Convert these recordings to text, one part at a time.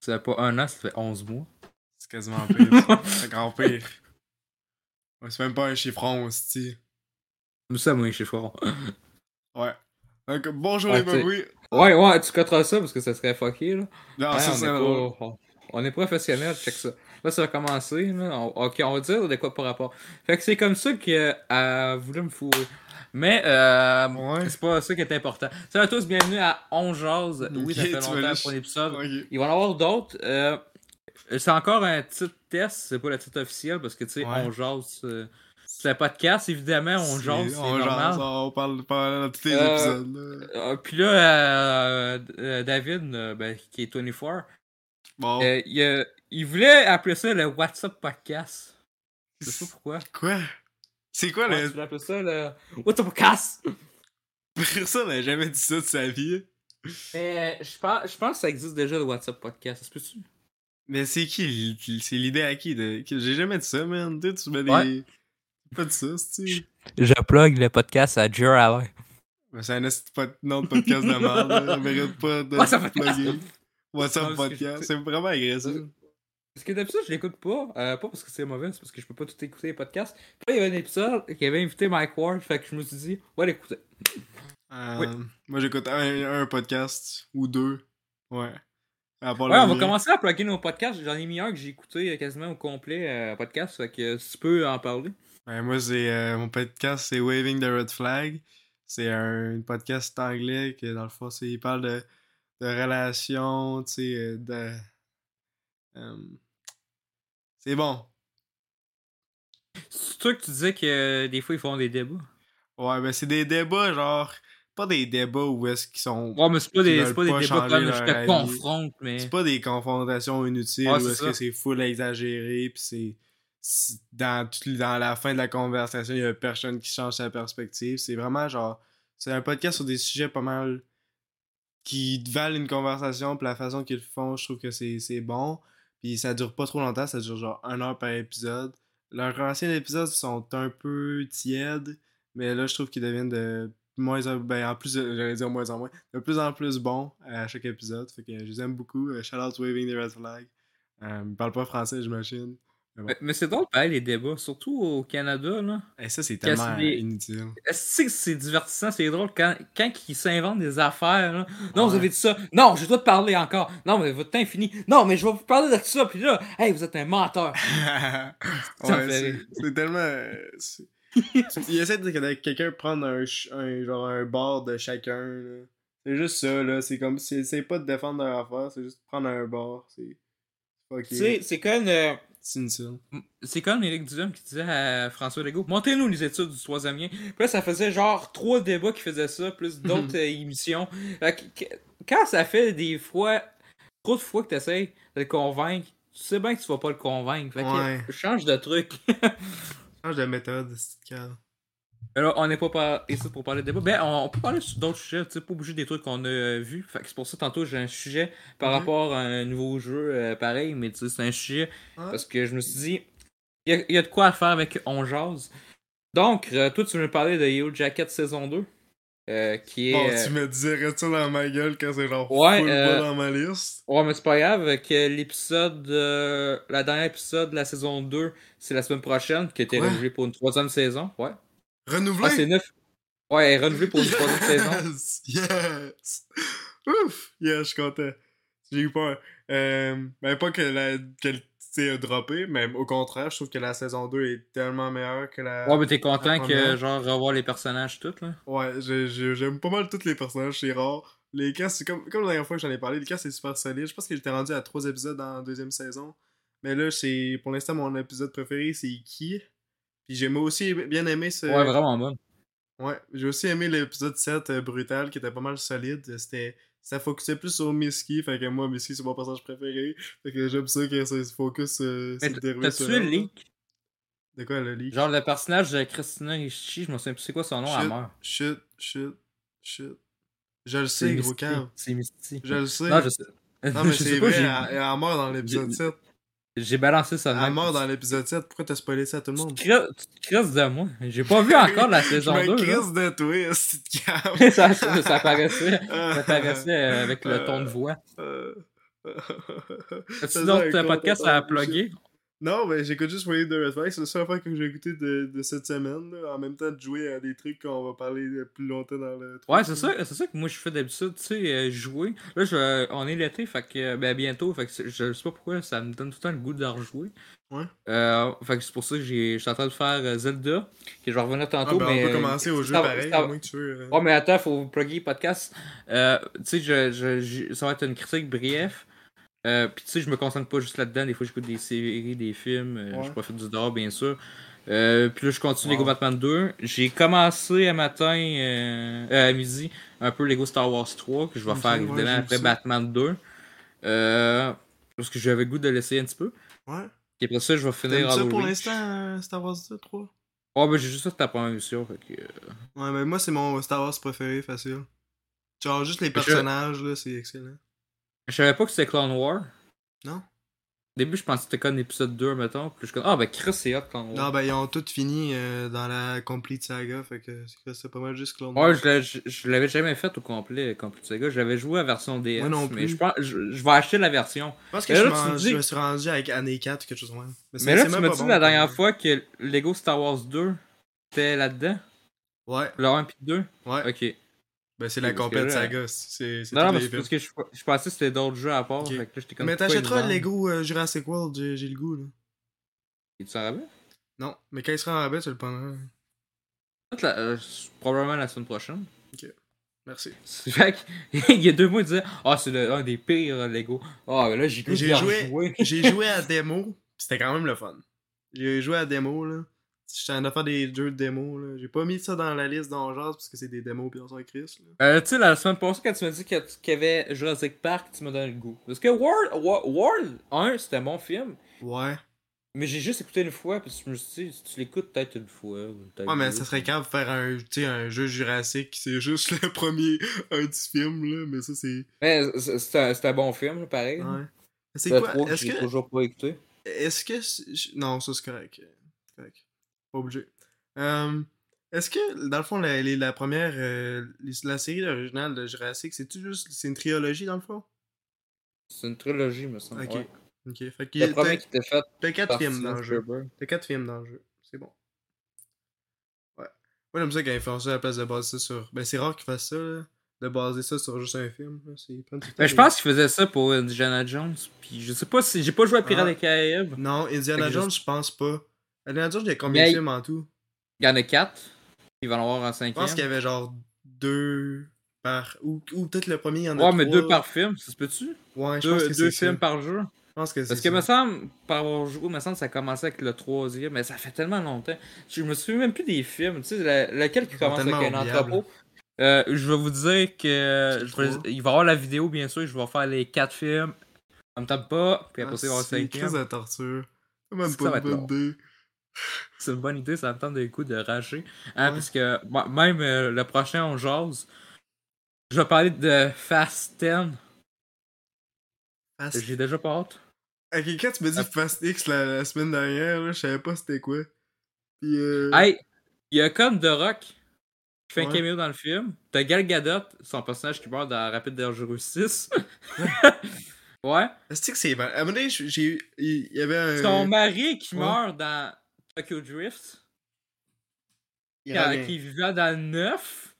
Ça fait pas un an, ça fait 11 mois. C'est quasiment pire. C'est encore pire. C'est même pas un chiffron, aussi. Nous moi, chez Foron. Ouais. Donc, bonjour Ouais, les babouis. Ouais, ouais, tu coteras ça parce que ça serait fucké, là. Non, Ouais, ça, c'est pas, on, est professionnel, check ça. Là, ça va commencer, là. On- ok, on va dire de quoi par rapport. Fait que c'est comme ça qu'elle a voulu me fourrer. Mais, euh, Ouais. c'est pas ça qui est important. Salut à tous, bienvenue à On Jase. Oui, ça fait longtemps pour l'épisode. Ok. Il va y en avoir d'autres. Euh, c'est encore un titre test, c'est pas le titre officiel parce que tu sais, Ouais. on jase. euh, c'est un podcast, évidemment, on jase, c'est on normal. jase, on parle pas dans tous les Euh, épisodes. là. Puis là, David, ben, qui est 24, Bon, il, il voulait appeler ça le WhatsApp Podcast. Je sais pas pourquoi. quoi? C'est quoi Ouais, le. tu appeler ça le WhatsApp Podcast. Personne n'a jamais dit ça de sa vie. Mais je pense, je pense que ça existe déjà le WhatsApp Podcast. Est-ce que tu Mais c'est qui? C'est l'idée à qui? De... J'ai jamais dit ça, man. Tu sais, tu mets des. Ouais. Pas de ça, c'est Je plug le podcast à Alain. Mais c'est un nom de podcast de merde. On mérite pas de WhatsApp Podcast? plugger. WhatsApp parce que podcast? C'est vraiment agressif. Parce que d'habitude, je l'écoute pas. Euh, pas parce que c'est mauvais, c'est parce que je peux pas tout écouter les podcasts. Puis là, il y avait un épisode qui avait invité Mike Ward, fait que je me suis dit, ouais, l'écouter. Euh, Oui. Moi, j'écoute un, un podcast ou deux. Ouais. À part Ouais, on va commencer à plugger nos podcasts. J'en ai mis un que j'ai écouté quasiment au complet, euh, podcast, fait que si tu peux en parler. Ben, moi, c'est euh, mon podcast, c'est Waving the Red Flag. C'est un podcast anglais que, dans le fond, il parle de, de relations, tu sais, de... c'est bon. C'est toi que tu disais que euh, des fois ils font des débats? Ouais, ben, c'est des débats, genre... Pas des débats où est-ce qu'ils sont... Ouais, mais c'est pas des, pas des pas débats comme je te confronte, mais. C'est pas des confrontations inutiles Ouais, où c'est est-ce que c'est full exagéré, puis c'est... Dans, dans la fin de la conversation, il y a personne qui change sa perspective. C'est vraiment genre... C'est un podcast sur des sujets pas mal qui valent une conversation, puis la façon qu'ils le font, je trouve que c'est c'est bon. Puis ça dure pas trop longtemps, ça dure genre une heure par épisode. Leurs anciens épisodes sont un peu tièdes, mais là, je trouve qu'ils deviennent de moins en ben, en plus, de- j'allais dire moins en moins, de plus en plus bons à chaque épisode. Fait que je les aime beaucoup. Euh, Shout out Waving the Red Flag. Euh, ils parlent pas français, j'imagine. Mais, mais c'est drôle, pareil, les débats, surtout au Canada, là. Et ça, c'est tellement des- inutile. Est-ce que c'est divertissant, c'est drôle quand, quand ils s'inventent des affaires, là. Non, vous avez dit ça. Non, je dois te parler encore. Non, mais votre temps est fini. Non, mais je vais vous parler de ça. Puis là, hey, vous êtes un menteur. Ouais, c'est tellement. Il essaie de que quelqu'un prendre un, un, genre un bord de chacun. C'est juste ça, là. C'est comme si c'est pas de défendre leur affaire, c'est juste prendre un bord. C'est. Ok. Tu sais, c'est comme. euh, C'est inutile. C'est comme Éric Duhem qui disait à François Legault Montez-nous les études du troisième lien. Puis là, ça faisait genre trois débats qui faisaient ça, plus d'autres euh, émissions. Fait que, quand ça fait des fois, trop de fois que tu essaies de le convaincre, tu sais bien que tu vas pas le convaincre. Fait que Ouais. change de truc. Change de méthode, c'est calme. Là, on n'est pas par- ici pour parler de débat. Ben, on, on peut parler sur d'autres sujets, tu sais, pas obligé des trucs qu'on a euh, vus. Fait que c'est pour ça, tantôt, j'ai un sujet par Mhm. rapport à un nouveau jeu euh, pareil, mais tu sais, c'est un sujet Ouais. parce que je me suis dit, il y a, il y a de quoi à faire avec On Jase. Donc, euh, toi, tu veux me parler de Yellow Jacket saison 2, euh, qui est... Bon, tu me dirais ça dans ma gueule quand c'est genre Ouais, full euh, dans ma liste. Ouais, mais c'est pas grave, que l'épisode, euh, la dernière épisode de la saison 2, c'est la semaine prochaine, qui a été renouvelée pour une troisième saison. Ouais. Renouvelé? Ah, c'est neuf. Ouais, renouvelée pour une troisième saison. Yes! Yes! Ouf! Yes, je suis content. J'ai eu peur. Euh, ben, pas que la qualité a droppé, mais au contraire, je trouve que la saison 2 est tellement meilleure que la. Ouais, mais t'es content que, genre, revoir les personnages tout, là? Ouais, j'ai- j'ai- j'aime pas mal tous les personnages, c'est rare. Les castes, c'est comme, comme la dernière fois que j'en ai parlé, les castes c'est super solide. Je pense que j'étais rendu à trois épisodes dans la deuxième saison. Mais là, c'est pour l'instant mon épisode préféré, c'est Iki. Puis j'ai moi aussi bien aimé ce. Ouais, vraiment bon. Ouais, j'ai aussi aimé l'épisode 7 euh, brutal qui était pas mal solide. C'était ça focusait plus sur Misky, fait que moi Misky c'est mon personnage préféré. Fait que j'aime ça que ça se focus euh, sur le t- déroulé t'as-tu sur le leak? De quoi le leak? Genre, le personnage de Christina Ricci, je me souviens plus c'est quoi son nom, Shit, meurt. shit, shit, shit. Je le sais, gros cave. C'est Misty. Je le sais. Non, je sais. Non, mais c'est vrai, elle, elle meurt dans l'épisode j'ai- 7. J'ai balancé ça À mort dans l'épisode 7, pourquoi t'as spoilé ça à tout le monde? Tu te tu crisses de moi. J'ai pas vu encore la saison Je 2. me là. crisse de toi, si tu ça, ça, ça paraissait, ça paraissait euh, avec le ton de voix. Euh, As-tu d'autres podcasts à plugger? Non, mais j'écoute juste Wayne de Red. C'est la seule fois que j'ai écouté de, de cette semaine. là, en même temps de jouer à des trucs qu'on va parler plus longtemps dans le truc. Ouais, c'est ça, c'est ça que moi je fais d'habitude, tu sais, euh, jouer. Là, je, on est l'été, fait que, euh, ben bientôt, fait que je sais pas pourquoi, ça me donne tout le temps le goût de rejouer. Ouais. Euh, fait que c'est pour ça que j'ai- je suis en train de faire euh, Zelda, que je vais revenir Ah, tantôt, ben, mais... on peut commencer au jeu pareil, moins que tu veux. euh. Oh, mais attends, faut plugger le podcast. Euh, tu sais, je, je, je- ça va être une critique bref. Euh, Puis tu sais, je me concentre pas juste là-dedans. Des fois, j'écoute des séries, des films. euh, Ouais. Je profite du dehors, bien sûr. Euh, puis là, je continue Lego. Batman 2. J'ai commencé à matin, à midi, un peu Lego Star Wars 3, que je vais faire évidemment après ça. Batman 2. Euh, parce que j'avais le goût de l'essayer un petit peu. Ouais. Et après ça, je vais finir ça pour l'instant, Star Wars 2, 3 Oh, ben j'ai juste fait ta première émission. Fait que, Ouais, mais moi, c'est mon Star Wars préféré, facile. Genre, juste les personnages, là, c'est excellent. Je savais pas que c'était Clone War. Non? Au début, je pensais que c'était comme l'épisode 2, mettons. Puis je comme, ah, ben Chris, c'est hot, Clone War. Non, ben, ils ont tout fini euh, dans la Complete Saga, fait que c'est- pas mal juste Clone Ouais, Wars. je je, je l'avais jamais fait au complet, Complete Saga. J'avais joué à version DS. Moi non Mais plus. je, pense, je, je vais acheter la version. Je pense que Mais je, là, dis- je me suis rendu avec année 4 ou quelque chose c'est- Mais là, c'est tu m'as dit bon, la comme- dernière fois que Lego Star Wars 2 était là-dedans? Ouais, Le 1 puis le 2. ouais. Ok. Ben, c'est la là- Saga. C'est Non, non, mais parce que je, je pensais que c'était d'autres jeux à part. Ok. Fait que là, j'étais comme, Mais t'achèteras? Lego euh, Jurassic World, j'ai j'ai le goût, là. Il te s'en rappelle? Non, mais quand il sera en rabais, tu le prendras. La- euh, probablement la semaine prochaine. Merci. C'est fait il y a deux mois, il disait Ah, c'est un des pires euh, Lego. Ah, mais là, j'ai J'ai joué- joué à la démo, c'était quand même le fun. J'ai joué à démo, là. J'étais en train de faire des jeux de démo, là. J'ai pas mis ça dans la liste d'enjeux parce que c'est des démos pis on s'en crisse. Euh, tu sais, la semaine passée, quand tu m'as dit qu'il y avait Jurassic Park, tu m'as donné le goût. Parce que World, World 1, c'était un bon film. Ouais. Mais j'ai juste écouté une fois, puis je me suis dit, si tu l'écoutes peut-être une fois. Ouais, mais ça serait capable de faire un, un jeu Jurassic, c'est juste le premier, un du film, là. Mais ça, c'est. Mais c'est- un, bon film, pareil. Ouais. C'est quoi? Est-ce j'ai que. toujours pas écouté. Est-ce que. Non, ça c'est correct. C'est correct. Pas obligé. Euh, Est-ce que, dans le fond, la, première. euh, la série originale de Jurassic, c'est-tu juste. C'est une trilogie, dans le fond? C'est une trilogie, me semble. Ok. ouais. Ok. Fait qu'il y Le a- premier t'as- qui était fait T'as quatre films dans le jeu. T'as quatre films dans le jeu. C'est bon. Ouais. Moi, j'aime ça quand ils font ça à la place de baser ça sur. Ben, c'est rare qu'ils fassent ça, là. De baser ça sur juste un film. là. C'est Mais je pense qu'il faisait ça pour Indiana Jones. Puis je sais pas si. J'ai pas joué à Pirates Ah. des Caraïbes. Non, Indiana que Jones, je pense pas. Indiana Jones, il y a combien de films en tout? Il y en a quatre. Il va en avoir un Je cinquième. pense qu'il y avait genre deux par. Ou, ou peut-être le premier, il y en a Ouais, trois. mais deux par film, ça se peut-tu? Ouais, je Deux, pense que deux c'est films ça. par jour. Je pense que c'est Parce que ça. me semble, par avoir joué, me semble que ça commençait avec le troisième, mais ça fait tellement longtemps. Je me souviens même plus des films. Tu sais, lequel qui commence avec un entrepôt? Euh, je vais vous dire que C'est je vais- il va y avoir la vidéo, bien sûr. Je vais faire les quatre films. Ça me tape pas. Puis après, Ah, il va y avoir c'est le crise cinquième. de torture. C'est même C'est pas être bonne idée. C'est une bonne idée, ça me tente des coups de racher. Hein, Ouais. Parce que même euh, le prochain, on jase. Je vais parler de Fast 10. Fast- J'ai déjà pas hâte. Ok, quand tu me dis. Fast X la, la semaine dernière, là, je savais pas c'était quoi. Puis euh... Hey, il y a comme The Rock qui fait un cameo dans le film. T'as Gal Gadot, son personnage qui meurt dans Rapid Dangereux 6. ouais. Est-ce que c'est? À un moment donné, j'ai- il y avait un. Son mari qui ouais. meurt dans Tokyo Drift. il qui vivait dans le 9.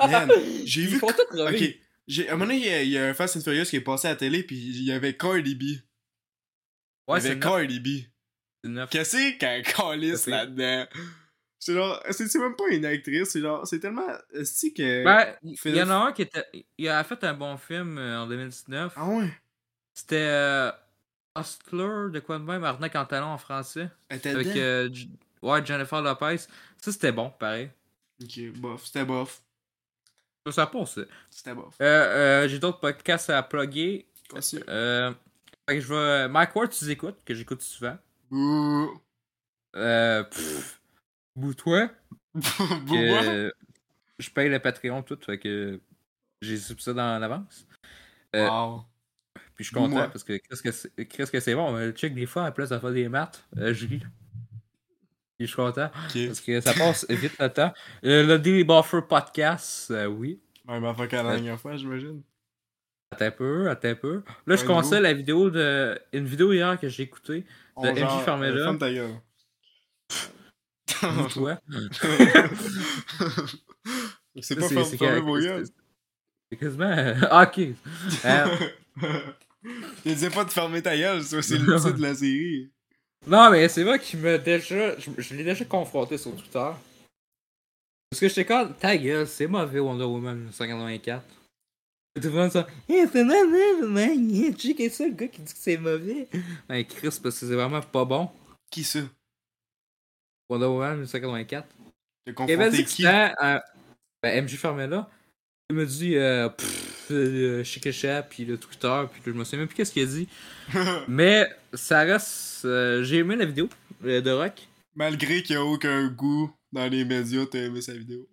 Man, j'ai vu. Ok. J'ai- À un moment donné, il y, a, il y a un Fast and Furious qui est passé à la télé, puis il y avait Cardi B. Ouais, il y c'est avait le 9. Cardi B. c'est le 9. Qu'est-ce qu'un calice là-dedans? C'est genre, c'est même pas une actrice, c'est genre, c'est tellement. C'est que. Ben, il Phil- y en a un qui était. Il a fait un bon film euh, en 2019. Ah ouais? C'était euh, Hustler, de quoi de même, Arnaque en en français. Avec euh, ouais, Jennifer Lopez. Ça, c'était bon, pareil. Ok, bof, c'était bof. Ça, ça passe. Euh, C'était bof. euh, J'ai d'autres podcasts à plugger. Continue. Euh, fait que je vais. Mike Ward, tu écoutes, que j'écoute souvent. Bouh. Euh. Que je paye le Patreon tout, fait que j'ai ça dans l'avance. Euh, Wow. Puis je suis content Moi. parce que qu'est-ce que c'est bon. euh, check des fois, à la place de faire des maths, euh, je lis. Puis je suis content parce que ça passe vite le temps. Euh, le Daily Buffer Podcast, euh, oui. Même affaire qu'à la dernière fois, j'imagine. Attends un peu, attends un peu. Là, je conseille la vidéo de. Une vidéo hier que j'ai écoutée. On De MJ euh, Ferme ta gueule. Toi. C'est pas ferme vos gueules. C'est quasiment. Ah, ok. Je disais pas de fermer ta gueule, ça, c'est le titre de la série. non, mais c'est vrai qu'il m'a déjà. Je, je l'ai déjà confronté sur Twitter. Parce que j'étais comme, ta gueule, c'est mauvais Wonder Woman 1984. Et tout le monde ça, Eh, c'est mauvais, man. C'est le gars qui dit que c'est mauvais. Ouais, Chris, parce que c'est vraiment pas bon. Qui ça? Wonder Woman 1984. T'as confronté que qui? c'était euh, ben, MJ Fermella. Il m'a dit euh, pff, euh, Chic Chat, puis le Twitter, puis je me souviens même plus qu'est-ce qu'il a dit. Mais ça reste. euh, J'ai aimé la vidéo euh, de Rock. Malgré qu'il y a aucun goût dans les médias, t'as aimé sa vidéo.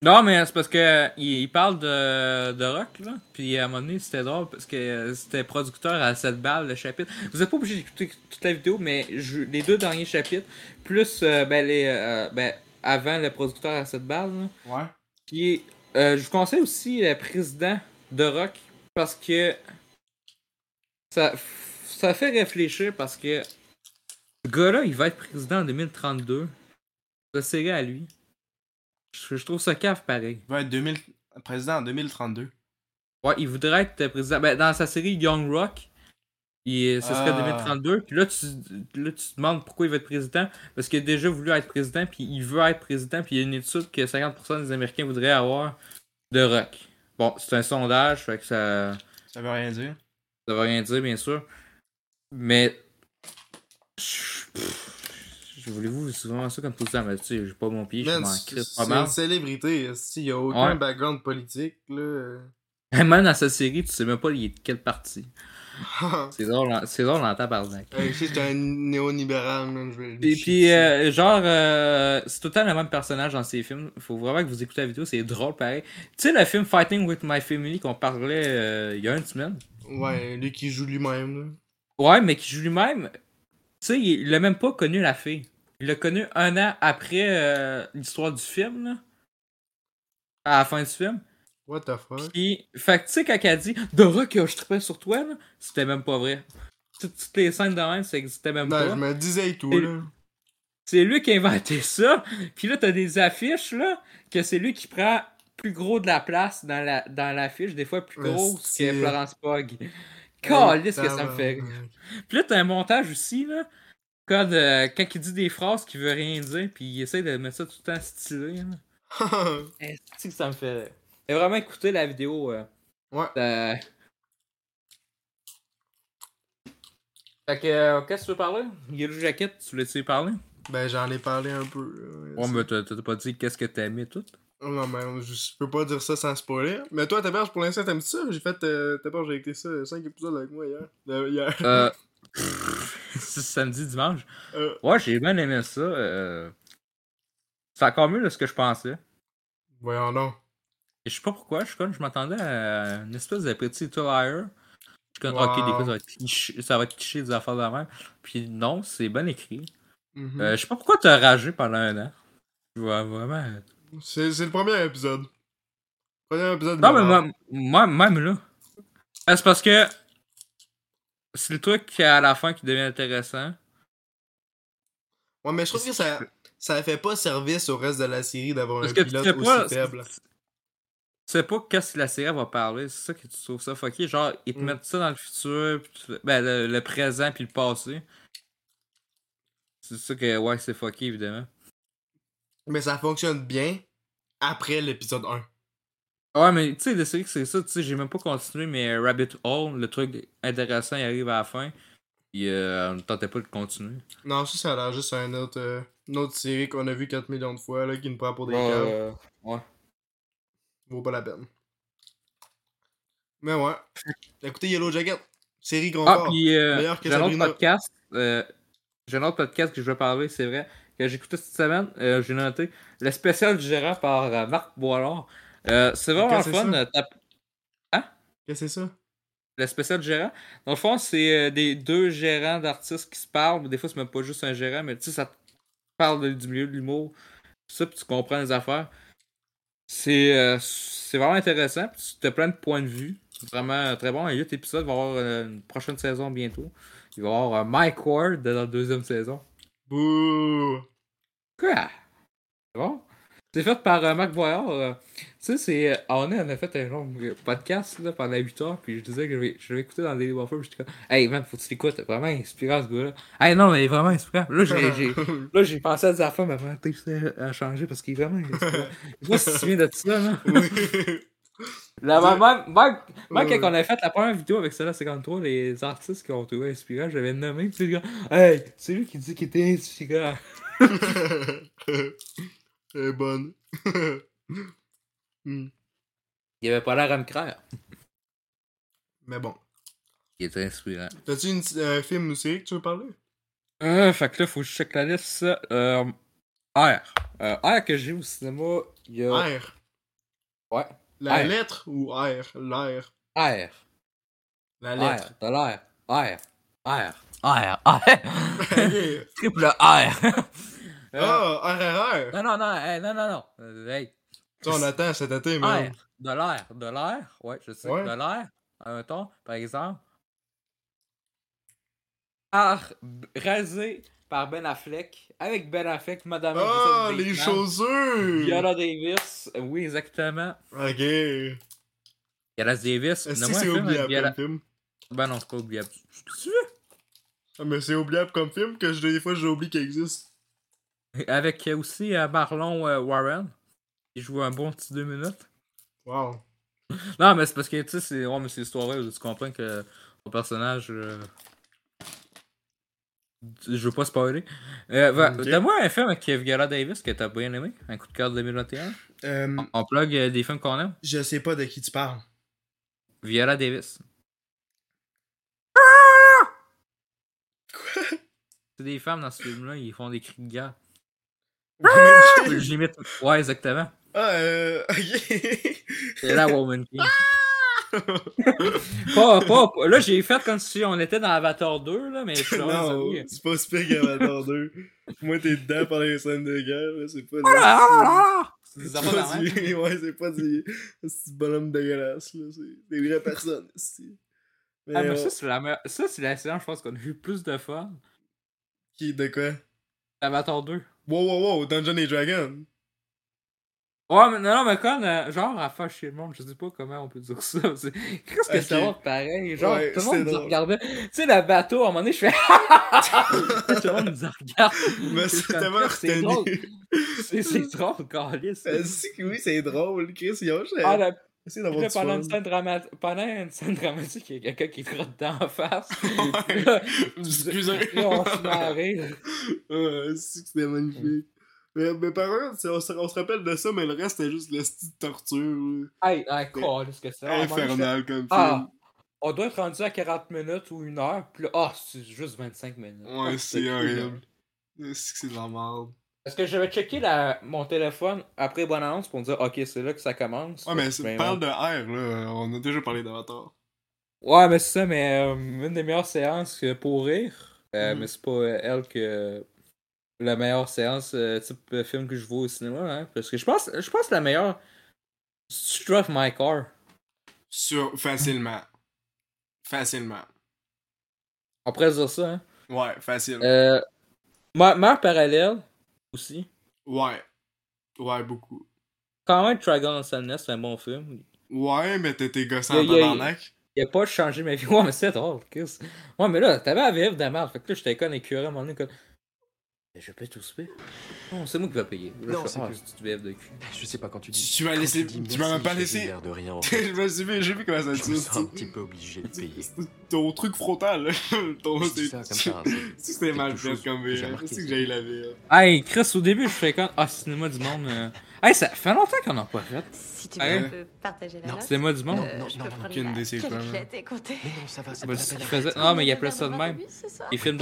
Non, mais c'est parce que il, il parle de, de Rock, là. Puis à un moment donné, c'était drôle parce que euh, c'était producteur à 7 balles le chapitre. Vous êtes pas obligé d'écouter toute la vidéo, mais je- les deux derniers chapitres, plus euh, ben, les, euh, ben, avant le producteur à 7 balles, là. Ouais. Puis, euh, je vous conseille aussi le président de Rock parce que ça, ça fait réfléchir parce que ce gars-là, il va être président en 2032. Ça serait à lui. Je, je trouve ça cave pareil. Il va être 2000... président en 2032. Ouais, il voudrait être président. Ben, dans sa série Young Rock, il, ce serait Ah. 2032. Puis là tu, là, tu te demandes pourquoi il va être président. Parce qu'il a déjà voulu être président, puis il veut être président, puis il y a une étude que 50% des Américains voudraient avoir de Rock. Bon, c'est un sondage, fait que ça, Ça veut rien dire. ça veut rien dire, bien sûr. Mais. je- Voulez-vous, c'est vraiment ça comme tout ça, mais tu sais, j'ai pas mon pied, je Man, m'en c'est pas une célébrité. Il y a aucun Ouais. background politique, là. Même dans sa série, tu sais même pas il est de quelle partie. C'est drôle, en- c'est drôle en tabarnak. Un néolibéral. Je vais Puis, euh, genre, euh, c'est tout le temps le même personnage dans ces films. Faut vraiment que vous écoutez la vidéo, c'est drôle pareil. Tu sais, le film Fighting with My Family qu'on parlait euh, il y a une semaine? Ouais, lui qui joue lui-même, là. Ouais, mais qui joue lui-même. Tu sais, il il a même pas connu la fille. Il l'a connu un an après euh, l'histoire du film, là. À la fin du film. What the fuck? Puis, fait que tu sais, quand elle dit je trippais sur toi, là, c'était même pas vrai. Toutes, toutes les scènes de même, ça existait même Non, pas. je me disais et tout, Et- là. C'est lui qui a inventé ça. Puis là, t'as des affiches, là, que c'est lui qui prend plus gros de la place dans la dans l'affiche, des fois plus Esti. que Florence Pogg. Calisse que ça me fait. Puis là, t'as un montage aussi, là. Quand, euh, quand il dit des phrases qui veut rien dire, puis il essaie de mettre ça tout le temps stylé. Esti que ça me fait. Et vraiment écouter la vidéo. euh, ouais. euh. Fait que, euh, qu'est-ce que tu veux parler? Yellow Jacket, tu voulais-tu y parler? Ben, j'en ai parlé un peu. Ouais, mais t'as pas dit qu'est-ce que t'as aimé tout? Non, mais je peux pas dire ça sans spoiler. Mais toi, Taberge, pour l'instant, t'aimes ça? J'ai fait. Euh, j'ai écouté ça 5 épisodes avec moi hier. Euh, hier. Euh. c'est samedi, dimanche. Euh, Ouais, j'ai bien aimé ça. Euh... C'est encore mieux de ce que je pensais. voyons donc. Je sais pas pourquoi, je suis comme, je m'attendais à une espèce de petit liar. Je suis comme, Wow. ok, des fois, ça va être cliché, ça va être cliché des affaires de la même. Puis non, c'est bien écrit. Mhm. Euh, je sais pas pourquoi t'as ragé pendant un an. Je vois vraiment. C'est c'est le premier épisode. Premier épisode. Non, mais moi, moi, même là. Euh, C'est parce que. C'est le truc qui, à la fin qui devient intéressant. Ouais, mais je trouve que ça, ça fait pas service au reste de la série d'avoir un pilote aussi faible. Tu sais pas qu'est-ce que la série va parler. C'est ça que tu trouves ça fucké. Genre, ils te Mm. mettent ça dans le futur, puis tu- ben, le, le présent, puis le passé. C'est ça que, ouais, c'est fucké, évidemment. Mais ça fonctionne bien après l'épisode 1. Ouais, mais tu sais, la série, c'est ça. Tu sais, j'ai même pas continué, mais Rabbit Hole, le truc intéressant, il arrive à la fin. Puis, euh, on ne tentait pas de continuer. Non, ça, ça a l'air juste un autre, euh, une autre série qu'on a vu 4 millions de fois, là, qui nous prend pour des Ouais, euh, ouais. Vaut pas la peine. Mais ouais. Écoutez Yellow Jacket. Série grand Ah, puis euh, Meilleur que j'ai un autre podcast. euh, j'ai un autre podcast que je vais parler, c'est vrai, que j'ai écouté cette semaine. euh, j'ai noté le spécial du gérant par Marc Boilard. C'est vraiment fun. t'as- Qu'est-ce que c'est ça? le spécial gérant. Dans le fond, c'est des deux gérants d'artistes qui se parlent. Des fois, c'est même pas juste un gérant, mais tu sais, ça te parle du milieu de l'humour. Ça, puis tu comprends les affaires. C'est euh, c'est vraiment intéressant. Tu as plein de points de vue. Vraiment euh, très bon. Il y a 8 épisodes. Il va y avoir euh, une prochaine saison bientôt. Il va y avoir euh, Mike Ward dans la deuxième saison. Bouh! Quoi? C'est bon? C'est fait par euh, Marc Boyard. euh, tu sais, c'est. euh, on a, on a fait un long euh, podcast là, pendant 8 heures, puis je disais que je vais, je vais écouter dans Daily Buffer, puis j'étais comme, hey man, faut que tu l'écoutes, vraiment inspirant ce gars-là. Hey non, mais il est vraiment inspirant. Là, j'ai, là, j'ai pensé à des affaires, mais ma tête a changé parce qu'il est vraiment inspirant. Je sais si tu te souviens de ça, là. Oui. Là, même, quand on a fait la première vidéo avec celle 53, les artistes qui ont trouvé inspirant, j'avais nommé, puis le gars, hey, c'est lui qui dit qu'il était inspirant. Elle est bonne. Hmm. Il avait pas l'air à me croire. Mais bon. Il était inspirant. T'as-tu une euh, film ou série que tu veux parler? Euh, fait que là, faut que je check la liste. Euh, R. Euh, R que j'ai au cinéma, il y a. R. Ouais. La R. lettre ou R? L'air. R. La R. lettre. De l'air. R. R. R. R. Triple R. Euh, Ah, RRR! Non, non, non, hey, non, non, non. Euh, Hey. Ça, on attend cet été, man. R. De l'air. De l'air. Ouais, je sais. Ouais. De l'air. Un ton, par exemple. R. b- Rasé par Ben Affleck. Avec Ben Affleck, Madame Ah, Elizabeth les chaussures! Viola Davis. Oui, exactement. Ok. Viola Davis. que c'est oubliable Viola- comme film? Ben non, c'est pas oubliable. Tu veux? Ah, mais c'est oubliable comme film que je- des fois j'oublie qu'il existe. Avec aussi euh, Marlon euh, Warren. Il joue un bon petit deux minutes. Wow. Non, mais c'est parce que, tu sais, c'est ouais, mais c'est l'histoire vraie, tu comprends que ton personnage. euh, Je veux pas spoiler. Euh, va- Ok. Donne-moi un film avec Viola Davis que t'as bien aimé. Un coup de cœur de 2021. Euh, On plug des films qu'on aime. je sais pas de qui tu parles. Viola Davis. C'est des femmes dans ce film-là, ils font des cris de guerre. Ok. Je limite. Ouais, exactement. Ah, euh. Ok. C'est la Woman King. pas, pas, pas- Là, j'ai fait comme si on était dans Avatar 2, là, mais je suis non, c'est pas si pire qu'Avatar 2. Moi, t'es dedans pendant les scènes de guerre, là, c'est pas. Ah là là là! C'est des affaires du... Ouais, c'est pas du. C'est du bonhomme dégueulasse, là. C'est des vraies personnes, ici. Mais, Ah, mais on- ça, c'est la meilleure- Ça, c'est la séance, je pense qu'on a eu plus de fun. Qui, de quoi? Avatar 2. Wow, wow, wow, Dungeon et Dragon. Ouais, mais non, non, mais quand, euh, genre, à faire chier le monde, je sais pas comment on peut dire ça. Qu'est-ce que Ok. ça va pareil? Genre, Ouais, tout le monde nous regardait. Tu sais, le bateau, à un moment donné, je fais. tout le monde nous regarde. Mais C'est tellement c'est drôle. retenu. C'est drôle, Carlis. Que oui, c'est drôle, Chris. Ils ont Ah, la essayé Puis d'avoir du pendant, fun. une scène drama- pendant une scène dramatique, il y a quelqu'un qui te rote d'en face. Ouais. Puis là, Excusez. puis là, on se c'est que c'était magnifique. Mais, mais par contre, on se, on se rappelle de ça, mais le reste, c'était juste le style de torture. Hey, hey, quoi, qu'est-ce que c'est? Infernal comme film. Ah, on doit être rendu à 40 minutes ou une heure. Puis là, ah, c'est juste 25 minutes. Ouais, Ah, c'est horrible. C'est que c'est de la merde. Parce que j'avais checké la, mon téléphone après bonne annonce pour me dire, ok, c'est là que ça commence. Ouais, mais c'est- Ben, parle ouais. de R, là. On a déjà parlé d'Avatar. Ouais, mais c'est ça, mais euh, une des meilleures séances pour rire. Euh, Mhm. Mais c'est pas euh, elle que la meilleure séance euh, type film que je vois au cinéma. Hein, parce que je pense, je pense que la meilleure. Tu Drive My Car. Sur... Facilement. Facilement. On pourrait dire ça. Hein. Ouais, facile. Euh, Ma- Mère parallèle aussi. Ouais. Ouais, beaucoup. Quand même, Dragon Sadness, c'est un bon film. Ouais, mais t'étais gossant en tabarnak. Il a pas changé ma vie. Ouais, mais c'est drôle, Chris. Ouais, mais là, t'avais la VF de merde. Fait que là, j'étais con écuré à un moment donné. Je paye tout ce payer. Non, c'est moi qui vais payer. Là, Non, je c'est ah, que-. Je sais pas quand tu dis. Tu m'as quand laissé- dis tu m'as même pas laissé- de rien en fait. je me suis vu, j'ai vu comment ça me sens un petit peu obligé de payer. Ton truc frontal. Ton, ça, hein, Si c'était mal fait comme que j'ai VF. remarqué, C'est que c'est- j'ai la VF. Hey, Chris, au début, je fais comme. Ah, cinéma du monde. euh, Hey, ça fait longtemps qu'on n'a pas fait. Si tu Hein? veux, partager la Non. note. C'était moi du monde. Non, Euh, non, je non, non, aucune des calculette et compter. Mais non, ça va, c'est Bah, pas c'est faisait-. Non, mais il appelait ça de même. c'est? Les films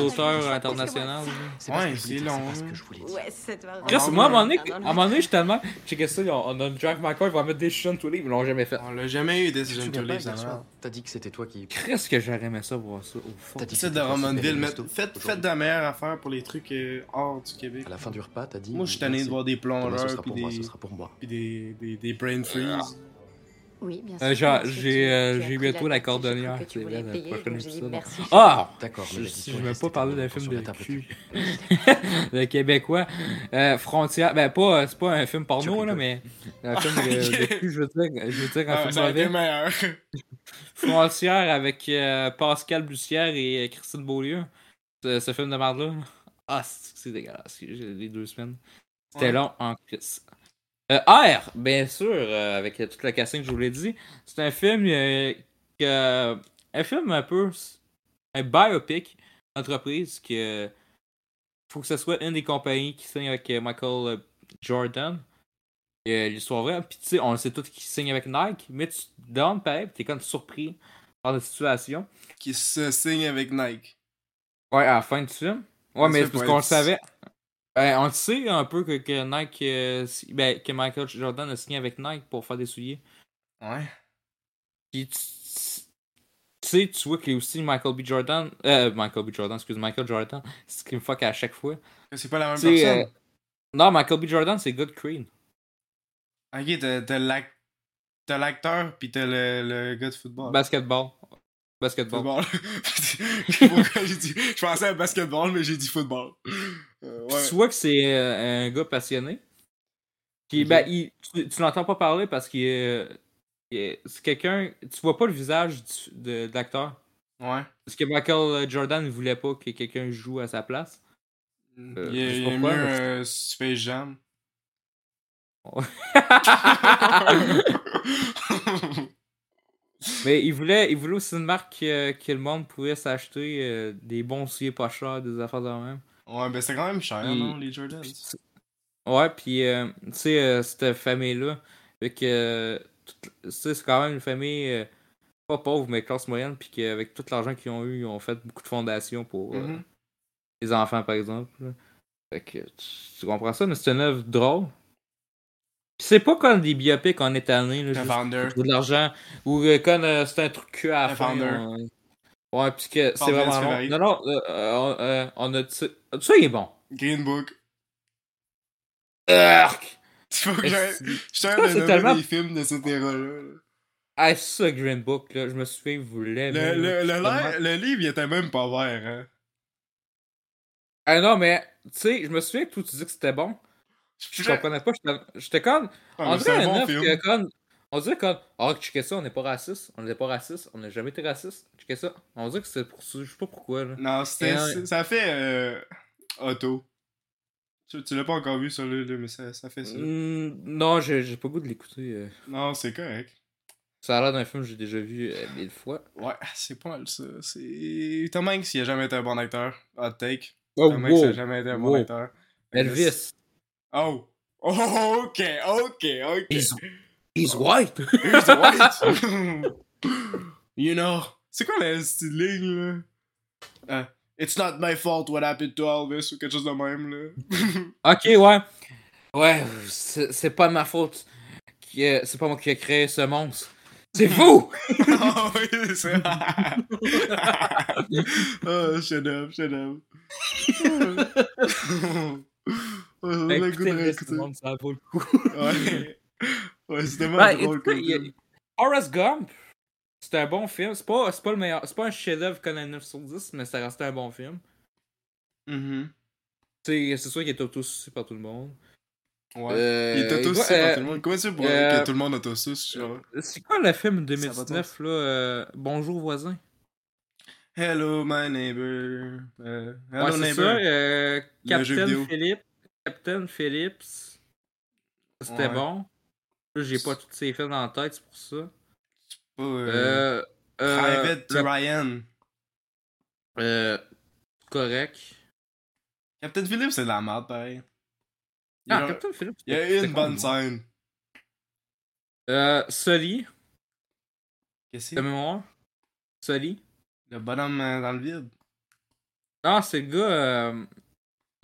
C'est pas Ouais, c'est long, C'est. Ouais, c'est moi, à un moment donné, Non, non, à non. un moment donné, je suis tellement. Checker ça, on a Drive My Car, il va mettre des tous les livres, ils l'ont jamais fait. On l'a jamais eu, te Decision to Live, ça. T'as dit que c'était toi qui. Qu'est-ce que j'aurais aimé ça voir ça au fond. T'as dit que C'est de c'était toi qui Romanville, paierais le mais resto faites, de la meilleure affaire pour les trucs euh, hors du Québec. À la fin du repas, t'as dit. Moi, je suis tanné de voir des Demain, ce plongeurs sera puis pour moi, des, ce sera pour moi. puis des, des, des brain freeze. Oui, bien Euh, sûr. j'ai, euh, j'ai pris bientôt la cordonnière, c'est voulais vrai, le payer, prochain épisode. merci. Ah! D'accord, Je- veux restée pas parler d'un film de cul. Québécois. Euh, Frontière. Ben, pas, c'est pas un film porno, là, mais. Un film de, de cul, je veux dire. Je veux dire un Ah, film meilleur. Frontière avec euh, Pascal Bussière et euh, Christine Beaulieu. Ce, ce film de merde-là. Ah, c'est dégueulasse. j'ai- Les deux semaines. C'était Ouais. long en Chris. Euh, R, bien sûr, euh, avec toute la casting que je vous l'ai dit. C'est un film euh, que. Un film un peu. Un biopic entreprise que. Faut que ce soit une des compagnies qui signe avec euh, Michael euh, Jordan. L'histoire vraie. Puis tu sais, on le sait tous qui signe avec Nike. Mais tu donnes pareil, t'es comme surpris par la situation. Qui se signe avec Nike. Ouais, à la fin du film. Ouais, Ça mais parce qu'on le savait. Ben, on le sait un peu que, que Nike. euh, si- ben, que Michael Jordan a signé avec Nike pour faire des souliers. Ouais. Puis tu tu sais, tu vois qu'il y a aussi Michael B. Jordan. Euh, Michael B. Jordan, excuse Michael Jordan. C'est ce qui me fuck à chaque fois. C'est pas la même personne. euh, non, Michael B. Jordan, c'est Good Creed. Ok, t'as- t'as l'ac- t'as l'acteur pis t'as le, le gars de football. Basketball. Basketball. Football. Dit. Je pensais à basketball, mais j'ai dit football. Euh, ouais. Tu vois que c'est euh, un gars passionné. Puis, ben, il- tu, tu l'entends pas parler parce qu'il est. il est- C'est quelqu'un. Tu vois pas le visage du- de, de l'acteur. Ouais. Parce que Michael Jordan ne voulait pas que quelqu'un joue à sa place. Euh, il est, mieux mais- euh, Space Jam. Mais il voulait, il voulait aussi une marque euh, que le monde pouvait s'acheter euh, des bons souliers pas chers, des affaires de même. Ouais, ben c'est quand même cher, non, les Jordans? Ouais, puis euh, tu sais, euh, cette famille-là, fait que, euh, c'est quand même une famille euh, pas pauvre, mais classe moyenne, puis qu'avec tout l'argent qu'ils ont eu, ils ont fait beaucoup de fondations pour euh, Mhm. les enfants, par exemple. là. Fait que tu, tu comprends ça, mais c'est une œuvre drôle. Puis c'est pas comme des biopics en étalé, là, juste de l'argent, ou comme c'est un truc à la fin. On- Ouais, puis que c'est vraiment long. Non, non, euh, euh, euh, on a. Ça, il est bon. Green Book. Urk! Tu faut que. Est-ce- Je tellement- des films de cette era-là. là. Ah, ça, Green Book, là, je me souviens, vous l'aimez. Le, le, le, l'air- le livre, il était même pas vert, hein. Ah non, mais, tu sais, je me souviens que toi, tu dis que c'était bon. Je comprenais pas, j'étais- j'étais comme. Ah, on dirait un bon film. que comme. On dirait comme. Ah, checker ça, on n'est pas raciste. On n'était pas raciste. On n'a jamais été raciste. Checker ça. On dirait que c'est pour ça. Je sais pas pourquoi, là. Non, c'était, un- ça fait euh, auto. Tu, tu l'as pas encore vu, celui là mais ça, ça fait ça. Hmm, non, j'ai j'ai pas le goût de l'écouter. euh. Non, c'est correct. Ça a l'air d'un film que j'ai déjà vu euh, mille fois. Ouais, c'est pas mal ça. C'est. Tom Hanks, il a jamais été un bon acteur. Hot take. Oh, Tom Hanks a jamais été un bon Wow. acteur. Elvis. Oh! Oh, ok, ok, ok. He's white. The white. you know. C'est quoi la petite ligne, là? Euh, It's not my fault what happened to Elvis ou quelque chose de même, là. ok, ouais. Ouais, c'est pas de ma faute. C'est pas moi qui ai créé ce monstre. C'est vous! Ah oui, c'est ça. oh, shut up, shut up. oh, on Écoutez, le monde, ça vaut le coup. Ouais. Ouais, c'était vraiment Ouais, drôle a- film. Forrest Gump, c'est un bon film. C'est pas, c'est pas le meilleur. C'est pas un chef-d'œuvre comme un 9 sur 10, mais ça reste un bon film. Tu sais, C'est sûr qu'il est auto-sucé par tout le monde. Ouais. Euh, il est il auto doit- par euh, tout le monde. Comment tu pour euh, dire que tout le monde auto genre? C'est quoi le film Ça va 2019 là euh, Bonjour voisin? Hello, my neighbor. Euh, hello, Ouais, c'est neighbor. ça. euh, Captain. Philippe. Captain Phillips. C'était Ouais. bon. J'ai pas tous ces films en tête, c'est pour ça. Pas, euh, Euh, euh, Private le- Ryan. euh, correct. Captain Phillips, c'est de la merde, pareil. Il y a, Ah, Captain Phillips. il y a une bonne scène. Euh, Sully, Qu'est-ce que de c'est? mémoire. Sully. Le bonhomme euh, dans le vide. Ah, c'est le gars. Euh,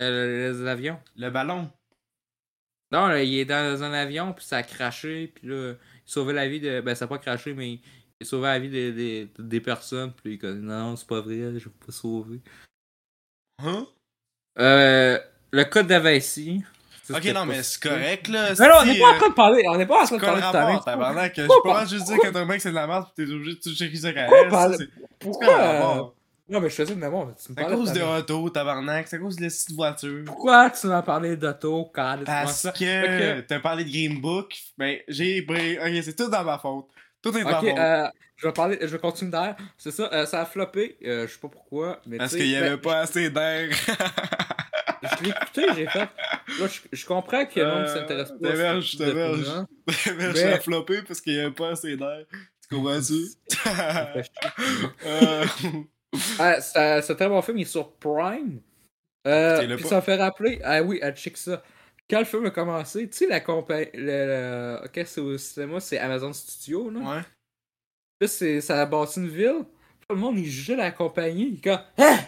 les avions. Le ballon. Non, là, il est dans un avion, puis ça a craché, puis là, il sauvait la vie de. Ben, ça a pas craché, mais il sauvait la vie des, des, des personnes, puis il Non, c'est pas vrai, je vais pas sauver. Hein? Euh, le code d'Avacy. Ça, Ok, non, mais c'est correct, là. Mais non, on n'est si, pas en euh, train de parler. On n'est pas en train de parler de ta tabarnak? Je peux pas juste dire que ton mec c'est de la merde pis t'es obligé de tout checker ça c'est- C'est Pourquoi Non, mais je faisais de mémoire. C'est à cause de auto, tabarnak. C'est à cause de la petite voiture. Pourquoi tu m'as parlé d'auto, quand Parce ça? que t'as parlé de Green Book. Ben, j'ai. ben, Ok, c'est tout dans ma faute. Tout est de ma faute. euh, je vais parler, je vais continuer derrière. C'est ça, euh, ça a floppé. euh, je sais pas pourquoi, mais Parce qu'il y ben, avait pas assez d'air. Je l'ai écouté, j'ai fait. Là, je, je comprends que le monde Euh, s'intéresse pas. t'héberges. film-là. Mais je Mais- l'ai floppé parce qu'il y avait pas assez d'air. Tu comprends-tu? Ah, c'est un très bon film, il est sur Prime. Euh, puis ça fait rappeler, ah oui, ah, check ça. Quand le film a commencé, tu sais, la compagnie. Le, le- ok, c'est au cinéma, c'est Amazon Studio, là. ouais. Là, c'est, ça a bâti une ville. Tout le monde, il jugeait la compagnie. Il est comme, hein?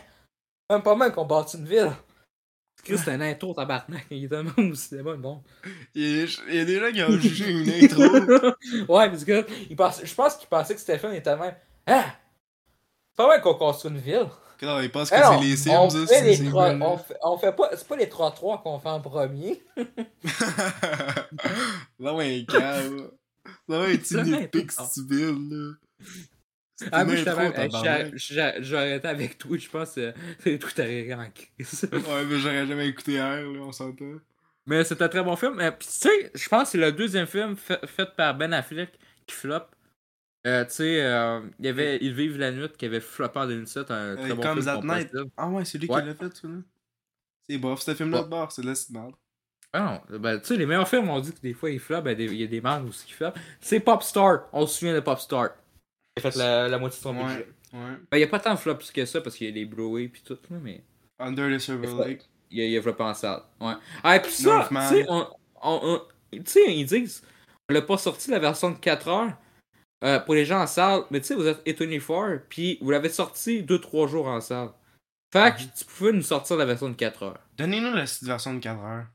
Même pas mal qu'on bâti une ville. C'est un intro, tabarnak. Il est tellement au cinéma, bon. Il y, a, des gens qui ont jugé une intro. ouais, parce que il je pense qu'il pensait que Stéphane était même. Hein? C'est pas mal qu'on construit une ville. Non, ils pensent que c'est les Sims, on, ça, fait c'est les bon. on, fait, on fait pas. C'est pas les 3-3 qu'on fait en premier. non, mais calme. Non, mais tu C'est nitpick n'importe. stupide, là. Ah, une moi. J'ai arrêté avec toi, je pense. euh, C'est tout arrêté en crise. Ouais, mais j'aurais jamais écouté hier, là, on s'entend. Mais c'est un très bon film. Euh, Puis tu sais, je pense que c'est le deuxième film fait, fait par Ben Affleck qui flop. Euh, tu sais, euh, il y avait Ils vivent la nuit qui avait floppé en 2007. Un très Euh, bon Comes film. Night. Ah ouais, c'est lui Ouais. qui l'a fait, ça, là. C'est bof, ce film-là Ouais. de bord, c'est de la. Ah non, ben, tu sais, les meilleurs films, on dit que des fois ils flopent, ben, il y a des merdes aussi qui flopent. C'est Popstar, on se souvient de Popstar. Il a fait la, la moitié de son Ouais. Ouais. Ben, il y a pas tant de flops que ça parce qu'il y a les Blu-ray pis tout, mais Under the Silver Lake. il y a, il a floppé en salle. Ouais. Ah, et pis ça, tu sais, on, on, ils disent, on l'a pas sorti la version de 4 heures euh, pour les gens en salle, mais tu sais, vous êtes A24, puis vous l'avez sorti 2-3 jours en salle. Fait que Mhm. tu pouvais nous sortir la version de 4 heures. Donnez-nous la version de 4 heures.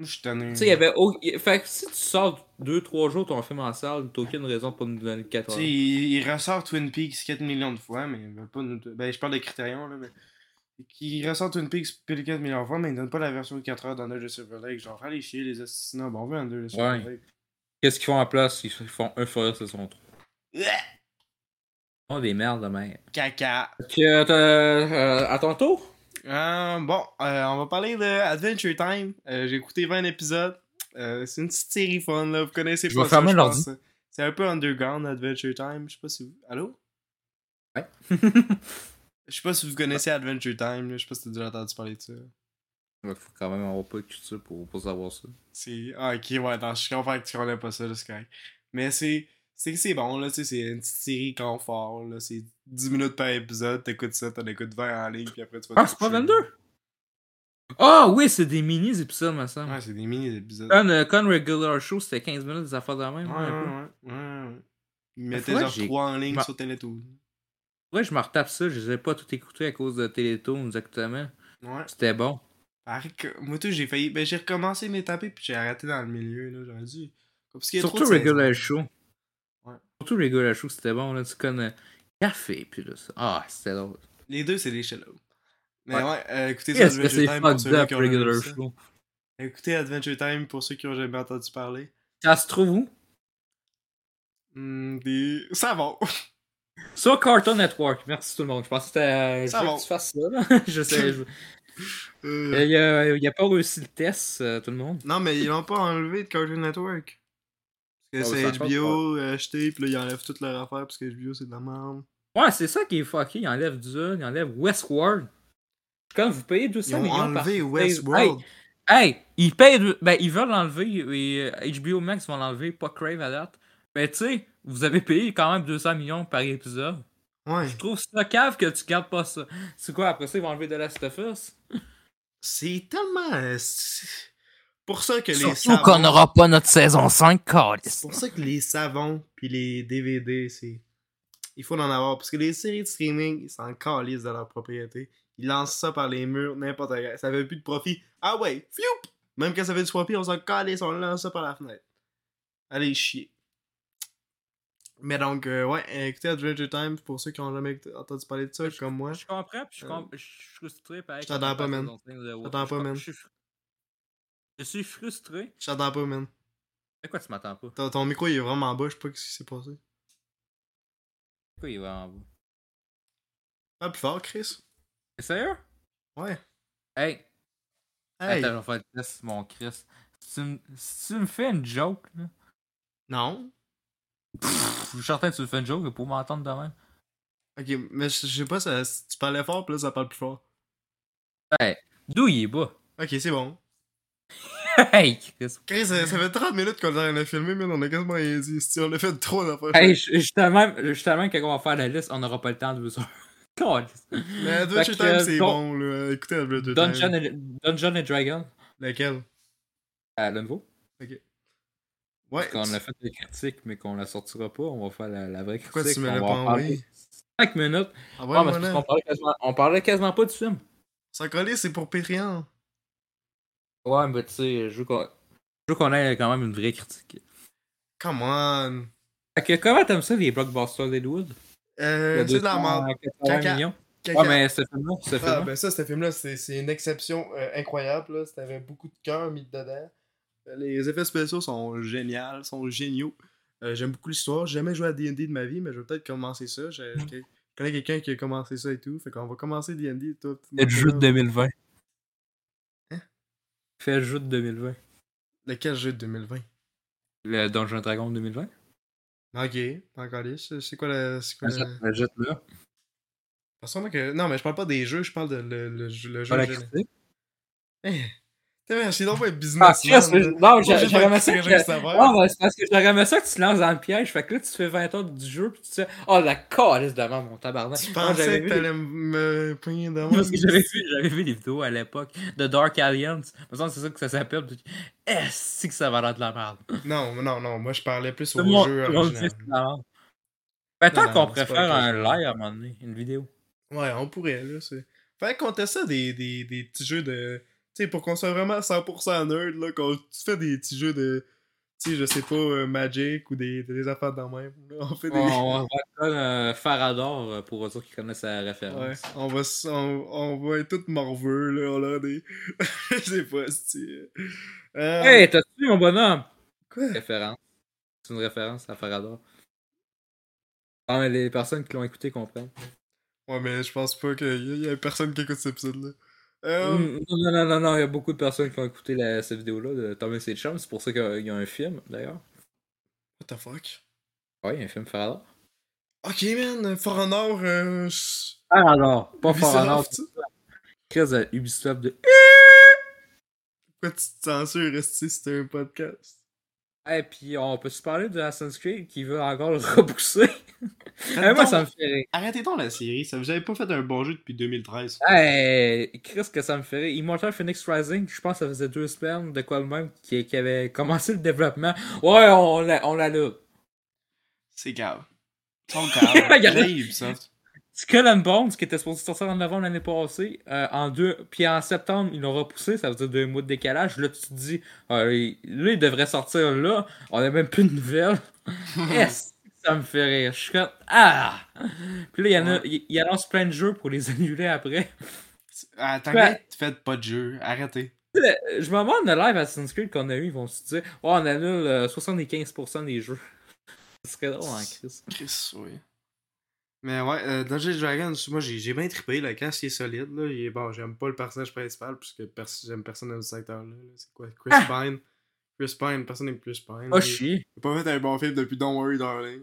Je suis tanné. Tu sais, il y avait. Fait que si tu sors 2-3 jours ton film en salle, t'as aucune raison pour nous donner 4 Tu heures. sais, il, il ressort Twin Peaks 4 millions de fois, mais il veut pas nous. Ben, je parle de Criterion, là, mais. Il ressort Twin Peaks plus 4 millions de fois, mais il donne pas la version de 4 heures d'Under the Silver Lake. Genre, allez chier, les assassinats. Bon, on veut Under the Silver Ouais. Lake. Qu'est-ce qu'ils font en place? Ils font un forêt saison 3. Ils font des merdes de merde. Caca. Que, euh, euh, à ton tour? Euh, bon, euh, on va parler de Adventure Time. Euh, J'ai écouté 20 épisodes. Euh, c'est une petite série fun, là. Vous connaissez Je pas vais ça, fermer je l'ordi. pense. C'est un peu underground, Adventure Time. Je sais pas si vous... Allô? Ouais. Je sais pas si vous connaissez Adventure Time, là. Je sais pas si t'as déjà entendu parler de ça. Il faut quand même avoir pas de culture pour, pour savoir ça. C'est... Ah, ok, ouais, non, je comprends que tu connais pas ça, c'est correct. Mais c'est... C'est que c'est bon, là, tu sais, c'est une petite série confort, là. C'est 10 minutes par épisode, t'écoutes ça, t'en écoutes 20 en ligne, puis après tu vas Ah, c'est pas coucher. 22 Ah oui, c'est des mini-épisodes, me semble. Ouais, c'est des mini-épisodes. Comme, euh, comme Regular Show, c'était 15 minutes des affaires de la même. Ouais, ouais, ouais, ouais. Ils mettaient genre que j'ai- 3 en ligne Ma- sur Télétoon. Ouais, je me retape ça, je les ai pas tout écoutés à cause de Télétoon exactement. Ouais. C'était bon. Pareil que- Moi, tout, j'ai failli. Ben, j'ai recommencé mes tapés, puis j'ai arrêté dans le milieu, là. J'aurais dû. Parce qu'il y a Surtout trop de Regular. Show. Ouais. Surtout Regular Show, c'était bon, là. Tu connais. Café, puis là, ça. Ah, c'était drôle. Les deux, c'est des shallow. Mais Ouais. ouais, euh, écoutez ça, Adventure Time pour ceux up, qui ont Regular ça. Show? Écoutez Adventure Time pour ceux qui ont jamais entendu parler. Ça se trouve où? Hmm, des... Ça va. Sur Cartoon Network. Merci tout le monde. Je pense que c'était. Ça je va. que tu fasses ça, là. je sais. je- Euh, Il a, il a pas réussi le test, euh, tout le monde? Non, mais ils l'ont pas enlevé de Cartoon Network. Parce que Ah, c'est HBO euh, acheté, puis là, ils enlèvent toute leur affaire parce que HBO, c'est de la merde. Ouais, c'est ça qui est fucké. Il enlève Dune, il enlève Westworld. Quand vous payez 200 Ils ont millions par enlevé Westworld. Hey, hey, ils payent. Ben, ils veulent l'enlever. et, euh, HBO Max vont l'enlever, pas Crave à date. Mais tu sais, vous avez payé quand même 200 millions par épisode. Ouais. Je trouve ça cave que tu gardes pas ça. C'est quoi, après ça, ils vont enlever The Last of Us? C'est tellement. euh, c'est pour ça que les Surtout savons. qu'on n'aura pas notre saison 5, C'est pour ça que les savons puis les DVD, c'est. Il faut en avoir. Parce que les séries de streaming, ils s'en calissent de leur propriété. Ils lancent ça par les murs, n'importe quoi. Ça fait plus de profit. Ah ouais, fioup! Même quand ça fait du profit, on s'en calisse, on lance ça par la fenêtre. Allez, chier. Mais donc, euh, ouais, écoutez Adventure Time pour ceux qui ont jamais entendu parler de ça, comme moi. Je comprends, puis je, Euh, com- je suis frustré. pareil, je quand pas, man. Je Walker. t'entends pas, man. Je suis, frustré. Je t'entends pas, man. De quoi tu m'entends pas? Ton, ton micro il est vraiment bas, je sais pas ce qui s'est passé. Pourquoi il va en bas? Pas plus fort, Chris. T'es sérieux? Ouais. Hey! Hey! Attends, je vais faire le test, mon Chris. Si tu me fais une joke, là, Non. Pff, je suis certain que tu me fais une joke pour m'entendre de même. Ok, mais je je sais pas, ça, si tu parlais fort, pis là, ça parle plus fort. Hey! D'où il est bas? Ok, c'est bon. Hey! Chris! Chris, ça, ça fait 30 minutes qu'on a rien à filmer, mais on a quasiment rien dit. Si on a fait trop d'affaires. Hey, t'aime même quand on va faire la liste, on n'aura pas le temps de deux heures. Câlisse. Mais Adventure Time, c'est bon, là. Écoutez Adventure Dungeon Time. et, Dungeon et Dragon, Lequel? Euh, le nouveau. Ouais. Qu'on tu- a fait des critiques, mais qu'on la sortira pas. On va faire la, la vraie critique. Pourquoi tu me on l'as pas envoyé? 5 minutes. Ah Ah, mais parce là. qu'on parlait quasiment, on parlait quasiment pas du film. Sans coller, c'est pour Patreon. Ouais, mais tu sais, je veux qu'on qu'on ait quand même une vraie critique. Come on. Comment t'aimes ça, les blockbusters d'Hollywood? Euh, c'est de la merde. 280 Caca. millions. Caca. Ouais, mais ce film-là, ce Ah, ben ça, ce film-là, c'est c'est une exception euh, incroyable. Là. C'était avec beaucoup de cœur mis dedans. Les effets spéciaux sont géniaux, sont géniaux. Euh, J'aime beaucoup l'histoire. J'ai jamais joué à D&D de ma vie, mais je vais peut-être commencer ça. Je, je- connais quelqu'un qui a commencé ça et tout. Fait qu'on va commencer D&D. Tout, Fait le jeu de 2020. Hein? Fait le jeu de 2020. Lequel jeu de 2020 Le Dungeon Dragon 2020. Ok, pas encore lisse. C'est quoi la. C'est quoi la... Le jeu là. Parce que-. Non, mais je parle pas des jeux, je parle de le, le, jeu- le jeu. Pas la critique? Eh, Donc pas Ah, business. Chris, non, j'aurais ça que- Non, Non, mais c'est parce que j'aurais ça que tu te lances dans le piège. Fait que là, tu fais 20 heures du jeu, puis tu sais, oh la calice de merde, mon tabarnak. Tu Non, pensais que t'allais me pogner de Parce que j'avais vu, j'avais vu les vidéos à l'époque de Dark Alliance. De toute façon, c'est ça que ça s'appelle. puis Est-ce que ça va de la merde? Non, non, non, moi je parlais plus au jeu original. Ben, tant qu'on pourrait faire cas, un live à un moment donné, une vidéo. Ouais, on pourrait, là. Fait qu'on teste ça des, des, des petits jeux de. Sais, pour qu'on soit vraiment 100% nerd, là, quand tu fais des petits jeux de. Tu sais, je sais pas, euh, Magic ou des, des affaires dans même. On fait des. On va euh, Farador euh, pour ceux qui connaissent la Ouais, référence. on va, on, on va être tous morveux, là, on a des... je sais pas, si... Euh, Hey, t'as-tu mon bonhomme? Quoi? Référence. C'est une référence à Farador. Ah, mais les personnes qui l'ont écouté comprennent. Ouais, mais je pense pas qu'il y, y a personne qui écoute cet épisode-là. Euh, Mm, Non, non, non, non, il y a beaucoup de personnes qui ont écouté la- cette vidéo-là de Thomas et Chum. C'est pour ça qu'il y a un film, d'ailleurs. What the fuck? Ouais, il y a un film Farador. Ok, man, For Honor, euh... Farador, pas tu- Crise de Ubisoft de. Pourquoi tu te censures, Esti, c'était un podcast? Et puis, on peut se parler de Assassin's Creed qui veut encore le repousser? Eh, moi, ça me fait rire. Arrêtez donc la série, ça vous avez pas fait un bon jeu depuis 2013. Hey, Chris, que ça me fait rire. Immortal Phoenix Rising, je pense que ça faisait deux semaines de quoi le même qui, qui avait commencé le développement. Ouais, on l'a on l'a là. C'est grave. Regardez. J'ai Ubisoft. Skull and Bones, qui était supposé sortir en novembre l'année passée, euh, en deux, puis en septembre, ils l'ont repoussé, ça veut dire deux mois de décalage. Là, tu te dis, il- là, il devrait sortir là, on a même plus de nouvelles. Que ça me fait rire? Je suis comme, ah! Puis là, il y en a, il, il annonce plein de jeux pour les annuler après. Ah, Ouais. faites pas de jeu, arrêtez. Je me demande le live Assassin's Creed qu'on a eu, ils vont se dire, oh, on annule euh, 75% des jeux. Ce serait drôle, hein, Chris. Chris, oui. Mais ouais, euh, Dungeons Dragons, moi j'ai bien trippé, le cast il est solide. Là. Il est, bon, j'aime pas le personnage principal, puisque pers j'aime personne dans ce secteur-là. là. C'est quoi Chris Pine? Chris Pine, personne n'aime Chris Pine. Là. chier. Il a pas fait un bon film depuis Don't Worry Darling.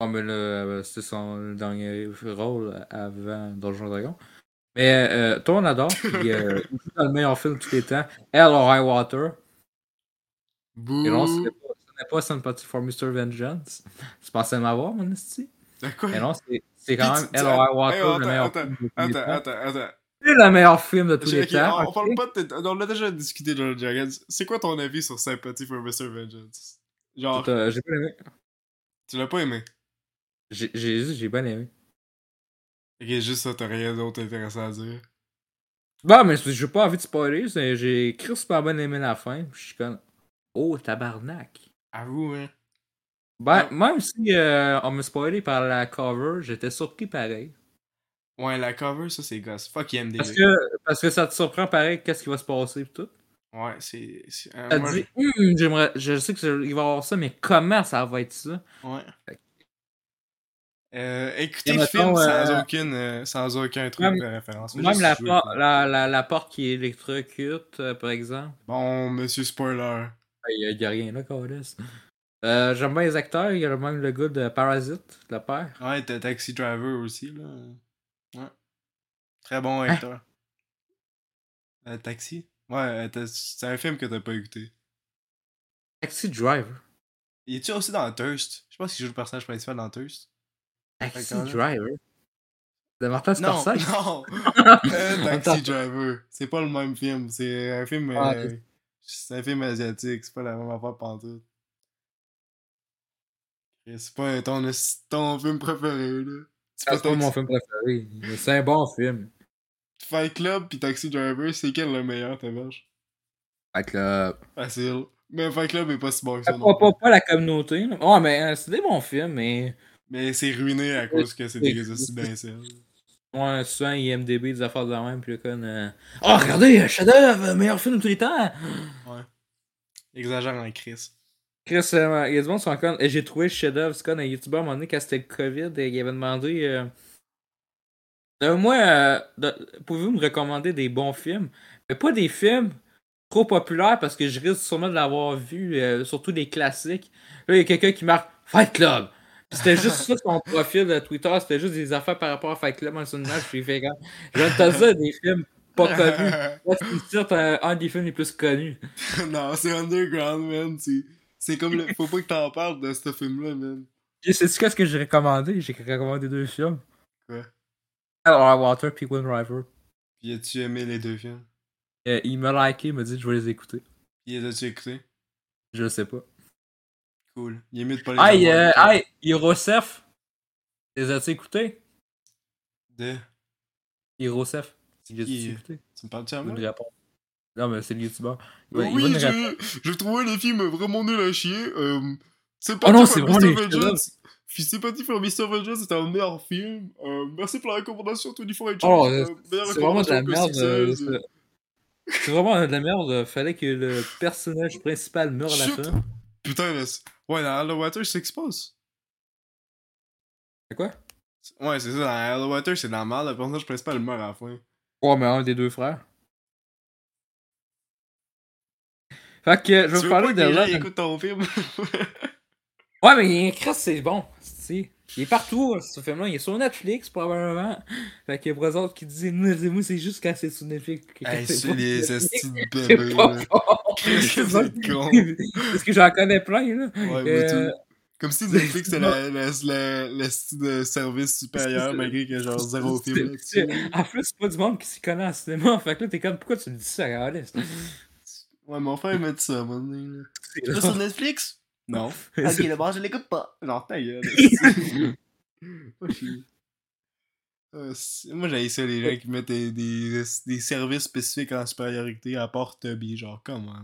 Ah, mais là, euh, c'était son dernier rôle avant Donjon Dragon. Mais euh, toi, on adore. Puis, euh, il joue dans le meilleur film de tous les temps, Hell or High Water. Bouh Et non, ce n'est pas, pas Sympathy for Mr. Vengeance. Tu pensais m'avoir, mon esti? Quoi? Mais non, c'est quand même Hell or High Water, attends, le meilleur attends, film de tous les Attends, temps. attends, attends. C'est le meilleur film de tous les temps. on, parle pas de. On a déjà discuté de Dragons. C'est quoi ton avis sur Sympathy for Mr. Vengeance? Genre, euh, J'ai pas aimé. tu l'as pas aimé? J'ai j'ai- j'ai bien aimé. Ok, juste ça, t'as rien d'autre intéressant à dire. Bon, mais j'ai pas envie de spoiler. J'ai crispement bien aimé la fin. Je suis comme. Oh, tabarnak. Avoue, hein. Ben, même si euh, on me spoilé par la cover, j'étais surpris pareil. Ouais, la cover, ça, c'est gosse. Fuck IMDb. Parce que, parce que ça te surprend pareil, qu'est-ce qui va se passer et tout. Ouais, c'est. euh, Ça moi, dit, Hum, j'aimerais, je sais qu'il va y avoir ça, mais comment ça va être ça? Ouais. Euh, écoutez le film sans, euh, aucune, euh, sans aucun truc même- de référence. Même la, por- la, la, la porte qui électrocute, euh, par exemple. Bon, monsieur spoiler. Il n'y a, rien là, Carlis. Euh, J'aime bien les acteurs, il y a même le gars de Parasite, le père. Ouais, t'as Taxi Driver aussi, là. Ouais. Très bon Hein? acteur. Euh, Taxi? Ouais, euh, c'est un film que t'as pas écouté. Taxi Driver. Il est-tu aussi dans Thirst? Je pense qu'il joue le personnage principal dans Thirst. Taxi. Driver. De Martin Scorsese? non! Euh. Taxi Driver. C'est pas le même film. C'est un film... Ah, euh, c'est un film asiatique. C'est pas la même affaire pantoute. C'est pas ton, ton film préféré, là. C'est pas mon film préféré. mais C'est un bon film. Fight Club pis Taxi Driver, c'est quel le meilleur, ta vache? Que là, Facile. Mais Fight Club est pas si bon que ça. pas, non pas, la communauté. Ouais, mais euh, c'est des bons films, mais. Mais c'est ruiné à cause que c'est des aussi bien ça. Ouais, souvent IMDB, des affaires de la même, puis le con. euh, Oh, regardez, chef-d'œuvre, meilleur film de tous les temps! Ouais. Exagère en Chris. Chris, euh, il y a du monde qui sont. Et j'ai trouvé le chef-d'œuvre, c'est un youtubeur à un moment donné, quand c'était le COVID, et il avait demandé. Euh... euh, moi, euh, de- pouvez-vous me recommander des bons films? Mais pas des films trop populaires parce que je risque sûrement de l'avoir vu, euh, surtout des classiques. Là, il y a quelqu'un qui marque Fight Club! C'était juste ça son profil de Twitter, c'était juste des affaires par rapport à Fight Club en son image, puis fait quand. Je viens de te dire des films pas connus. Là, tu me un, des films les plus connus. non, c'est underground, man. C'est- C'est comme le. Faut pas que t'en parles de ce film-là, man. Sais-tu qu'est-ce que j'ai recommandé? J'ai recommandé deux films. Quoi? Alors, Water puis Wind River. Pis as-tu aimé les deux films? Euh, il m'a liké, il m'a dit je vais les écouter. Pis les as-tu écoutés? Je sais pas. Cool. Il est mieux de pas les Hey, avoir euh, hey, Hirosef. Les as-tu écoutés? De? Hirosef. C'est Les as-tu euh, écoutés? Tu me parles-tu à moi? Non, mais c'est le youtubeur. Oui, j'ai trouvé les films vraiment nuls à chier. Euh, c'est pas Oh non, pour c'est vraiment des Vengeance. Sympathy for Mr. Vengeance, c'était un meilleur film. Euh, merci pour la recommandation 24 Inches. Oh, Euh, meilleure c'est vraiment de la merde. euh, c'est- C'est vraiment de la merde. Fallait que le personnage principal meure à la Chut. fin. Putain, c'est- Ouais, dans Hello Water, c'est ce qui se passe. C'est quoi? Ouais, c'est ça. Dans Hello Water, c'est normal. Le personnage principal meurt à la fin. Ouais, mais un des deux frères. Fait que je vais vous parler de que gens Love and- écoutent ton film? Ouais, mais Chris, c'est bon. c'est- Il est partout, ce film-là. Il est sur Netflix, probablement. Fait que pour les autres qui disent, moi, c'est- c'est juste quand c'est sur Netflix. que hey, c'est c'est les astis de C'est pas bon. Que c'est con? Parce que j'en connais plein, là. Ouais, Euh. Comme si Netflix c'était la, la, la, la style de service supérieur C'est- malgré a genre zéro c'est- film c'est- là-dessus. En plus, c'est pas du monde qui s'y connaît en cinéma. Fait que là, t'es comme, pourquoi tu me dis ça, Alice? Ouais, mon frère il m'a dit ça, à un moment donné, là. Sur Netflix? Non. C'est- d'abord, je l'écoute pas. Non, ta gueule. Ah, c'est- Moi, j'ai ça, les gens qui mettent des, des, des services spécifiques en supériorité à part Tubby, genre, comment, là.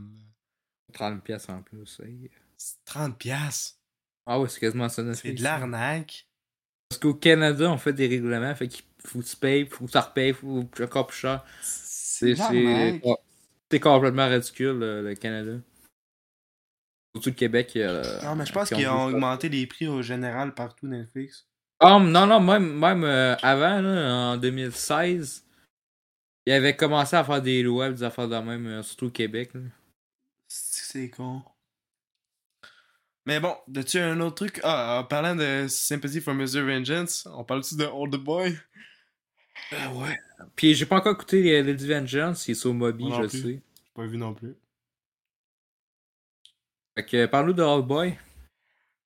30 pièces en plus. hey. C'est 30$. piastres? Ah ouais, c'est quasiment ça, C'est de l'arnaque. Parce qu'au Canada, on fait des règlements. Fait qu'il faut que tu payes, faut que tu repayes, faut que encore plus cher. C'est C'est complètement ridicule, le, Canada. Surtout le Québec. euh, Non, mais je pense qui qu'ils ont augmenté les prix au général partout Netflix. Ah, non, non, même, même euh, avant, là, en 2016, il avait commencé à faire des lois, des affaires de même, euh, surtout au Québec. C'est con. Mais bon, as-tu un autre truc? Ah, en parlant de Sympathy for Mr. Vengeance, on parle-tu de Old Boy? Ah ouais. Puis j'ai pas encore écouté les Lady Vengeance, il est sur Moby, je plus. sais. J'ai pas vu non plus. Fait que parle-nous de Old Boy.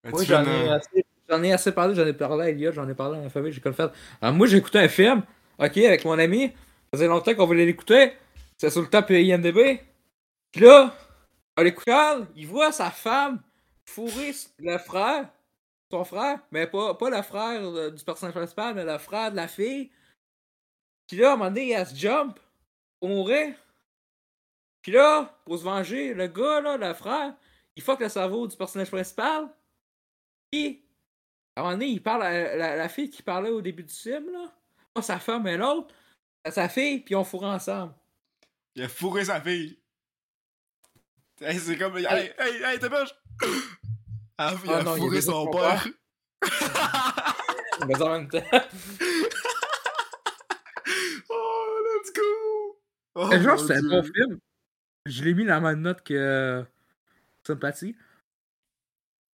Moi, fait j'en ai, un- assez, j'en ai assez parlé, j'en ai parlé à Elliot, j'en ai parlé à ma famille, j'ai comme fait. Alors, moi, j'ai écouté un film, ok, avec mon ami. faisait longtemps qu'on voulait l'écouter. C'est sur le top IMDB. Puis là, en l'écoutant, il voit sa femme fourrer le frère, son frère, mais pas, pas le frère euh, du personnage principal, mais le frère de la fille. Puis là, à un moment donné, il a se jump pour mourir. Puis là, pour se venger, le gars, là, le frère, il fuck le cerveau du personnage principal. Puis, à un moment donné, il parle à la, la fille qui parlait au début du film, là. Pas sa femme, mais l'autre. À sa fille, puis on fourrait ensemble. Il a fourré sa fille. Hey, c'est comme. Hey, hey, hey, t'es moche! Ah, il Ah a non, il fourré a son son père. Mais en même temps. oh, let's go! Oh, genre, mon c'est un bon film. Je l'ai mis dans la même note que euh, Sympathie.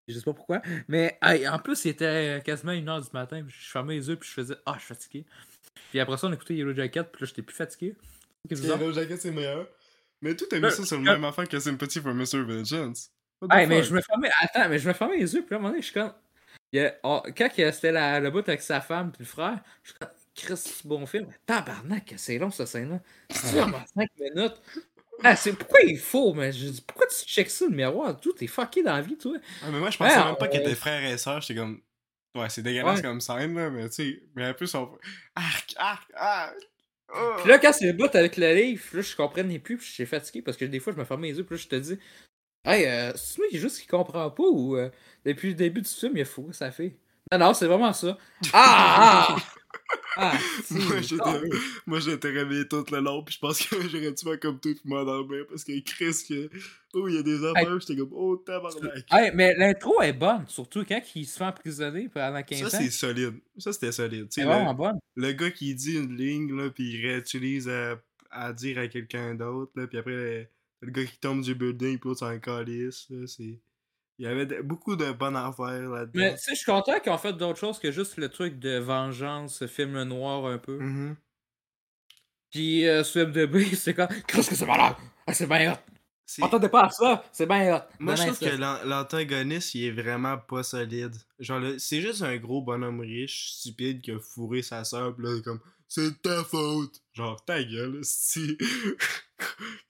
Je sais pas pourquoi. Mais hey, en plus, il était quasiment 1h du matin. puis Je fermais les yeux puis je faisais Ah, je suis fatigué. Puis après ça, on écoutait Yellow Jacket. Puis là, j'étais plus fatigué. Yellow Jacket, c'est meilleur. Mais tout t'as mis Là, ça sur le même affaire que Sympathy for Mr. Vengeance. Hey, mais je me fermais. Attends, mais je me fermais les yeux. Puis là, à un moment donné, je suis comme. il a- oh, quand c'était la, le bout avec sa femme puis le frère, je suis comme. Chris, bon film? Tabarnak, c'est long cette scène-là. C'est vraiment 5 minutes? Ah, c'est pourquoi il faut, mais je dis pourquoi tu checks ça le miroir, tout t'es fucké dans la vie, toi. Ah, mais moi, je pensais Ouais, même pas on- qu'ils étaient frères et sœurs. J'étais comme. Ouais, c'est dégueulasse Ouais. comme scène, là, mais tu sais. Mais un peu son. Arc, arc, arc! Oh. Puis là, quand c'est le bout avec le livre, là, je comprenais plus, puis j'étais fatigué parce que des fois, je me fermais les yeux, puis là, je te dis, hey, euh, c'est moi qui juste qui comprend pas ou euh, depuis le début du film, il a fou, ça fait. Non, non, c'est vraiment ça. Ah! Ah! Ah Moi, j'étais, moi, j'étais réveillé tout le long, puis je pense que j'aurais dû faire comme tout puis m'endormir parce que Chris, que. Oh, il y a des affaires, j'étais comme, oh, tabarnak. Hey, mais l'intro est bonne, surtout quand il se fait emprisonner pendant 15 Ça, ans. c'est solide. Ça, c'était solide. C'est vraiment le, bonne. le gars qui dit une ligne, là, puis il réutilise à, à dire à quelqu'un d'autre, là, puis après, le gars qui tombe du building, puis l'autre s'en calisse, là, c'est. Il y avait beaucoup de bonnes affaires là-dedans. Mais tu sais, je suis content qu'ils ont fait d'autres choses que juste le truc de vengeance, ce film noir un peu. Mhm. Puis euh, sur MDB, c'est comme, qu'est-ce que c'est malade? Ah, c'est bien hot. Attendez pas à ça, c'est bien hot. Moi, je trouve que l'an- l'antagoniste, il est vraiment pas solide. Genre, le- c'est juste un gros bonhomme riche, stupide, qui a fourré sa soeur, pis là, comme, c'est ta faute. Genre, ta gueule, si.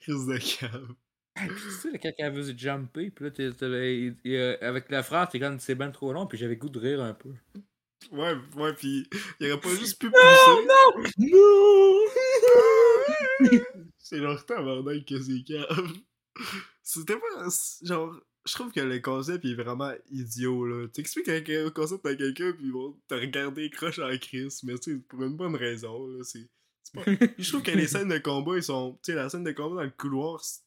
Crise de cave. Tu sais, là, quand elle veut se jumper, puis là, t'es- euh, avec le frère, t'es comme, c'est ben trop long, puis j'avais goût de rire un peu. Ouais, ouais, pis il aurait pas juste pu pousser. Non! c'est leur tabarnak que c'est cave. C'était pas. Genre, je trouve que le concept il est vraiment idiot, là. Tu expliques un concept à quelqu'un, pis ils vont te regarder croche en crise, mais tu sais, pour une bonne raison, là. C'est. c'est pas... Je trouve que les scènes de combat, ils sont. Tu sais, la scène de combat dans le couloir, c-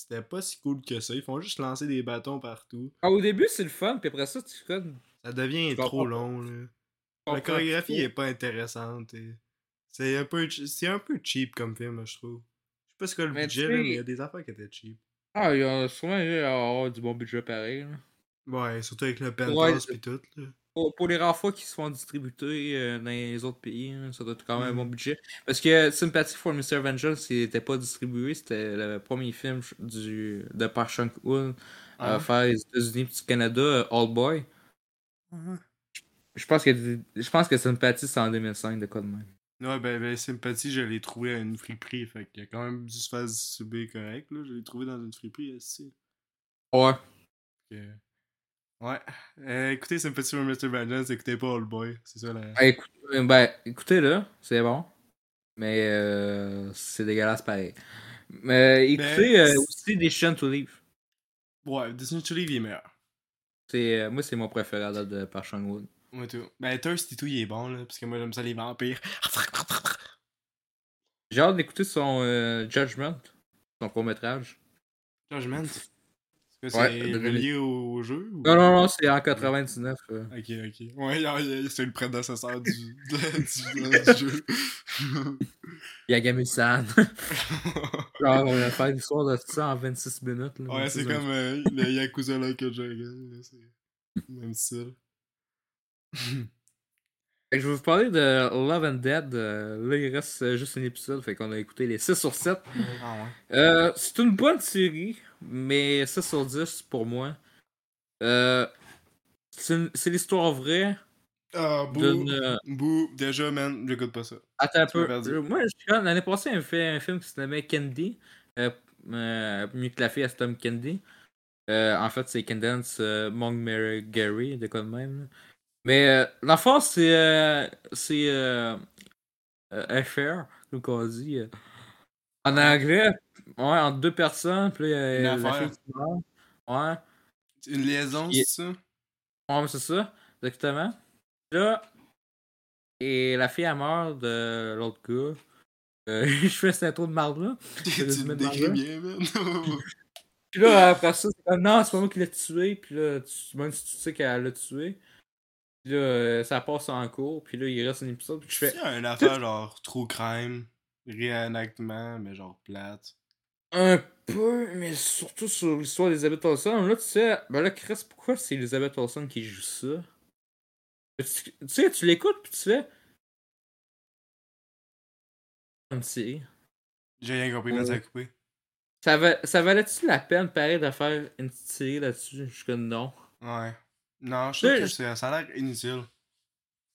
c'était pas si cool que ça. Ils font juste lancer des bâtons partout. Ah, au début, c'est le fun, puis après ça, tu comme. Ça devient trop long, là. La chorégraphie est pas intéressante. et C'est un peu un peu cheap comme film, je trouve. Je sais pas ce que le Mais budget, mais il y a des affaires qui étaient cheap. Ah, il y a sûrement eu avoir du bon budget pareil. là. Ouais, surtout avec le Ouais, penthouse pis tout, là. Pour, pour les rares fois qu'ils se font distribuer euh, dans les autres pays, hein, ça doit être quand même un bon Mhm. budget. Parce que Sympathy for Mr. Vengeance, il était pas distribué, c'était le premier film du, de Park Chan-wook à Ah. faire les États-Unis et du Canada, euh, All Boy. Je pense que je pense que Sympathy c'est en 2005 de quoi de même. Ouais, ben, ben Sympathie, je l'ai trouvé à une friperie, fait qu'il a quand même dû se faire subir correct, là. Je l'ai trouvé dans une friperie, aussi. Ouais. Ouais. Euh, écoutez Sympathie for Mr. Vengeance, écoutez pas All Boy. C'est ça, la... Ah, écoute- euh, ben, écoutez là, c'est bon. Mais euh, c'est dégueulasse pareil. Mais écoutez Ben, euh, c'est- aussi Decision to Leave. Ouais, Disney to Leave, il est meilleur. C'est, euh, moi, c'est mon préféré à date de Park Chan-wook. Moi, tout. Ben, Thirsty tout, il est bon, là, parce que moi, j'aime ça les vampires. J'ai hâte d'écouter son euh, Judgment, son court-métrage. Judgment? Est-ce que Ouais, c'est de- relié au, jeu? ou- Non, non, non, c'est en 99. euh. Ok, ok. Ouais, c'est le prédécesseur du, de- du, du jeu. Yagami-san. Genre, on va faire l'histoire de ça en 26 minutes. là. ouais, c'est 26 comme euh, le Yakuza Like a Dragon. là, C'est le même style. Fait que je vais vous parler de Love and Dead. euh, là, il reste juste un épisode, fait qu'on a écouté les 6 sur 7. Ah ouais. Euh, c'est une bonne série, mais 6 sur 10 pour moi. Euh, c'est l'histoire vraie Ah, bouh. D'une, euh, Bouh. Déjà, man, j'écoute pas ça. Attends un peu. Moi, l'année passée, elle fait un film qui s'appelait Candy. Euh, euh, mieux que la fille, se nomme Candy. En fait, c'est Candence euh, Montgomery, de quoi de même. là. Mais euh, l'enfant, c'est. C'est. FR, comme on dit. En anglais, ouais, entre deux personnes, puis là, Une euh, la affaire. fille. Ouais. Une liaison, Il- c'est ça? Ouais, mais c'est ça, exactement. Là, et la fille, elle meurt de l'autre gars. Euh, je fais cette intro de marde là. tu décris bien, man. Puis là, après ça, c'est comme non, c'est pas moi qui l'ai tué. Puis là, tu, même si tu sais qu'elle l'a tué. Puis là, euh, ça passe en cours. Puis là, il reste un épisode. Puis je fais C'est une affaire genre true crime, réenactement, mais genre plate. Un peu, mais surtout sur l'histoire d'Elizabeth Olsen. Là, tu sais, ben là, Chris, pourquoi c'est Elizabeth Olsen qui joue ça? Tu, tu sais, tu l'écoutes, puis tu fais. Une série. J'ai rien compris, là, ça a coupé. Ça, va, ça valait-tu la peine, pareil, de faire une petite série là-dessus? Je comme non. Ouais. Non, je trouve sais, que ça a l'air inutile.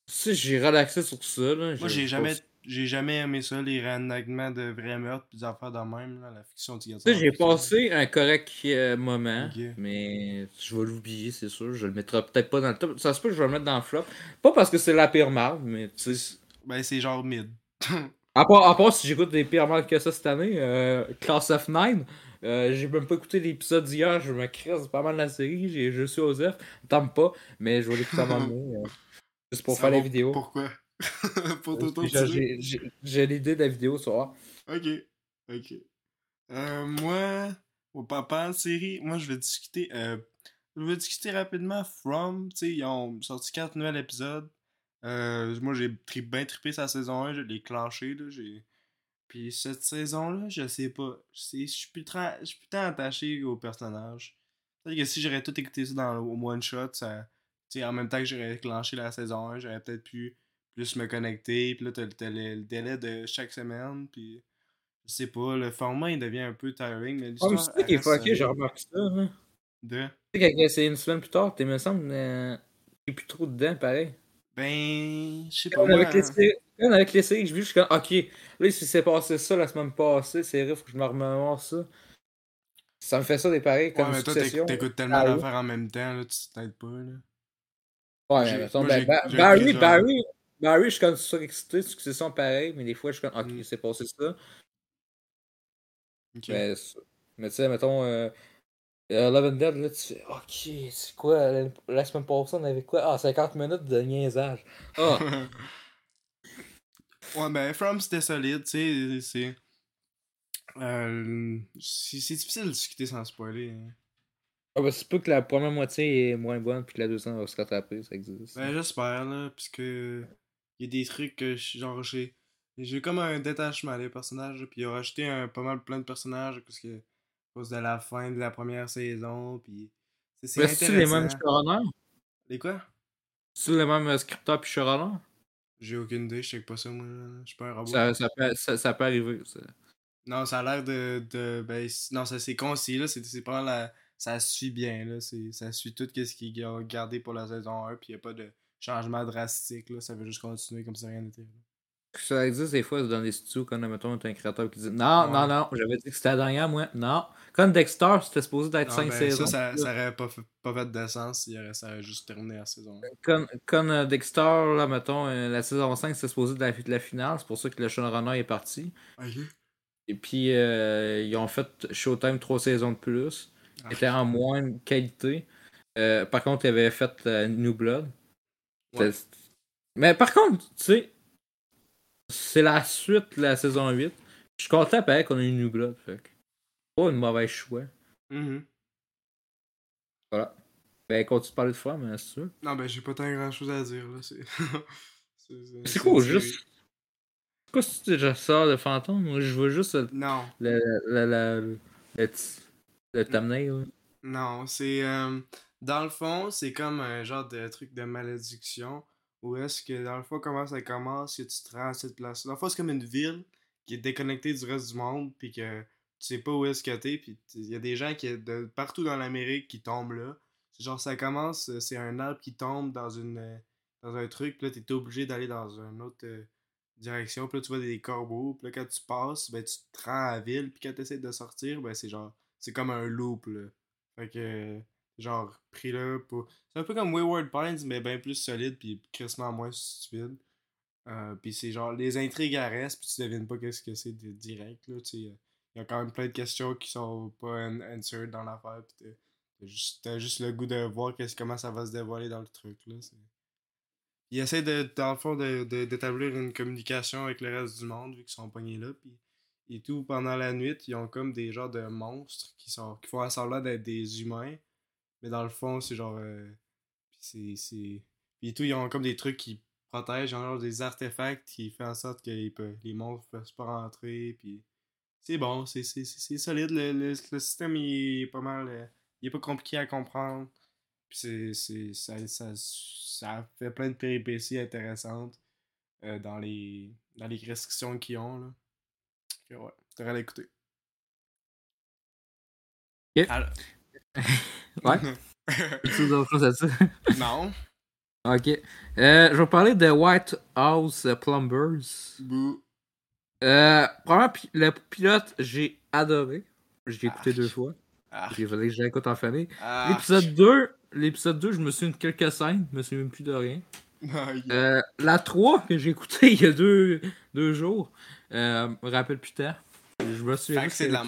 Tu sais, j'ai relaxé sur ça, là. Moi, j'ai jamais, j'ai jamais aimé ça, les réenactements de vrais meurtres pis des affaires de même, là, la fiction Tu sais, obligatoire. j'ai passé un correct euh, moment, mais je vais l'oublier, c'est sûr. Je le mettrai peut-être pas dans le top. Ça se peut que je vais le mettre dans le flop. Pas parce que c'est la pire marde, mais tu sais. Ben, c'est genre mid. À part, à part si j'écoute des pires mardes que ça cette année, euh, Class of Nine, euh, j'ai même pas écouté l'épisode d'hier, je me crisse pas mal la série, j'ai je suis Osef, tente pas, mais je vais l'écouter moment donné, euh, juste pour Ça faire la vidéo. Pourquoi? Pour t'auto-tirer? j'ai- l'idée de la vidéo ce soir. Ok. Ok. Euh, moi, au papa série, moi je vais discuter. Euh, je vais discuter rapidement From. Tu sais, ils ont sorti 4 nouveaux épisodes. Euh, moi j'ai tri- bien trippé sa saison 1, je l'ai clenché. Là. Puis cette saison-là, je sais pas. Je suis plus tra- je suis plus tant attaché au personnage. Peut-être que si j'aurais tout écouté ça dans le au one shot, ça. En même temps que j'aurais clenché la saison 1, j'aurais peut-être pu plus me connecter. Puis là, t'as, t'as le, le délai de chaque semaine. Puis je sais pas, le format il devient un peu tiring. Mais Oh, l'histoire. mais c'est ça qui est fucké, j'ai remarqué ça. Hein. De. Tu sais, c'est une semaine plus tard, t'es, me semble, euh, t'es plus trop dedans, pareil. Ben. Je sais pas. Moi, avec, les séries, comme avec les séries que j'ai vues, je suis comme, ok, là, si c'est passé ça la semaine passée, c'est vrai, faut que je me remémore ça. Ça me fait ça des pareils, Ouais, comme mais toi, t'écoutes, tellement Ah d'affaires en même temps, là, tu t'aides pas, là. Ouais, mais mettons, ben, j'ai- Ba- j'ai Barry, Barry, Barry, je suis comme surexcité, succession pareil, mais des fois, je suis comme, ok, Mm. c'est passé ça. Mais, mais tu sais, mettons, euh, euh, Love and Dead, là, tu fais, ok, c'est quoi, la, la semaine passée, on avait quoi? Ah, 50 minutes de niaisage. Ah, ouais, ben, From c'était solide, tu sais, c'est. Euh, c'est difficile de discuter sans spoiler. hein. Ah, ben, c'est pas que la première moitié est moins bonne, puis que la deuxième va se rattraper, ça existe. Ben, j'espère, là, parce que. Il y a des trucs que, genre, j'ai. J'ai comme un détachement des personnages, puis il a rajouté un, pas mal plein de personnages, parce que. À cause de la fin de la première saison, puis. C'est c'est les mêmes showrunners? Les quoi? C'est-tu les mêmes euh, scripteurs puis showrunners? J'ai aucune idée, je sais pas ça, moi. Je suis pas un robot. Ça, ça, peut, ça, ça peut arriver. ça. Non, ça a l'air de, de. Ben, non, ça c'est concis, là. C'est c'est pas la. Ça suit bien, là. c'est- Ça suit tout ce qu'ils ont gardé pour la saison 1, puis y a pas de changement drastique, là. Ça veut juste continuer comme si rien n'était. Ça existe des fois dans des studios quand, mettons, t'as un créateur qui dit Non, non, Ouais. non, j'avais dit que c'était la dernière, moi. Non. Comme Dexter, c'était supposé d'être Non, 5 ben, saisons. ça, ça, ça aurait pas fait, pas fait de sens. Il aurait, ça aurait juste terminé la saison 1. Comme, comme euh, Dexter, là, mettons, euh, la saison 5, c'était supposé de la, finale. C'est pour ça que le showrunner est parti. Et puis, euh, ils ont fait Showtime 3 saisons de plus. Ah. Était en moins qualité. Euh, par contre, ils avaient fait New Blood. Ouais. Mais par contre, tu sais, c'est la suite de la saison 8. Je suis content pareil qu'on a eu New Blood. Fait pas une mauvaise choix. Mhm. Voilà. Ben, continue de parler de fois, mais c'est sûr. Non, ben, j'ai pas tant grand chose à dire, là. C'est. c'est C'est quoi, une juste? quoi si tu déjà sors de fantôme? Moi, je veux juste le, Non. le, le, le, le, le thumbnail. Non, c'est. euh, dans le fond, c'est comme un genre de truc de malédiction. Où est-ce que, dans le fond, comment ça commence, que tu te rends à cette place Dans le fond, c'est comme une ville qui est déconnectée du reste du monde, puis que tu sais pas où est-ce que t'es, puis il y a des gens qui, de partout dans l'Amérique qui tombent là. C'est genre, ça commence, euh, c'est un arbre qui tombe dans une, euh, dans un truc, puis là, t'es obligé d'aller dans une autre euh, direction, puis là, tu vois des corbeaux, puis là, quand tu passes, ben, tu te rends à la ville, puis quand t'essaies de sortir, ben, c'est genre, c'est comme un loop, là. Fait que, genre, pris là pour... C'est un peu comme Wayward Pines, mais bien plus solide, puis crissement moins stupide. Euh, puis c'est genre, les intrigues restent, puis tu devines pas qu'est-ce que c'est direct, là, tu. Il y a quand même plein de questions qui sont pas an- answered dans l'affaire, puis t'as- juste, juste le goût de voir qu'est-ce, comment ça va se dévoiler dans le truc, là. Ils essaient, de, dans le fond, de- d'établir une communication avec le reste du monde, vu qu'ils sont pognés là, puis et tout, pendant la nuit, ils ont comme des genres de monstres qui sont qui font semblant d'être des humains, mais dans le fond, c'est genre... euh, puis c'est... c'est... Puis tout, ils ont comme des trucs qui protègent, genre des artefacts qui font en sorte que les, les monstres peuvent pas rentrer, puis... C'est bon, c'est, c'est, c'est, c'est solide, le, le, le système il est pas mal... euh, il est pas compliqué à comprendre, puis c'est, c'est, ça, ça, ça fait plein de péripéties intéressantes euh, dans les dans les restrictions qu'ils ont, là. Fait ouais, t'aurais l'écouter. Ok. Alors- Ouais. Choses à dire? non. Ok. Euh, je vais parler de White House Plumbers. Euh, premièrement, le pilote, j'ai adoré. J'ai écouté Arc. deux fois. Il fallait que je l'écoute en famille. L'épisode 2, l'épisode 2, je me souviens de quelques scènes, je me souviens même plus de rien. Yeah. Euh, la 3 que j'ai écouté il y a deux, deux jours, euh, me rappelle plus tard. Je me souviens que c'est de la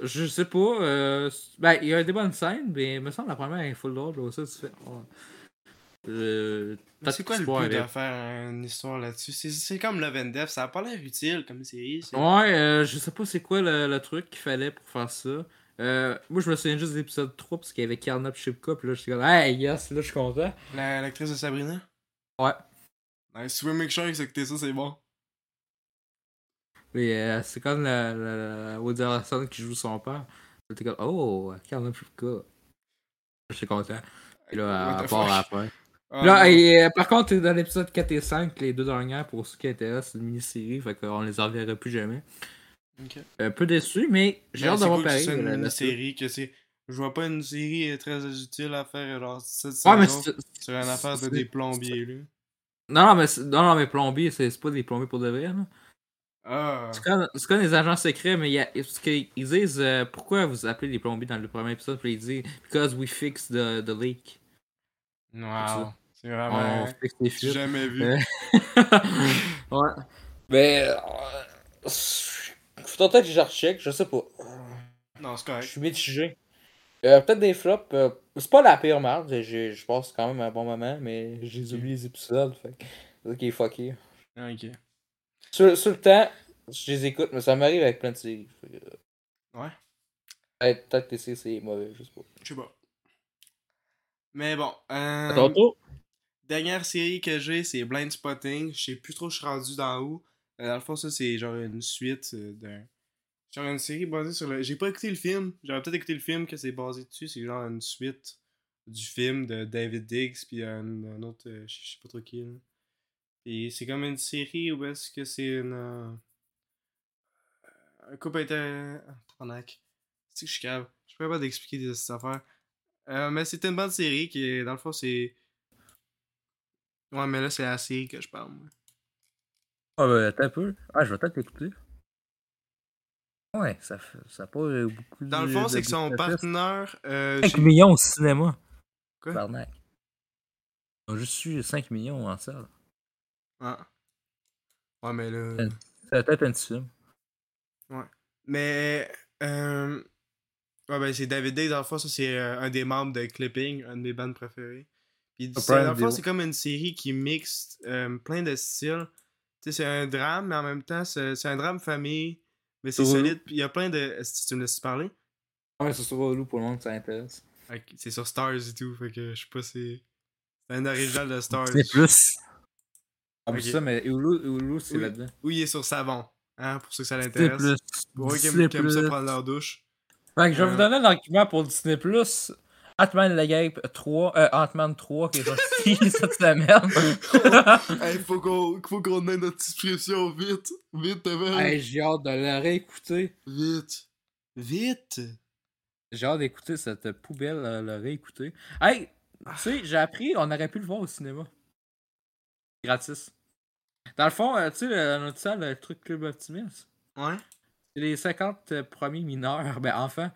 Je sais pas. Euh, ben, il y a des bonnes scènes, mais il me semble que la première est full là, Ça, tu fais. oh. Euh, c'est quoi le but de faire une histoire là-dessus? C'est, c'est comme Love and Death, ça a pas l'air utile comme série. Ouais, euh, je sais pas c'est quoi le, le truc qu'il fallait pour faire ça. Euh, moi, je me souviens juste de l'épisode 3 parce qu'il y avait Carnap Shipka, puis là, j'étais comme, hey, yes, là, je suis content. La- l'actrice de Sabrina? Ouais. Nice, tu veux make sure que ça, c'est bon. Mais euh, c'est comme la, la, la Woody Harrelson qui joue son père. J'étais comme, oh, Carnap Shipka. J'étais content. Et là, à part après. Ah, là, et, euh, par contre, dans l'épisode 4 et 5, les deux dernières, pour ceux qui intéressent, c'est une mini-série, fait qu'on les enverra plus jamais. Un peu déçu, mais j'ai Mais hâte d'avoir pareil. c'est une série que c'est. Je vois pas une série très utile à faire, genre, cette Ouais, mais saison c'est- sur une affaire de des plombiers, là. Non, non, mais, non, non, mais plombier, c'est c'est pas des plombiers pour de vrai. là. Ah. C'est comme, c'est comme des agents secrets, mais il y a, parce qu'ils disent euh, pourquoi vous appelez les plombiers dans le premier épisode, puis ils disent Because we fix the, the leak. Wow. C'est On vraiment. fixe les fuites. jamais vu. Euh, ouais. Mais. Euh, faut peut-être que je recheck, je sais pas. Non, c'est Je correct. suis mitigé. Euh, peut-être des flops. euh, c'est pas la pire merde, je passe quand même un bon moment, mais j'ai oublié les épisodes. Fait que c'est ça qui est fucké. Ok. Sur, sur le temps, je les écoute, mais ça m'arrive avec plein de séries. Fait que, Ouais. Peut-être peut-être que c'est c'est mauvais, je sais pas. Je sais pas. Mais bon. Euh, À ton tour? Dernière série que j'ai, c'est Blind Spotting. Je sais plus trop, je suis rendu dans où. Euh, dans le fond, ça, c'est genre une suite euh, d'un. Genre une série basée sur le. J'ai pas écouté le film. J'aurais peut-être écouté le film que c'est basé dessus. C'est genre une suite du film de David Diggs, puis un, un autre. euh, je je sais pas trop qui, là. Et c'est comme une série où est-ce que c'est une. euh, un couple inter. Tabarnak. C'est que je suis cave. Je peux pas d'expliquer des- cette affaire. Euh, mais c'est une bonne série qui est. Dans le fond, c'est. Ouais, mais là, c'est la série que je parle, moi. Ah, ben, attends un peu. Ah, je vais peut-être l'écouter. Ouais, ça fait ça a pas beaucoup Dans le fond, c'est que son partenaire. Euh, 5 j'ai- millions au cinéma. Quoi? Barnac. Ils ont juste eu 5 millions en salle. Ah. Ouais, mais là. Euh. C'est peut-être un petit film. Mais. Euh... Ouais, ben, c'est David Day, dans le fond, ça, c'est euh, un des membres de Clipping, un de mes bandes préférées. Puis, Ah, c'est- Prime dans le fond, Video. c'est comme une série qui mixe euh, plein de styles. Tu sais, c'est un drame, mais en même temps, c'est un drame famille. Mais c'est solide. Puis, il y a plein de. Est-ce que tu me laisses parler? Ouais, c'est sur Hulu pour le monde, ça intéresse. C'est sur Stars et tout, fait que je sais pas si. C'est un original de Stars. C'est plus. Ah, mais Ok. ça, mais Hulu, Hulu c'est Oui. là-dedans. Oui, il est sur Savon. Hein, pour ceux que ça Disney l'intéresse. Plus. Pour eux qui aiment, qui aiment ça prendre leur douche. Fait que je vais Euh. vous donner un argument pour Disney Plus. Ant-Man la Guêpe 3, euh, Ant-Man 3 qui est sorti cette semaine. hey, faut qu'on faut qu'on ait notre description vite. Vite, t'as vu? hey, j'ai hâte de le réécouter. Vite. Vite. J'ai hâte d'écouter cette poubelle, euh, le réécouter. Hey, tu sais, j'ai appris, on aurait pu le voir au cinéma. Gratis. Dans le fond, euh, tu sais, le- notre salle, le truc Club Optimist, Ouais. c'est les 50 euh, premiers mineurs, ben enfants,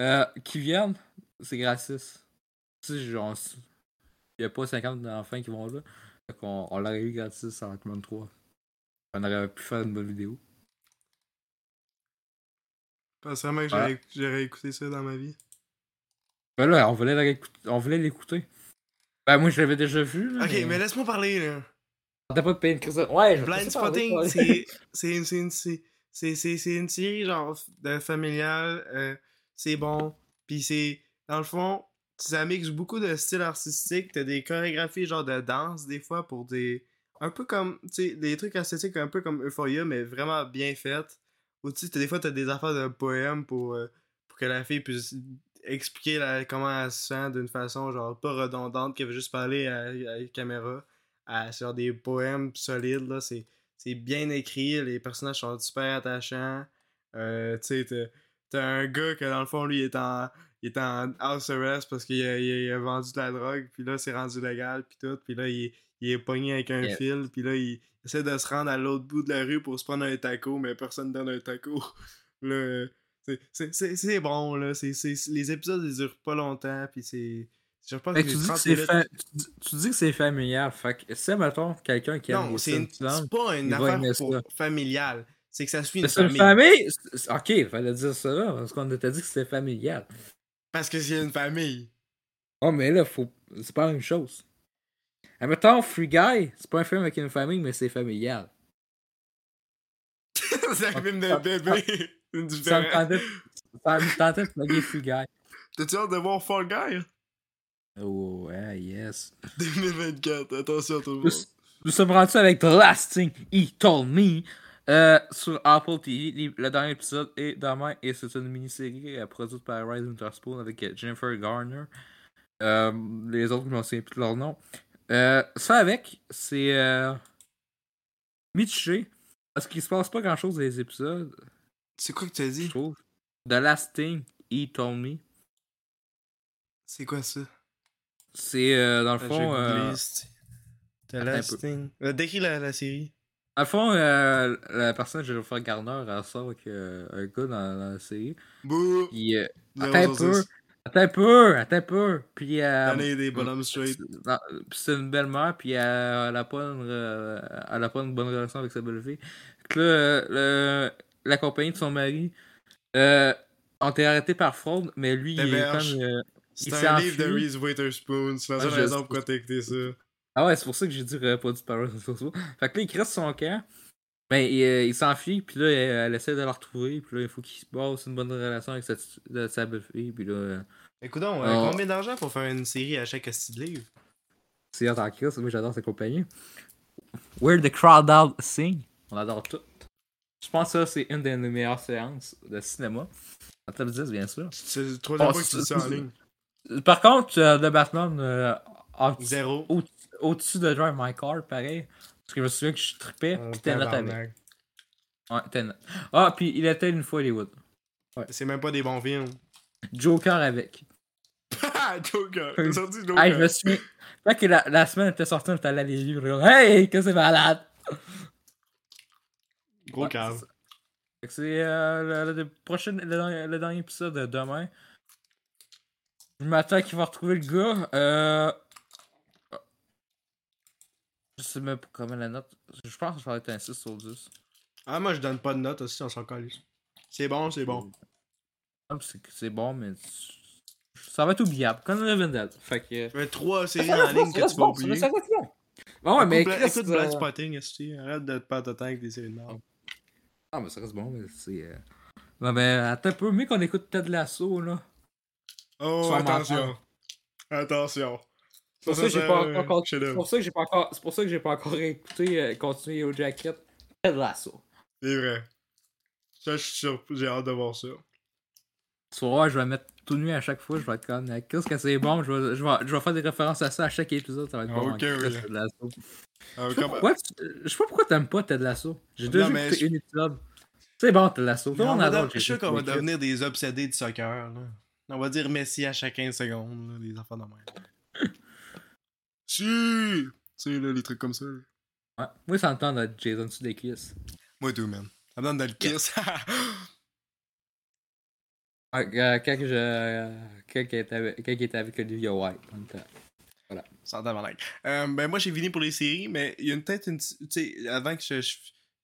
euh, qui viennent, c'est gratis. Tu sais, genre, il n'y a pas 50 enfants qui vont là. Fait qu'on on l'aurait eu gratis en Command 3. On aurait pu faire une bonne vidéo. Pense vraiment que j'aurais j'aurais écouté ça dans ma vie. Ben là, on voulait l'écouter. Ben moi, je l'avais déjà vu. Là, Ok, mais laisse-moi parler, là. T'as pas de payer une crise. Ouais, je Blind Spotting, c'est une, une, une série genre de familiale, euh, c'est bon, puis c'est dans le fond, ça mixe beaucoup de styles artistiques, t'as des chorégraphies genre de danse des fois pour des un peu comme tu sais des trucs esthétiques un peu comme Euphoria mais vraiment bien faites. Ou tu sais des fois t'as des affaires de poèmes pour euh, pour que la fille puisse expliquer la- comment elle se sent d'une façon genre pas redondante qu'elle veut juste parler à, à la caméra à, sur des poèmes solides, là, c'est, c'est bien écrit, les personnages sont super attachants. Euh, tu sais, t'as, un gars que dans le fond, lui, il est en, il est en house arrest parce qu'il a, il a- vendu de la drogue, puis là, c'est rendu légal, puis tout, puis là, il, il est pogné avec un Yeah. fil, puis là, il essaie de se rendre à l'autre bout de la rue pour se prendre un taco, mais personne donne un taco. là, euh, c'est, bon, là, les épisodes, ils durent pas longtemps, puis c'est... Je pense que tu, dis que 30 c'est minutes. fa- tu, dis- tu dis que c'est familial. Fait que c'est, mettons, quelqu'un qui aime Non, les c'est une- c'est pas une affaire pour familiale. C'est que ça suit Mais une c'est une famille. famille. Ok, fallait dire ça là, parce qu'on t'a dit que c'était familial. Parce que c'est une famille. Oh, mais là, faut... c'est pas la même chose. Admettons, Free Guy, c'est pas un film avec une famille, mais c'est familial. c'est un film de ça- bébé. Ça me tentait, ça me tentait de plugger Free Guy. T'as-tu hâte de voir Fall Guy? Oh, ouais, yes. 2024, attention tout le monde. nous sommes rendus avec The Last Thing He Told Me euh, sur Apple TV. Le dernier épisode est demain et c'est une mini-série euh, produite par Rise Witherspoon avec euh, Jennifer Garner. Euh, les autres, je ne me souviens plus de leur nom. Euh, ça avec, c'est euh, parce qu'il se passe pas grand chose dans les épisodes, C'est quoi que t'as je dit? trouve. The Last Thing He Told Me. C'est quoi ça? C'est euh, dans le Ah, fond. euh, The Last. Thing. Euh, Décris la, la série. Dans le fond, euh, la personne de Jennifer Garner, elle sort avec euh, un gars dans, dans la série. Bouh! Puis, euh, attends un peu, attends un peu, attends un peu. Puis, euh, Donnez des bonhommes straight. c'est une belle-mère, puis elle, elle a pas une, elle a pas une bonne relation avec sa belle-fille. Là, euh, le- la compagnie de son mari euh, ont été arrêtés par fraude, mais lui, il est comme. euh, C'est il un s'est livre de. Reese Witherspoon. C'est la Ah, seule raison pourquoi t'as écouté ça. Ah ouais, c'est pour ça que j'ai dit euh, pas du Power. Fait que là, il crée son camp. Ben, il, euh, il s'enfuit, puis là, elle, elle essaie de la retrouver, puis là, il faut qu'il se passe une bonne relation avec sa, sa belle-fille, puis là, euh, Écoute donc, combien d'argent pour faire une série à chaque style de livre? c'est en crise, moi j'adore cette compagnie. Where the Crowd Out Sing, on adore tout. Je pense que ça, c'est une des meilleures séances de cinéma. En top 10, bien sûr. C'est le troisième fois que tu dis c'est- ça en ligne. Par contre, euh, The Batman, euh, en- Zéro. au- au-dessus de Drive My Car, pareil. Parce que je me souviens que je trippais, Oh, pis t'es note avec. tabarnak. Ouais, Tenet. Ah, puis il était une fois Hollywood. C'est même pas des bons films. Joker avec. Ah, Joker! T'as sorti Joker! Hey, je me souviens. Quand que la, la semaine était sortie, on était allé à les livres. Hey, que c'est malade! Gros Ouais, cave. c'est euh, le, le prochain, le, dernier- le dernier épisode de demain. Je m'attends qu'il va retrouver le gars. Euh... Je sais même pas comment la note. Je pense que ça va être un 6 sur 10. Ah, moi je donne pas de note aussi, on s'en calisse. C'est bon, c'est bon. Ah, C'est bon, mais ça va être oubliable. Comme Living Dead. Fait que. Je mets trois séries en ligne que tu vas oublier. bon. Ouais, mais écoute, écoute euh, Spotting. Arrête de te perdre de temps avec des séries de merde. Ah, mais ça reste bon, mais c'est. euh, Non, mais attends un peu, mieux qu'on écoute Ted Lasso, là. Oh, attention. Attention. C'est pour ça que j'ai pas encore. C'est chef-d'œuvre. pour ça que j'ai pas encore. C'est pour ça que j'ai pas encore écouté euh, continuer au jacket. Ted Lasso. C'est vrai. Ça, je suis sûr, j'ai hâte de voir ça. Tu voir, je vais mettre tout nu à chaque fois, je vais être comme. Qu'est-ce que c'est bon, je vais, je, vais, je vais faire des références à ça à chaque épisode, ça va être Ah, bon. ok, oui. Ah, Je sais comme- pourquoi tu- je sais pas pourquoi t'aimes pas Ted Lasso. J'ai déjà Non, écouté je- un épisode. C'est bon, Ted Lasso. Tout le on adore. Je suis sûr qu'on va devenir des obsédés de soccer. Là. On va dire Messi à chaque 15 secondes, là, des enfants de même. si! Tu sais, là, les trucs comme ça. là. Ouais. Moi, ça me tente d'être Jason Sudeikis. Moi, tout, man. Ça me donne dans le kiss. Ouais, euh, quand que je. euh, Quand il était avec, quand il était avec Olivia White. en même temps. Sans tabarnak. Euh, ben, moi, j'ai fini pour les séries, mais il y a une- peut-être une. Tu sais, avant que je. je-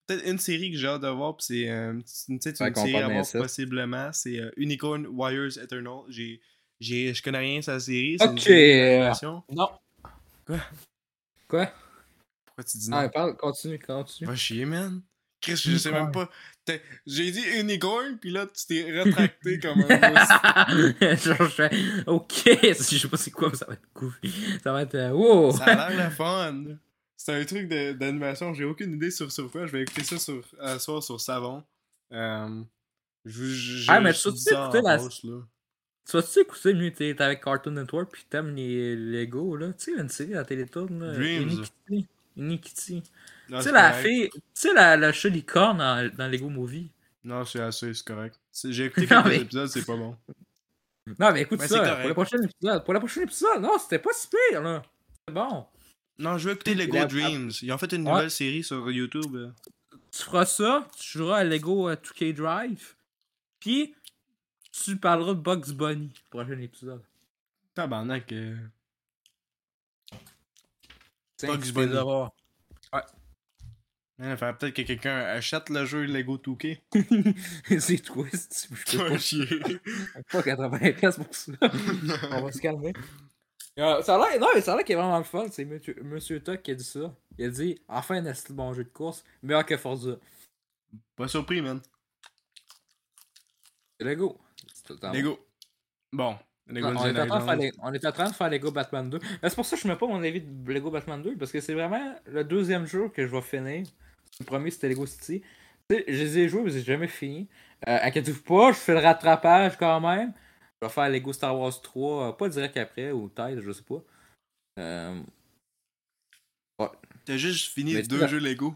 Peut-être une série que j'ai hâte de voir, pis c'est euh, une, une série à voir possiblement. C'est euh, Unicorn Wires Eternal. J'ai. j'ai- Je connais rien sur la série. C'est une Ok, série d'animation. Non. Quoi? Quoi? Pourquoi tu dis non? Ah, parle, continue, continue. Va chier, man. Chris, je sais même pas. J'ai dit unicorn, puis là, tu t'es rétracté comme un. Genre, je fais, ok, je sais pas c'est quoi, mais ça va être goofy. Ça va être. euh, wow! Ça a l'air le fun. C'est un truc d'animation. J'ai aucune idée sur, sur quoi. Je vais écouter ça sur, à soir sur Savon. Euh, je, je, Ah, mais tu en écouter la- post, là. Tu vas-tu écouter, mieux, t'es t'es avec Cartoon Network pis t'aimes les Lego, là? Tu sais, une série à Télétoon, là. Dreams. Non, Tu sais, la correct. fille. Tu sais, la, la chat licorne dans, dans Lego Movie. Non, c'est assez, c'est correct. J'ai écouté quelques mais- épisodes, c'est pas bon. Non, mais écoute Mais ça, pour le prochain épisode. Pour le prochain épisode, non, c'était pas si pire, là. C'est bon. Non, je veux écouter Lego La- Dreams. Ils ont fait une Ouais. nouvelle série sur YouTube. euh. Tu feras ça, tu joueras à Lego euh, 2K Drive, puis tu parleras de Bugs Bunny, prochain épisode. Tabarnak. euh. Bugs Bunny. auras. Il faudrait peut-être que quelqu'un achète le jeu Lego 2K. C'est twist, je peux Va chier. pas 80$ piastres pour ça. On va se calmer. Euh, ça a l'air, non, mais ça a l'air qu'il est vraiment le fun. C'est Monsieur, Monsieur Tuck qui a dit ça. Il a dit Enfin, un bon jeu de course, meilleur que Forza. Pas surpris, man. Lego. Lego. Bon. On, est en train de faire Jones. les- on est en train de faire Lego Batman 2. Mais c'est pour ça que je mets pas mon avis de Lego Batman 2, parce que c'est vraiment le deuxième jour que je vais finir. Le premier, c'était Lego City. Tu sais, je les ai joués, mais j'ai jamais fini. Euh, inquiétez-vous pas, je fais le rattrapage quand même. Je vais faire Lego Star Wars 3, euh, pas direct après, ou peut-être, je sais pas. Euh, T'as juste fini Mais deux jeux Lego.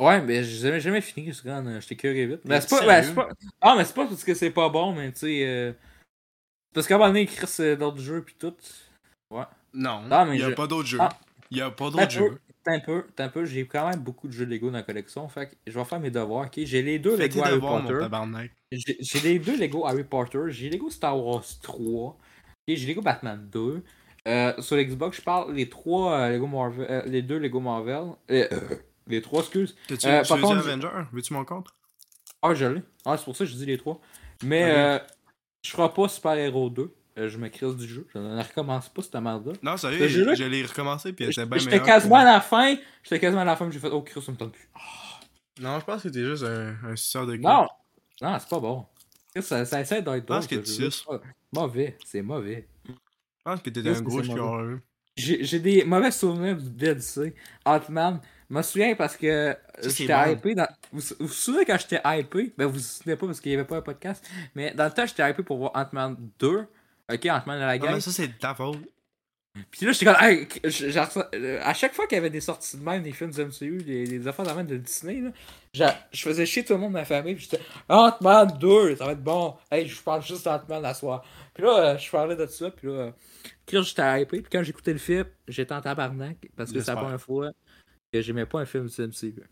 Ouais, mais j'ai jamais, jamais fini, quand euh, j'étais curieux vite. Mais pas, ben, c'est pas. Ah, mais c'est pas parce que c'est pas bon, mais tu sais. euh, Parce qu'à un moment donné, Chris euh, d'autres jeux pis tout. Non, Ah, mais il y a je- pas d'autres jeux. Ah. Il y a pas d'autres jeux. t'as un peu, t'as un peu, j'ai quand même beaucoup de jeux Lego dans la collection, fait que je vais faire mes devoirs, ok? J'ai les deux Lego Harry devoirs, Potter. J'ai les deux Lego Harry Potter, j'ai Lego Star Wars 3, ok? j'ai Lego Batman 2. Euh, sur l'Xbox, je parle les trois euh, Lego Marvel, euh, les deux Lego Marvel, euh, euh, les trois, excuse. T'as-tu Euh, tu par contre, Avenger? Veux-tu mon compte? Ah, je l'ai. Ah, c'est pour ça que je dis les trois. Mais Ok. Je ferai pas Super Hero 2. Euh, je me crise du jeu. Je ne recommence pas cette merde-là. Non, sérieux, jeu-là- je l'ai recommencé puis elle était bien J'étais quasiment à la fin. J'étais quasiment à la fin, mais j'ai fait Oh, Chris, ça me tente plus. Non, je pense que t'es juste un, un suceur de Non, non, c'est pas bon. Chris, Ça, ça essaie d'être drôle. pense que tu suces. Mauvais, c'est mauvais. Je pense que t'étais Qu'est-ce un gros chieur. J'ai j'ai des mauvais souvenirs du DLC. Ant-Man. Je me souviens parce que euh, j'étais hypé. Dans... Vous vous vous souvenez quand j'étais hypé? Ben, vous vous souvenez pas parce qu'il n'y avait pas un podcast. Mais dans le temps, j'étais hypé pour voir Ant-Man 2. Ok, Ant-Man à la Ah, gueule. mais ça, c'est de ta faute. Puis là, j'étais comme, hey, euh, à chaque fois qu'il y avait des sorties de même, des films du MCU, des, des affaires de même de Disney, là, je faisais chier tout le monde de ma famille, puis j'étais, Ant-Man 2, ça va être bon, hey, je parle juste d'Ant-Man à soir. Puis là, euh, je parlais de ça, puis là, quand j'étais hypé, puis quand j'écoutais le film, j'étais en tabarnak, parce que c'est la première fois que j'aimais pas un film du MCU.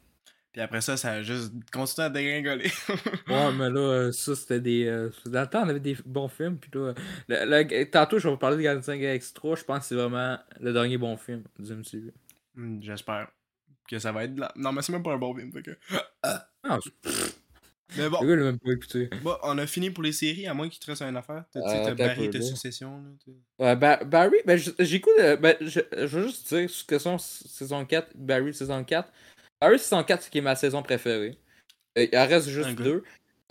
Puis après ça, ça a juste continué à dégringoler. Ouais, mais là, euh, ça, c'était des. euh, dans le temps, on avait des bons films. Puis là, le- le- tantôt, je vais vous parler de Guardians Galaxy 3. Je pense que c'est vraiment le dernier bon film du MCU. Hmm, J'espère que ça va être de la... Non, mais c'est même pas un bon film, fait que... Ah, Mais bon, le gars, il l'a même pas écouté. bon, on a fini pour les séries, à moins qu'il te reste une affaire. Euh, ta là. succession, là. Ba- Barry, ben, j'écoute. euh, ben, je, je veux juste dire, discussion saison 4, Barry saison 4. Barry saison 4, c'est qui est ma saison préférée. Euh, il en reste juste deux.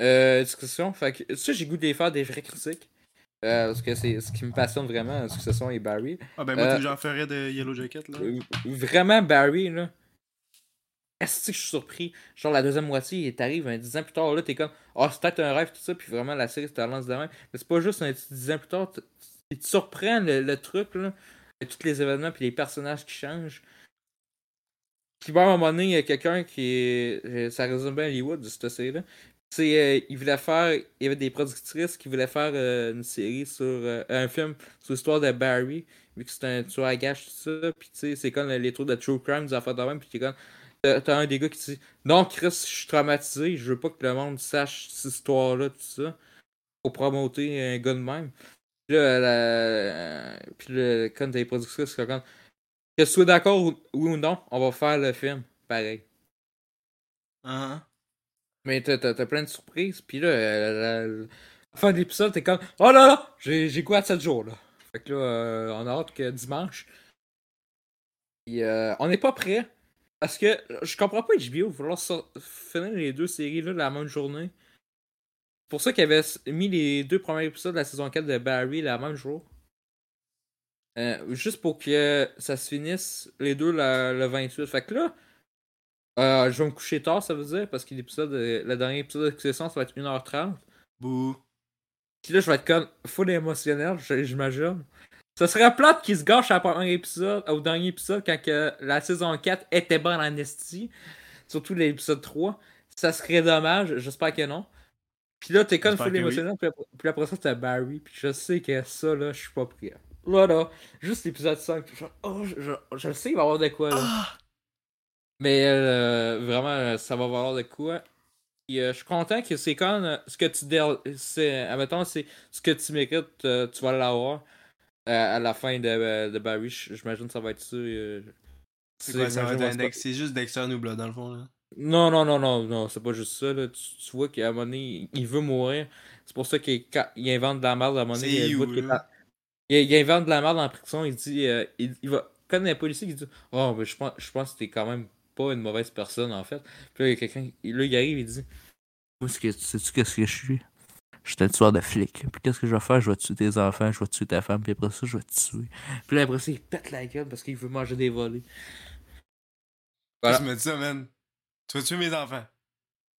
Euh, discussion, fait que ça, j'ai goût de les faire des vraies critiques. Euh, parce que c'est ce qui me passionne vraiment, Succession et Barry. Ah, ben moi, j'en ferais de Yellow Jacket, là. Vraiment, Barry, là. Est-ce que je suis surpris? Genre, la deuxième moitié, il t'arrive un dix ans plus tard, là, t'es comme, ah, c'est peut-être un rêve, tout ça, puis vraiment, la série, c'est lance de même. Mais c'est pas juste un petit dix ans plus tard, il te surprend le, truc, là, tous les événements, puis les personnages qui changent. Puis, bon, à un moment donné, il y a quelqu'un qui euh, Ça résume bien Hollywood, cette série-là. c'est euh, il voulait faire il y avait des productrices qui voulaient faire euh, une série sur euh, un film sur l'histoire de Barry vu que c'est un tueur à gages tout ça puis tu sais c'est comme les trucs de true crime des affaires de même puis t'es comme t'as un des gars qui dit non Chris je suis traumatisé je veux pas que le monde sache cette histoire là tout ça pour promoter un gars de même puis là la... puis le quand t'as les productrices c'est comme que tu sois d'accord ou- oui ou non on va faire le film pareil Hein? mais t'as, t'as, t'as plein de surprises, puis là, la, la- la fin de l'épisode, t'es comme Oh là là, j'ai, j'ai quoi à 7 jours là. Fait que là, euh, on a hâte que dimanche. Puis euh, on n'est pas prêt. Parce que je comprends pas HBO vouloir finir les deux séries là la même journée. C'est pour ça qu'ils avaient mis les deux premiers épisodes de la saison 4 de Barry la même jour. Euh, juste pour que ça se finisse les deux la- le 28. Fait que là, euh, je vais me coucher tard, ça veut dire, parce que l'épisode, euh, le dernier épisode de Succession, ça va être 1h30. Bouh. Puis là, je vais être comme full émotionnel, j'imagine. Ça serait plate qu'il se gâche à première épisode, au dernier épisode, quand que la saison 4 était bonne en esti. Surtout l'épisode 3. Ça serait dommage, j'espère que non. Puis là, t'es comme full que oui. émotionnel, puis après, ça, t'as Barry, puis je sais que ça, là, je suis pas prêt. Là, là, juste l'épisode 5, je, oh, je, je, je sais, il va y avoir de quoi, là. Ah! Mais euh, vraiment, ça va valoir de quoi. Et, euh, je suis content que c'est quand euh, ce que tu c'est admettons, c'est ce que tu mérites, euh, tu vas l'avoir euh, à la fin de, euh, de Barry. J'imagine que ça va être ça. euh, C'est quoi, ça va j'imagine, être un c'est pas- Dex- C'est juste Dexter Nubla dans le fond, là. Non, non, non, non, non, c'est pas juste ça. Là. Tu, tu vois qu'à un moment donné, il veut mourir. C'est pour ça qu'il il invente de la merde à un moment donné. Il invente de la merde en prison. Il dit, euh, il, il va, quand un policier qui dit, oh, mais je pense, je pense que t'es quand même pas une mauvaise personne en fait. Puis là, il y a quelqu'un, là, il arrive, il dit, moi, sais-tu qu'est-ce que je suis? Je suis un tueur de flic. Puis qu'est-ce que je vais faire? Je vais tuer tes enfants, je vais tuer ta femme, puis après ça, je vais te tuer. Puis là, après ça, il pète la gueule parce qu'il veut manger des volets. Voilà. Tu m'as dit ça, man? Tu vas tuer mes enfants.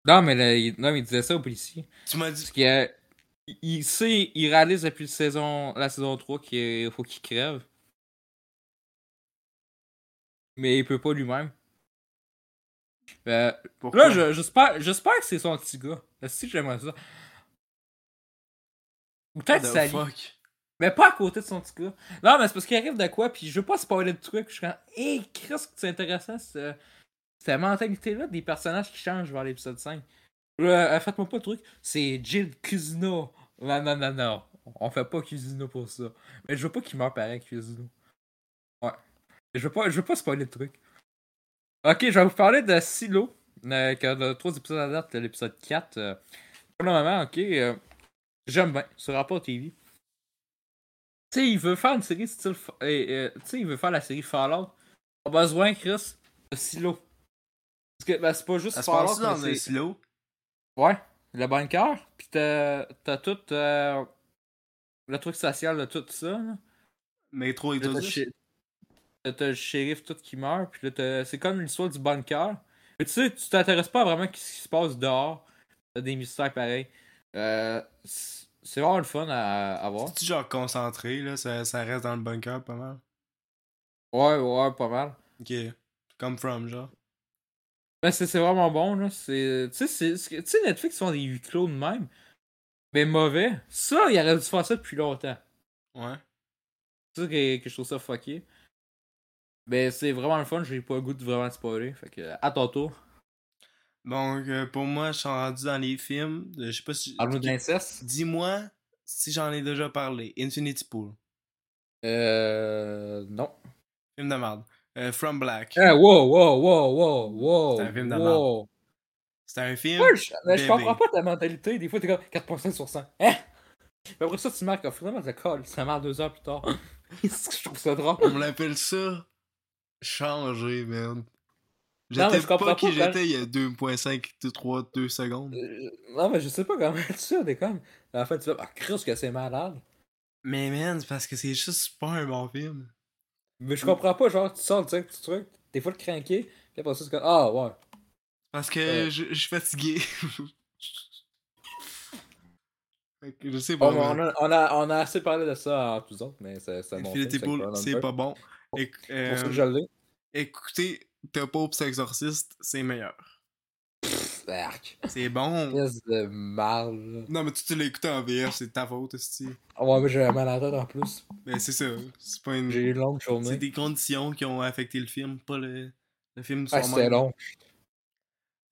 Non, mais là, il, non, mais il disait ça au policier. Tu m'as dit. Parce qu'il il- sait, il réalise depuis la saison, la saison 3 qu'il faut qu'il crève. Mais il peut pas lui-même. Euh, Pourquoi? là, je- j'espère, j'espère que c'est son petit gars. Si j'aimerais ça? Peut-être fuck? Mais pas à côté de son petit gars. Non, mais c'est parce qu'il arrive de quoi, puis je veux pas spoiler de trucs. Je suis comme, hé, que c'est intéressant, ce- cette mentalité-là des personnages qui changent vers l'épisode 5. Là, euh, faites-moi pas de truc, c'est Jill Cusino. Non, non, non, non. On fait pas Cusino pour ça. Mais je veux pas qu'il meure pareil, Cusino. Ouais. Je veux pas, je veux pas spoiler de trucs. Ok, je vais vous parler de Silo. Euh, qui a de trois épisodes à date, l'épisode 4. euh. pour le moment, ok. J'aime bien, sur Rapport TV. Tu sais, il veut faire une série style. euh, euh, tu sais, il veut faire la série Fallout. On a besoin, Chris, de Silo. Parce que ben, c'est pas juste Ça se Fallout. passe dans un silo? Ouais, le bunker. Pis t'as t'as tout euh, le truc social de tout ça. Là. Métro Exodus? shi- là, t'as le shérif tout qui meurt. Puis là, t'as- c'est comme l'histoire du bunker. Mais tu sais, tu t'intéresses pas vraiment à ce qui se passe dehors. T'as des mystères pareils. Euh, c'est vraiment le fun à, à voir. C'est genre concentré, là, ça, ça reste dans le bunker pas mal? Ouais, ouais, pas mal. Ok. Comme From, genre. Ben, c'est c'est vraiment bon, là. C'est. Tu sais, Netflix font des huis clos de même. Mais mauvais. Ça, il aurait dû faire ça depuis longtemps. Ouais. C'est ça que, que je trouve ça fucké. Mais c'est vraiment le fun, j'ai pas le goût de vraiment spoiler. Fait que, à ton tour. Donc, euh, pour moi, je suis rendu dans les films. de- Je sais pas si. Parle-nous d'inceste. Dis-moi si j'en ai déjà parlé. Infinity Pool. Euh. Non. Film de merde. Euh, From Black. Eh, wow, wow, wow, wow, wow. C'est un film de wow. C'est un film. Ouais, je, bébé. comprends pas ta mentalité. Des fois, t'es comme 4.5 sur 100. Hein? Mais après ça, tu marques, oh, finalement, ça colle. Ça marque deux heures plus tard. Je trouve ça drôle? On me l'appelle ça. Changer, man. Non, J'étais mais je comprends pas qui pas j'étais il y a 2.5, 3, 2 secondes. Euh, non, mais je sais pas comment tu sais, t'es comme. À la fin, tu vas, ah, Chris, que c'est malade. Mais man, c'est parce que c'est juste pas un bon film. Mais je comprends pas, genre, tu sors, tu sais, petit truc, t'es full craqué, puis après ça, c'est comme, ah, ouais. Parce que Ouais. je, je suis fatigué. Fait je sais pas. Bon, on, a, on, a, on a assez parlé de ça en tous autres, mais c'est Pool, c'est que- pas bon. Éc- C'est pour euh, que je l'ai. écoutez, The Pope Exorcist, c'est meilleur. C'est bon. Pièce de marde. là. Non, mais tu, tu l'as écouté en VF, c'est ta faute, aussi. Ouais, mais j'avais mal à la tête en plus. Ben, c'est ça. C'est pas une. J'ai eu une longue C'est journée. des conditions qui ont affecté le film, pas le, le film Ah, c'était long.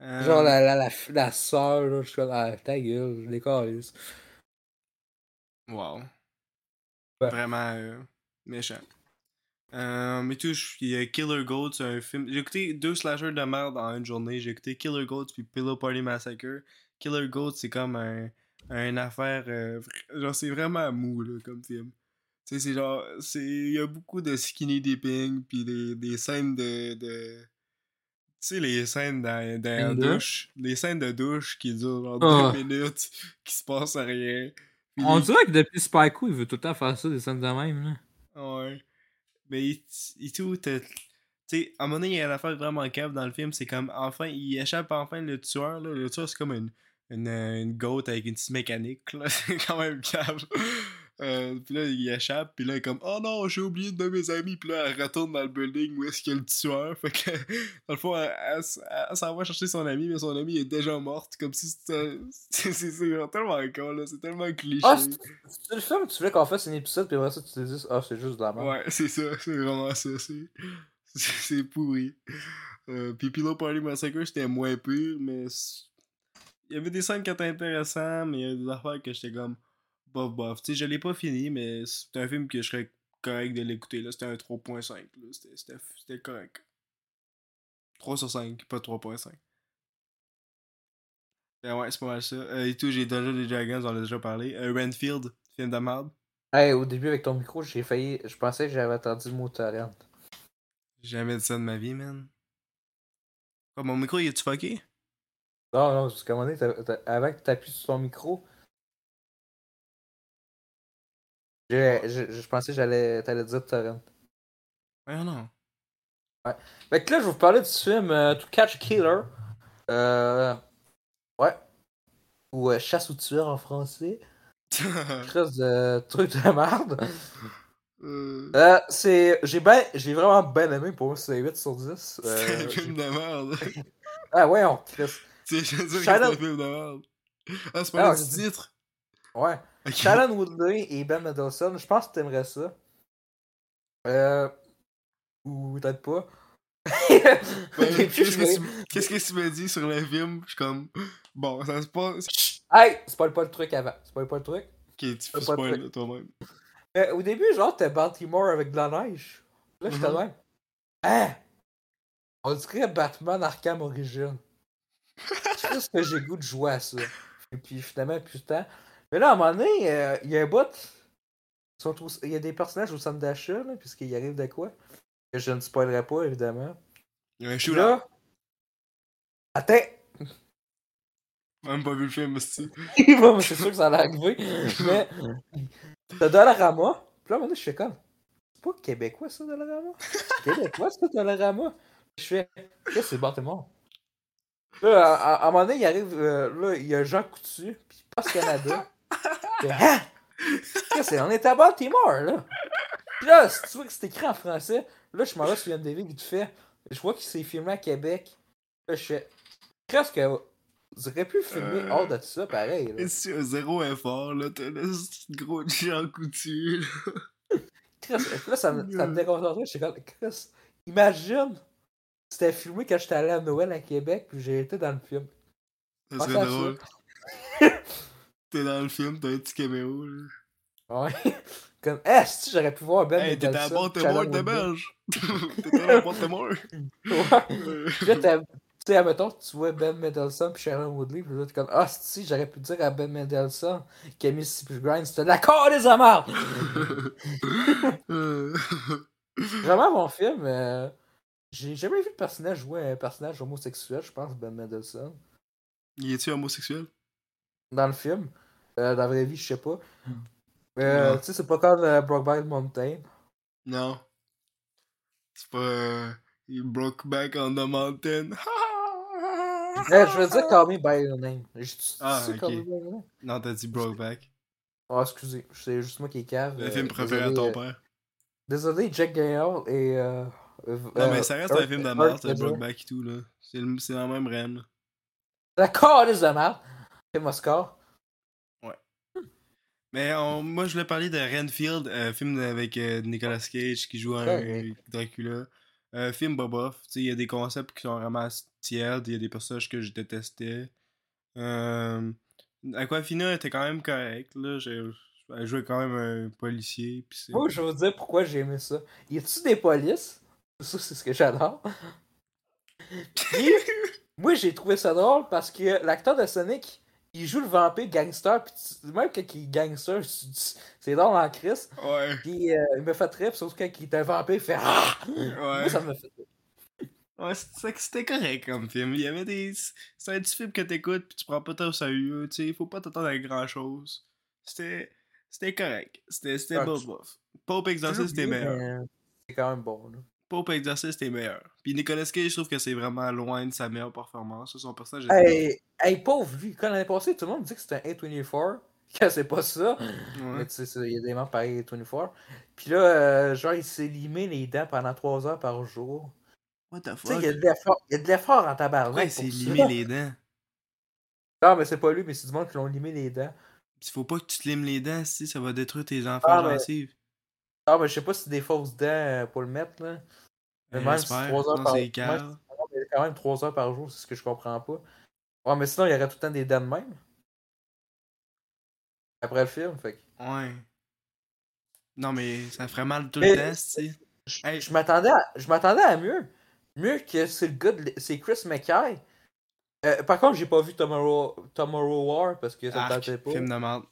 Euh, Genre la, la, la, la soeur, là, je suis comme, ah, ta gueule, je. Wow. Ouais. Vraiment euh, méchant. Euh, mais tout, il y a Killer Goat, c'est un film. J'ai écouté deux slashers de merde en une journée. J'ai écouté Killer Goat puis Pillow Party Massacre. Killer Goat, c'est comme un, un affaire. euh, genre, c'est vraiment mou, là, comme film. Tu sais, c'est genre. c'est Il y a beaucoup de skinny dipping puis des, des scènes de. de... Tu sais, les scènes dans, dans douche. Les scènes de douche qui durent genre Ah. deux minutes, qui se passe à rien. On les- dirait que depuis Spyco, il veut tout le temps faire ça, des scènes de même, là. Ouais. Mais il, il tout, tu sais, à un moment donné, il y a une affaire vraiment cave dans le film, c'est comme, enfin, il échappe enfin le tueur, là. Le tueur, c'est comme une, une, euh, une goat avec une petite mécanique. C'est quand même cave. Euh, puis là, il échappe, puis là, il est comme, oh non, j'ai oublié de mes amis, puis là, elle retourne dans le building où est-ce qu'il y a le tueur. Fait que, dans le fond, elle, elle, s- elle s'en va chercher son ami, mais son ami est déjà morte, comme si c'était. C'est tellement con, là, c'est tellement cliché. Ah, c'est le film, tu voulais qu'on fasse un épisode, puis après ça, tu te dis, ah, c'est juste de la merde. Ouais, c'est ça, c'est vraiment ça, c'est pourri. Euh, puis Pillow Party Massacre, c'était moins pur, mais il y avait des scènes qui étaient intéressantes, mais il y a des affaires que j'étais comme bof bof. Tu sais, je l'ai pas fini, mais c'est un film que je serais correct de l'écouter, là, c'était un 3.5, là, c'était- c'était c'était correct. 3 sur 5, pas 3.5. Ben ouais, c'est pas mal ça. Euh, et tout, j'ai Dungeons des Dragons, on en a déjà parlé. Euh, Renfield, film de merde. Hey, au début, avec ton micro, j'ai failli. Je pensais que j'avais entendu le mot torrent. J'ai jamais dit ça de ma vie, man. Quoi, mon micro, il est-tu fucké? Non, non, parce qu'à un moment donné, avant que tu appuies sur ton micro, je, je, je pensais que j'allais t'allais dire torrent. Ouais, non. Fait que là, je vais vous parler du film euh, To Catch a Killer. Euh. Ouais. Ou euh, Chasse au tueur en français. Chose de truc de merde. Euh, Euh, c'est. J'ai ben, j'ai vraiment bien aimé pour moi, c'est 8 sur 10. c'est Euh, un film de merde. Ah ouais, on Chris. Tu sais, je veux dire que c'est Shadow- un film de merde. Ah, c'est Ah, pas le j'ai dit- titre? Ouais. Ok. Shannon Woodley et Ben Mendelsohn, je pense que t'aimerais ça. Euh. Ou peut-être pas. Puis, Qu'est-ce que tu- me dis sur le film? Je suis comme, bon, ça se passe. Hey! Spoil pas le truc avant. Spoil pas le truc. Ok, tu Pas fais de spoil truc. là, toi-même. Euh, au début, genre, t'es Baltimore avec de la neige. Là, j'étais Mhm. même. Hein? On dirait Batman Arkham Origin. Qu'est-ce que j'ai goût de jouer à ça? Et puis finalement, putain. Mais là, à un moment donné, euh, il y a un au- Il y a des personnages au centre d'achat, là, puisqu'il arrive de quoi? Que je ne spoilerai pas, évidemment. Il y a un shootout. là. Attends! Même pas vu le film, aussi. Bon, c'est sûr que ça allait arriver. Mais. T'as Dollarama. Puis là, à un moment donné, je fais comme. C'est pas québécois, ça, Dollarama? C'est québécois, ça, Dollarama? Je fais. Qu'est-ce que c'est Baltimore? Là, à, à- à un moment donné, il arrive. euh, là, il y a Jean Coutu. Puis il passe Canada. Je Hein? C'est? On est à Baltimore, là. Puis là, si tu vois que c'est écrit en français, là, je m'en vais sur MDV vite fait. Je vois qu'il s'est filmé à Québec. Là, je fais. Qu'est-ce que. Vous auriez pu filmer Euh. hors de ça, pareil. Là. Et si un zéro effort, là, t'as le petit gros Jean Coutu, là. Chris, là, ça me, ça me déconcentrait. J'étais comme, Chris, imagine, c'était filmé quand j'étais allé à Noël à Québec, puis j'ai été dans le film. Ça serait drôle. T'es dans le film, t'as un petit caméo, là. Ouais. Comme, eh, si j'aurais pu voir Ben Hey, t'étais à Baltimore, Woodley. belge! T'étais à Baltimore! Ouais. Euh, tu sais, admettons, tu vois Ben Mendelsohn puis Sharon Woodley, puis là, t'es comme, ah, si, j'aurais pu dire à Ben Mendelsohn qu'il a mis Grind, c'était l'accord des amarres! Vraiment bon film. euh, J'ai jamais vu le personnage jouer un personnage homosexuel, je pense, Ben Mendelsohn. Il est-tu homosexuel? Dans le film. Euh, dans la vraie vie, je sais pas. Euh, Non. tu sais, c'est pas comme euh, Brokeback Mountain. Non. C'est pas... Euh, il broke back on the mountain. Euh, je veux dire Call Me By Your Name. J'ai dit Ah. Me By Your Name? Non, t'as dit broke back. Oh, excusez, c'est juste moi qui est cave. Le euh, film préféré à ton euh, père. Désolé, Jack Gale et. Euh, Non, mais ça reste un film de merde, Brokeback et tout, là. C'est le- c'est la même reine. La calice de merde. C'est mon score. Mais on- moi, je voulais parler de Renfield, un film avec euh, Nicolas Cage qui joue un Ouais. Dracula. Un film bobof. Tu sais, il y a des concepts qui sont vraiment tièdes, il y a des personnages que je détestais. Euh, Aquafina était quand même correct, là. J'ai- Elle jouait quand même un policier. Moi, je vais vous dire pourquoi j'ai aimé ça. Y a-tu des polices? Ça, c'est ce que j'adore. Puis, moi, j'ai trouvé ça drôle parce que l'acteur de Sonic, il joue le vampire gangster. Puis tu- même quand il est gangster, tu- c'est drôle en crise. Ouais. Puis euh, il me fait trip, sauf que quand il est un vampire, il fait Ah! Ouais. Moi, ça me fait Ouais, c'était c'était correct comme film. Il y avait des. C'est un petit film que t'écoutes pis tu prends pas tant au sérieux, tu sais. Faut pas t'attendre à grand chose. C'était. C'était correct. C'était c'était Ah, bof. Pope Exorcist était meilleur. Mais, C'est quand même bon. Là. Pope Exorcist était meilleur. Puis Nicolas Cage, je trouve que c'est vraiment loin de sa meilleure performance. Son personnage est. Hey, hey, pauvre lui, quand l'année passée, tout le monde dit que c'était un A24. Que c'est pas ça. Ouais. Mais tu sais, ça, il y a des membres pareils A24. Puis là, euh, genre, il s'est limé les dents pendant 3 heures par jour. What the Tu sais, fuck? il y a de l'effort- il y a de l'effort en tabarnak. Il s'est ça. limé les dents? Non, mais c'est pas lui, mais c'est du monde qui l'ont limé les dents. Pis faut pas que tu te limes les dents, si ça va détruire tes enfants Ah, mais-. Ah, mais je sais pas si c'est des fausses dents euh, pour le mettre, là. Mais même si j'espère. 3 heures par mais quand même 3 heures par jour, c'est ce que je comprends pas. Ouais, mais sinon, il y aurait tout le temps des dents de même. Après le film, fait que. Ouais. Non, mais ça ferait mal tout Mais- le temps, tu sais. Je, Hey. je m'attendais à, mieux. Mieux que c'est le gars de c'est Chris McKay. Euh, par contre, j'ai pas vu Tomorrow, Tomorrow War parce que ça tentait pas. film de merde.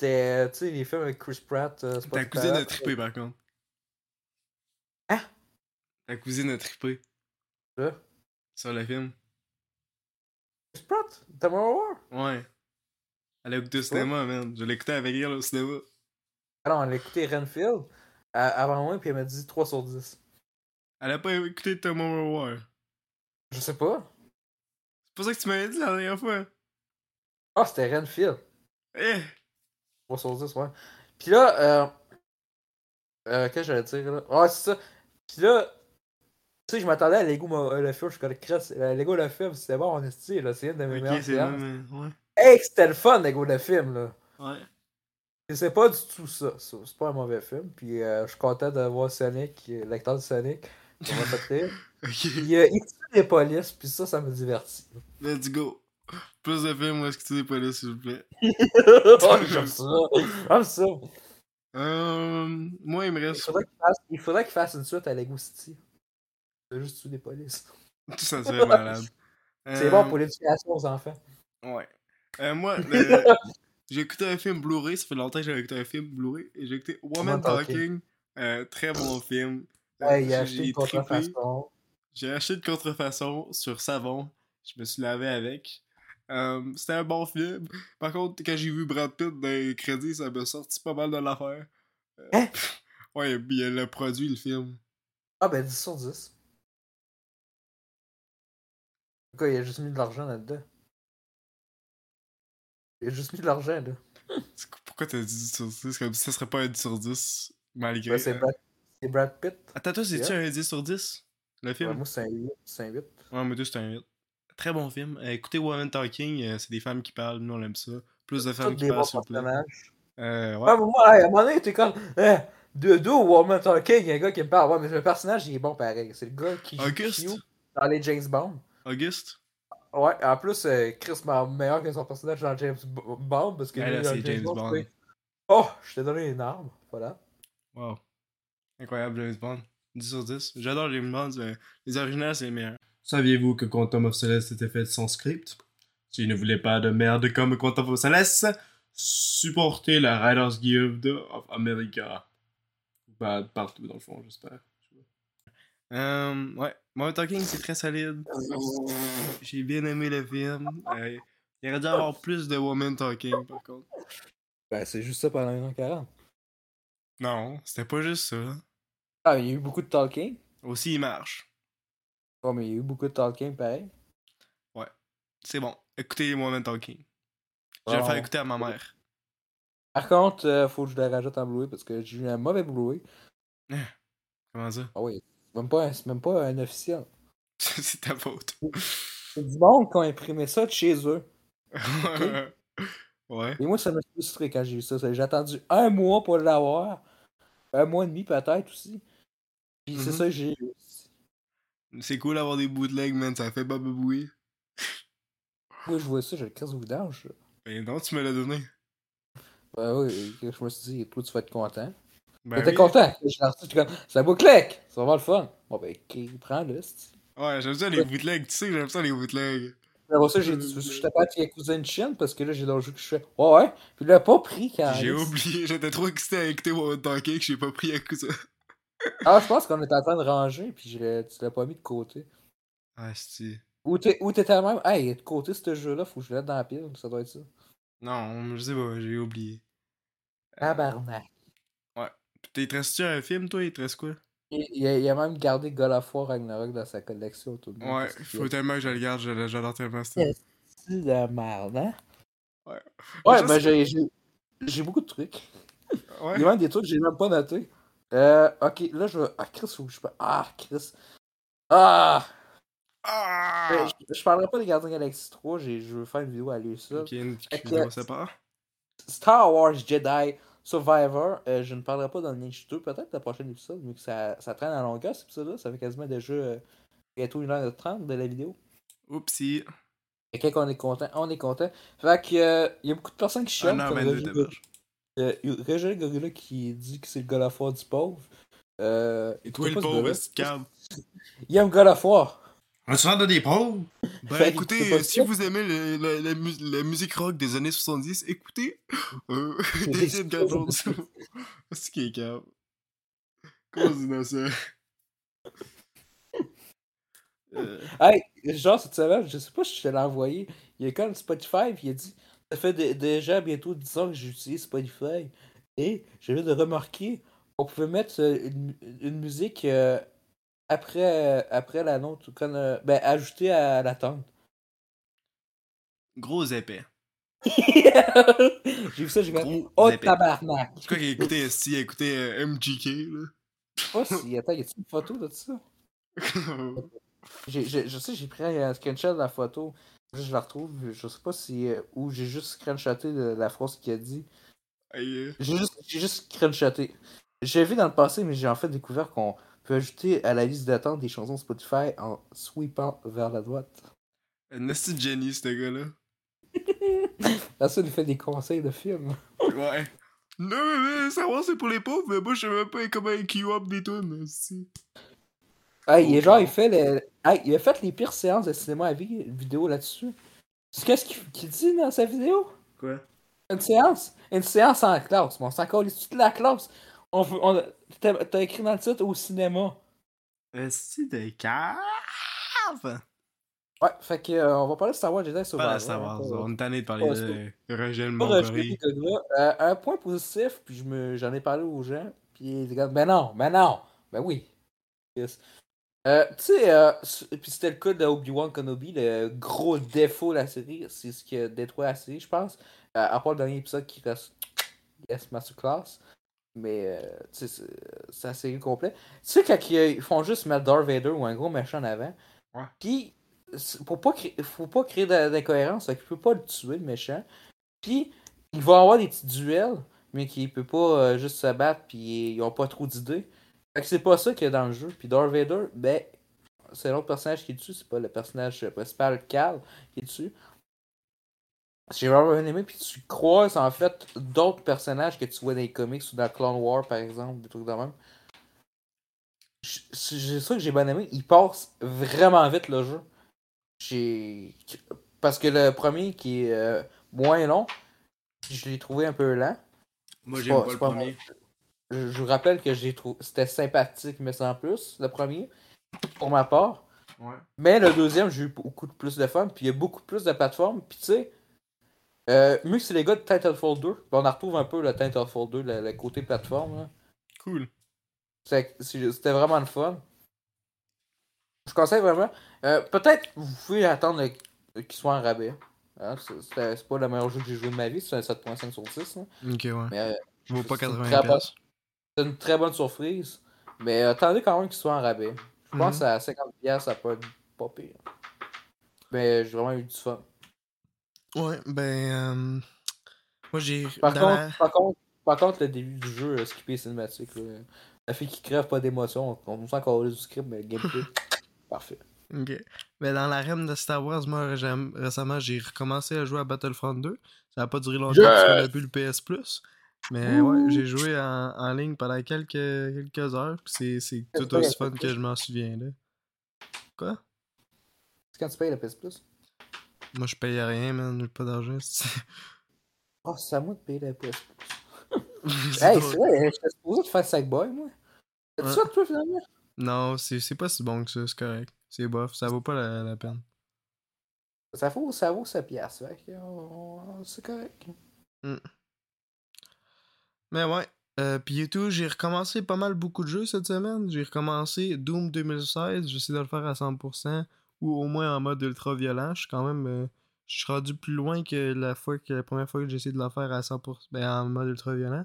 C'était, tu sais, les films avec Chris Pratt. euh, Ta cousine a trippé, par contre. Hein? Ta cousine a trippé Là. sur le film. Chris Pratt? Tomorrow War? Ouais. Elle a écouté au cinéma, man. Je l'ai écouté avec elle au cinéma. Alors, elle a écouté Renfield avant moi, puis elle m'a dit 3 sur 10. Elle a pas écouté Tomorrow War. Je sais pas. C'est pour ça que tu m'avais dit la dernière fois. Ah, c'était Renfield. Eh! 3 sur 10, ouais. Puis là, euh. euh Qu'est-ce que j'allais dire là? Ah, c'est ça. Puis là, tu sais, je m'attendais à Lego euh, le film. Je connais Chris. euh, Lego le film, c'était bon, on est stylé, là. C'est une de mes Ok, meilleures mais. Ouais. Hey, c'était le fun, Lego le film, là. Ouais. Et c'est pas du tout ça. ça. C'est pas un mauvais film. Puis euh, je suis content de voir Sonic, l'acteur de Sonic. Ça m'a fait rire. Ok. Puis euh, il tue les polices, puis ça, ça me divertit. Let's go. Plus de films où est-ce que tu là, s'il vous plaît? oh, j'aime ça. J'aime ça. Euh, moi, il me Il reste. faudrait qu'il fasse, il faudrait qu'il fasse une suite à Lego City. C'est juste tuer des polices. Ça serait malade. C'est Euh, bon pour l'éducation aux enfants. Ouais. Euh, moi, le- j'ai écouté un film Blu-ray. Ça fait longtemps que j'avais écouté un film Blu-ray. Et j'ai écouté Woman Talking. Talking. Euh, très bon film. Euh, j'ai acheté une contrefaçon. J'ai acheté une contrefaçon sur savon. Je me suis lavé avec. Euh, C'était un bon film. Par contre, quand j'ai vu Brad Pitt dans les crédits, ça m'a sorti pas mal de l'affaire. Euh, Hein? Ouais, il a le produit, le film. Ah ben 10 sur 10. Pourquoi il a juste mis de l'argent là-dedans? Il a juste mis de l'argent là. Pourquoi t'as dit 10 sur 10 comme si ça serait pas un 10 sur 10 malgré. Ouais, c'est Brad, c'est Brad Pitt. Attends, toi, c'est-tu Yeah. un 10 sur 10 Le film? Ouais, moi c'est un 8. C'est un 8. Ouais, mais toi, c'est un 8. Très bon film. Euh, écoutez Woman Talking, euh, c'est des femmes qui parlent, nous on aime ça. Plus de femmes qui parlent, plaît. personnages. Euh, ouais. Ouais, mais moi, à un moment donné, t'es comme. Eh, de deux Woman Talking, il y a un gars qui me parle. Ouais, mais le personnage, il est bon pareil. C'est le gars qui joue Auguste? Q dans les James Bond. Auguste? Ouais, en plus, euh, Chris m'a meilleur que son personnage dans James Bond parce que Ouais, lui, là, dans c'est James Bond. Oh, je t'ai donné une arme. Voilà. Wow. Incroyable, James Bond. 10 sur 10. J'adore James Bond. Les originales, c'est les meilleurs. Saviez-vous que Quantum of Solace était fait sans script? Si vous ne voulez pas de merde comme Quantum of Solace, supportez la Writers Guild of America. Pas partout, dans le fond, j'espère. Euh, ouais, Modern Talking, c'est très solide. J'ai bien aimé le film. Euh, il aurait dû avoir plus de Woman Talking, par contre. Ben, c'est juste ça pendant 1h40. Non, c'était pas juste ça. Ah, il y a eu beaucoup de talking? Aussi, il marche. Ouais, mais il y a eu beaucoup de talking pareil. C'est bon. Écoutez Woman Talking. Je vais le Bon. faire écouter à ma mère. Par contre, euh, faut que je le rajoute en Blu-ray parce que j'ai eu un mauvais Blu-ray. Comment ça? Ah oui, c'est même pas un, même pas un officiel. c'est ta faute. C'est du monde qui ont imprimé ça de chez eux. ouais. Et moi, ça m'a frustré quand j'ai vu ça. J'ai attendu un mois pour l'avoir. Un mois et demi peut-être aussi. Puis c'est Mhm. ça que j'ai eu. C'est cool d'avoir des bootlegs, man. Ça fait pas bouiller. Moi, je vois ça, j'ai le casse au là. Ben non, tu me l'as donné. Ben oui, je me suis dit, toi, tu vas être content. Ben T'étais oui. content. Je j'étais comme, c'est. Ça va avoir le fun. Bon, ben, ok, prends-le. c'est- Ouais, j'aime ça les bootlegs. Tu sais que j'aime ça les bootlegs. Après ça, j'ai dit, je t'ai pas dit Yakuza une chienne parce que là, j'ai dans le jeu que je fais. Ouais, ouais. Puis il l'a pas pris quand. J'ai oublié. J'étais trop excité à écouter mon Donkey que j'ai pas pris Yakuza. Ah, je pense qu'on était en train de ranger, puis je tu l'as pas mis de côté. Ah, c'est. Ou t'es- t'étais même, hey, de côté ce jeu-là, faut que je le mette dans la pile, ça doit être ça. Non, je sais pas, j'ai oublié. Tabarnak. T'es te reste-tu un film, toi? Il te reste quoi? Il, il a, il a même gardé God of War Ragnarok dans sa collection. Tout le monde, Ouais, faut tellement que je le garde, je- j'adore tellement ça. C'est de merde, hein? Ouais. Ouais, Je ben j'ai beaucoup de trucs. Ouais. Il y a même des trucs que j'ai même pas notés. Euh, ok, là je vais. Ah, Chris, faut que je. Ah, Chris. Ah! Ah Euh, je, je parlerai pas des Gardiens Galaxie 3, j'ai, je veux faire une vidéo à lui ça. Ok, une Fait que- vidéo sépare. Star Wars Jedi Survivor, euh, je ne parlerai pas dans le Ninja 2, peut-être le prochain épisode, vu que ça, ça traîne à longueur cet épisode-là, ça fait quasiment déjà euh, bientôt 1h30 de la vidéo. Oupsie. Et quand on est content, on est content. Fait que, euh, y a beaucoup de personnes qui chialent comme 1h22 Roger, dommage. Euh, Roger Gorilla qui dit que c'est le God of War du pauvre. Euh, Et toi, le pauvre, c'est calme. Il aime God of War. On se rend de des pauvres? Ben Fait écoutez, euh, si ça. vous aimez le- le- la, mu- la musique rock des années 70, écoutez euh, David. C'est qui est calme. Comment on dit dans ça? Euh, Hey, genre cette semaine, je sais pas si je te l'ai envoyé. Il est comme Spotify, puis il a dit Ça fait dé- déjà bientôt 10 ans que j'utilise Spotify. Et je viens de remarquer on pouvait mettre euh, une, une musique euh, après, après la nôtre, comme, euh, ben, ajoutée à la tente. Gros épais. j'ai vu ça, j'ai Gros Oh tabarnak! C'est quoi qu'il a écouté a écouté euh, MGK là? Oh, si, attends, y a-t-il une photo de ça? J'ai- je sais, j'ai pris un screenshot de la photo. Je, la retrouve, je sais pas si. euh, Ou j'ai juste screenshoté la phrase qu'il a dit. J'ai juste, juste screenshoté. J'ai vu dans le passé, mais j'ai en fait découvert qu'on peut ajouter à la liste d'attente des chansons Spotify en sweepant vers la droite. De génie, ce gars-là. Là, ça, il fait des conseils de films. Ouais. Non, mais, mais savoir c'est pour les pauvres, mais moi je sais même pas comment il queue up des tunes. Hey, il est genre, il fait le... hey, il a fait les pires séances de cinéma à vie, une vidéo là-dessus. C'est qu'est-ce qu'il dit dans sa vidéo? Quoi? Une séance? Une séance en classe. Bon, c'est encore de la classe? On on... T'as écrit dans le titre au cinéma. Esti de cave Ouais, fait que, euh, on va parler de Star Wars Jedi Pas Survivor. la Star Wars, hein, on est tanné de parler Ouais, de Pas rejeter Montgomery. Euh, un point positif, puis j'en ai parlé aux gens, puis les gars, ben non, ben non, ben oui. Yes. Euh, tu sais, euh, puis c'était le cas de Obi-Wan Kenobi, le gros défaut de la série, c'est ce qui a détruit la série, je pense. Euh, à part le dernier épisode qui reste Yes Masterclass. Mais, euh, tu sais, c'est- c'est la série complète. Tu sais, quand ils font juste mettre Darth Vader ou un gros méchant en avant, puis, pour pas créer, faut pas créer d'in- d'incohérence, qu'il peut pas le tuer, le méchant. Puis, il va avoir des petits duels, mais qu'il peut pas euh, juste se battre, puis ils ont pas trop d'idées. Fait que c'est pas ça qu'il y a dans le jeu. Puis Darth Vader, ben, c'est l'autre personnage qui est dessus, c'est pas le personnage principal, Cal, qui est dessus. J'ai vraiment bien aimé, puis tu croises en fait d'autres personnages que tu vois dans les comics ou dans Clone War par exemple, des trucs de même. C'est ça que j'ai bien aimé. Il passe vraiment vite le jeu. J'ai. Parce que le premier qui est euh, moins long, je l'ai trouvé un peu lent. Moi j'aime pas- pas, le premier. Je vous rappelle que j'ai trouvé. C'était sympathique, mais sans plus, le premier, pour ma part. Ouais. Mais le deuxième, j'ai eu beaucoup plus de fun, puis il y a beaucoup plus de plateformes. Puis tu sais, euh, mieux que c'est les gars de Titanfall 2, puis on en retrouve un peu le Titanfall 2, le, le côté plateforme. là. Cool. C'était vraiment le fun. Je conseille vraiment. Euh, Peut-être vous pouvez attendre qu'il soit en rabais. Hein, c'est- pas le meilleur jeu que j'ai joué de ma vie, c'est un 7.5 sur 10. là. Ok, ouais. Mais euh, Vaut pas c'est une 80 très bonne- pièces. C'est une très bonne surprise. Mais attendez quand même qu'il soit en rabais. Je pense Mhm. à 50$, ça peut être pas pire. Mais j'ai vraiment eu du fun. Ouais, ben. euh, Moi, j'ai. Par, contre, la- par, contre, par contre, le début du jeu, euh, skipper les cinématiques, là, la fille qui crève pas d'émotion, on sent qu'on a du script, mais le gameplay, parfait. Ok. Mais dans l'arène de Star Wars, moi, j'aime- récemment, j'ai recommencé à jouer à Battlefront 2. Ça n'a pas duré longtemps parce qu'on a plus le PS Plus. Mais ouais, j'ai joué en, en ligne pendant quelques, quelques heures. puis C'est, tout aussi fun que je m'en souviens. Là. Quoi? C'est quand tu payes le PS Plus? Moi, je paye rien, man. J'ai pas d'argent. Oh, c'est à moi de payer le PS Plus. c'est Hey, c'est vrai, j'étais supposé te faire Sackboy, moi. C'est Ouais. ça, toi, finalement? Non, c'est, c'est pas si bon que ça, c'est correct. C'est bof, ça vaut pas la, la peine. Ça vaut, ça vaut sa pièce, on- c'est correct. Mais ouais. Euh, puis et tout, j'ai recommencé pas mal beaucoup de jeux cette semaine. J'ai recommencé Doom 2016. J'essaie de le faire à 100%. Ou au moins en mode ultra violent. Je suis quand même. euh, je suis rendu plus loin que la fois que la première fois que j'ai essayé de le faire à 100%. Ben, en mode ultra violent.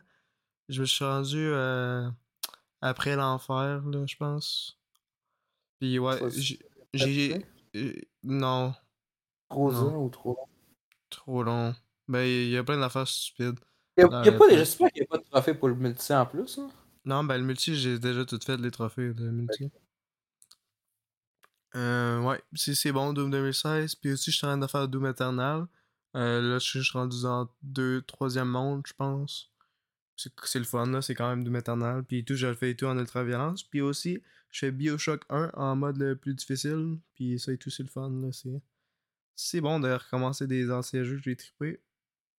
Je me suis rendu euh, après l'enfer, là, je pense. Puis ouais, j'ai. euh, Non, Trop dur ou trop. trop long. Ben, il y a plein d'affaires stupides. Il y a, y pas, j'espère qu'il n'y a pas de trophée pour le multi en plus. Hein? Non, ben le multi, j'ai déjà tout fait les trophées de multi. Euh, ouais, c'est c'est bon, Doom 2016. Puis aussi, je suis en train de faire Doom Eternal. Euh, là, je suis je rendu dans deux, troisième monde, je pense. C'est le fun, là. C'est quand même Doom Eternal. Puis tout, je le fais et tout en ultra-violence. Puis aussi, je fais Bioshock 1 en mode le plus difficile. Puis ça et tout, c'est le fun, là. C'est bon de recommencer des anciens jeux que j'ai trippé.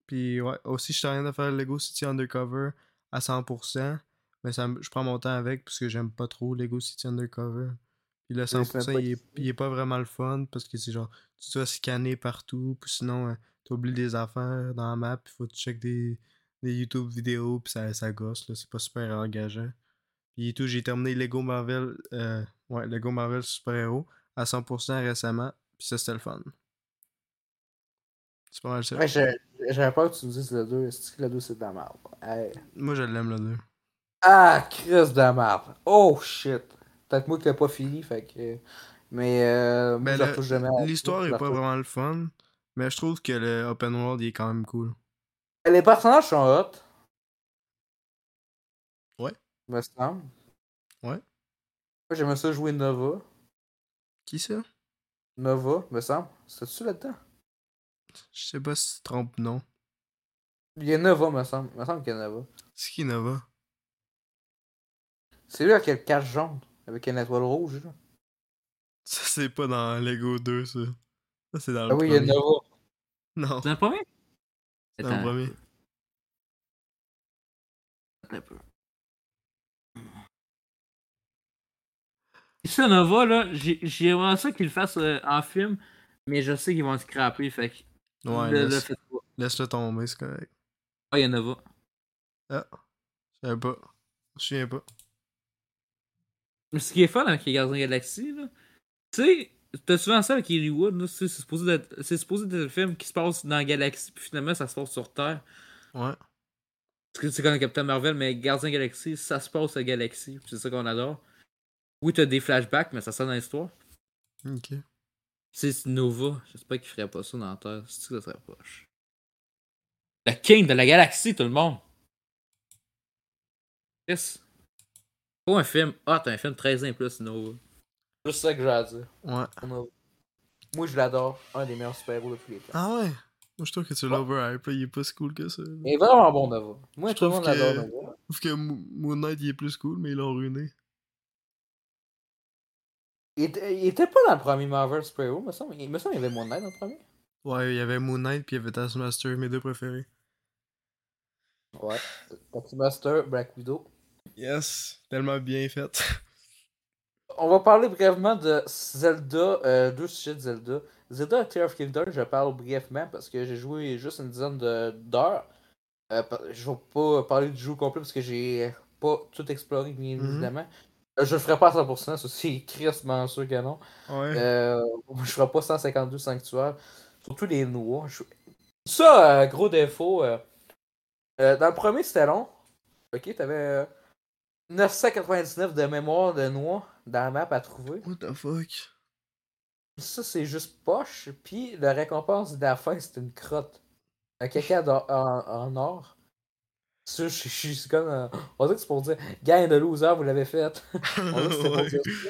Puis ouais, aussi, je suis en train de faire Lego City Undercover à 100%. Mais ça, je prends mon temps avec parce que j'aime pas trop Lego City Undercover. Puis le c'est même 100%, pas il est, il pas vraiment le fun parce que c'est genre, tu dois scanner partout, puis sinon, euh, t'oublies des affaires dans la map, puis faut que tu check des, des YouTube vidéos, puis ça, ça gosse, là, c'est pas super engageant. Puis tout, j'ai terminé Lego Marvel, euh, ouais, Lego Marvel Super Hero à 100% récemment, puis ça c'était le fun. C'est pas mal ça. Ouais, j'avais peur que tu me dises le 2. Est-ce que le 2 c'est de la merde? Hey. Moi je l'aime le 2. Ah, Chris de la merde. Oh shit. Peut-être moi qui l'ai pas fini, fait que. Mais euh, Ben, je le- retouche jamais à- L'histoire est pas vraiment le fun, mais je trouve que le open world il est quand même cool. Les personnages sont hot. Ouais. Me semble. Ouais. Moi j'aimais ça jouer Nova. Qui ça? Nova, me semble. C'était-tu là-dedans? Je sais pas si tu te trompes, non. Il y a Nova, me semble. Me semble qu'il y a Nova. C'est qui Nova? C'est lui avec le cache jaune. Avec une étoile rouge. Là. Ça c'est pas dans Lego 2 ça. Ça c'est dans le Ah oui, il y a premier. Nova. Non, C'est un premier? c'est dans le premier. un peu. Et ça, Nova, là, j'ai- j'aimerais ça qu'ils le fassent euh, en film, mais je sais qu'ils vont le scraper, fait que. Ouais, le, le laisse- pas. laisse-le tomber, c'est correct. Ah, il y a Nova. Je savais pas. Je souviens pas. Mais ce qui est fun avec les Gardiens de la Galaxie, là, tu sais, t'as souvent ça avec Hollywood, là, c'est supposé d'être c'est supposé être un film qui se passe dans la galaxie, puis finalement ça se passe sur Terre. Ouais. Parce que c'est comme Captain Marvel, mais la Galaxie, ça se passe à la galaxie, c'est ça qu'on adore. Oui, t'as des flashbacks, mais ça sert dans l'histoire. Ok. C'est Nova, j'espère qu'il ferait pas ça dans la Terre, c'est que ça serait poche. Le King de la galaxie, tout le monde! Yes! Pas un film hot, un film 13 ans et plus, Nova. C'est juste ça que j'ai à dire. Ouais. Nova. Moi je l'adore. Un des meilleurs super-héros de tous les temps. Ah ouais? Moi je trouve que tu l'overhype là, il est pas si cool que ça. Il est vraiment bon, Nova. Moi, Je tout le trouve monde l'adore, que- Nova. Je trouve que Mo- Moon Knight il est plus cool, mais ils l'ont ruiné. Il était, il était pas dans le premier Marvel Super Hero, me semble. Il me semble qu'il y avait Moon Knight dans le premier. Ouais, il y avait Moon Knight puis il y avait Taskmaster, mes deux préférés. Ouais. Taskmaster, Black Widow. Yes, tellement bien fait. On va parler brièvement de Zelda, euh, deux sujets de Zelda. Zelda Tear of Kingdom, je parle brièvement parce que j'ai joué juste une dizaine d'heures. Euh, je vais pas parler du jeu complet parce que j'ai pas tout exploré, bien Mhm. évidemment. Je le ferai pas à 100%, ça c'est crissement sûr que non. Ouais. Euh, je ferai pas 152 sanctuaires. Surtout les noix. Je- Ça, euh, gros défaut. euh, euh, dans le premier, c'était long. Ok, t'avais euh, 999 de mémoire de noix dans la map à trouver. What the fuck? ça c'est juste poche. Puis la récompense de la fin, c'est une crotte. Un caca d'or- en, en or. Ça, je je suis comme. euh, on dirait que c'est pour dire, gang de loser, vous l'avez fait. On dirait que pour dire ça.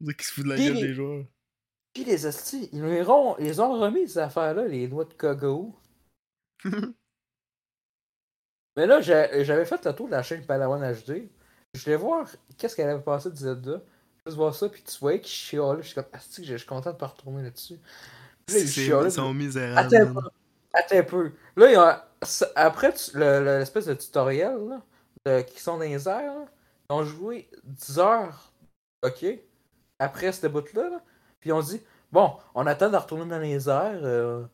On dirait qu'ils se foutent de la Puis gueule les- des joueurs. Puis les hosties, ils les ont, ils ont remis ces affaires-là, les noix de coco. Mais là, j'avais fait le tour de la chaîne Padawan HD. Je voulais voir qu'est-ce qu'elle avait passé de Zelda. Juste voir ça, puis tu voyais qu'il chialait. Je suis comme, asti, je suis content de pas retourner là-dessus. Là, Ils sont misérables. Attends un peu. Attends un peu. Là, il y a- ça- après le- l'espèce de tutoriel là, de- qui sont dans les airs, là, ils ont joué 10 heures. OK? Après cette bout-là. là, Puis on dit Bon, on attend de retourner dans les airs. Euh,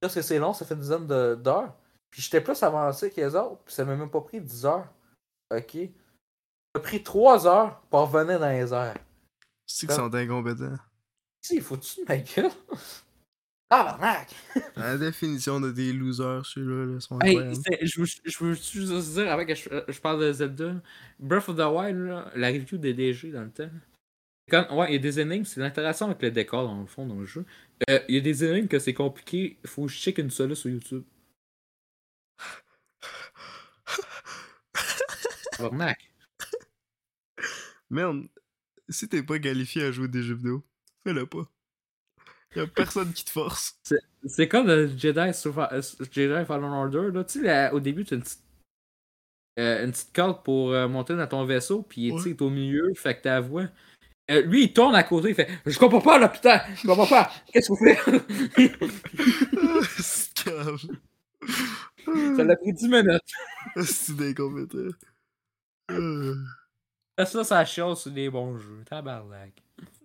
parce que c'est long, ça fait une dizaine d'heures. Puis j'étais plus avancé que les autres. Puis ça m'a même pas pris 10 heures. OK? Ça m'a pris 3 heures pour revenir dans les airs. C'est Ah. sont incompétents? Si, faut-tu de ma gueule? Tabarnak! La définition de des losers, ceux-là, là, sont Hey, je veux, je veux juste dire, avant que je, je parle de Zelda, Breath of the Wild, là, la review des DG dans le temps. Quand, ouais, il y a des énigmes, c'est l'interaction avec le décor dans le fond, dans le jeu. Euh, il y a des énigmes que c'est compliqué, il faut check une seule sur YouTube. Tabarnak. Merde, si t'es pas qualifié à jouer des jeux vidéo, fais-le pas. Y'a personne qui te force. C'est comme le Jedi, Survi- euh, Jedi Fallen Order. Là. Tu sais, là, au début, tu as une petite, euh, une petite corde pour euh, monter dans ton vaisseau, puis tu sais, il est au milieu, fait que ta voix. Euh, lui, il tourne à côté, il fait Je comprends pas là, putain Je comprends pas Qu'est-ce c'est calme. Ça l'a pris 10 minutes. C'est incompétent. Euh, Ça, ça chiale sur des bons jeux. Tabarnak.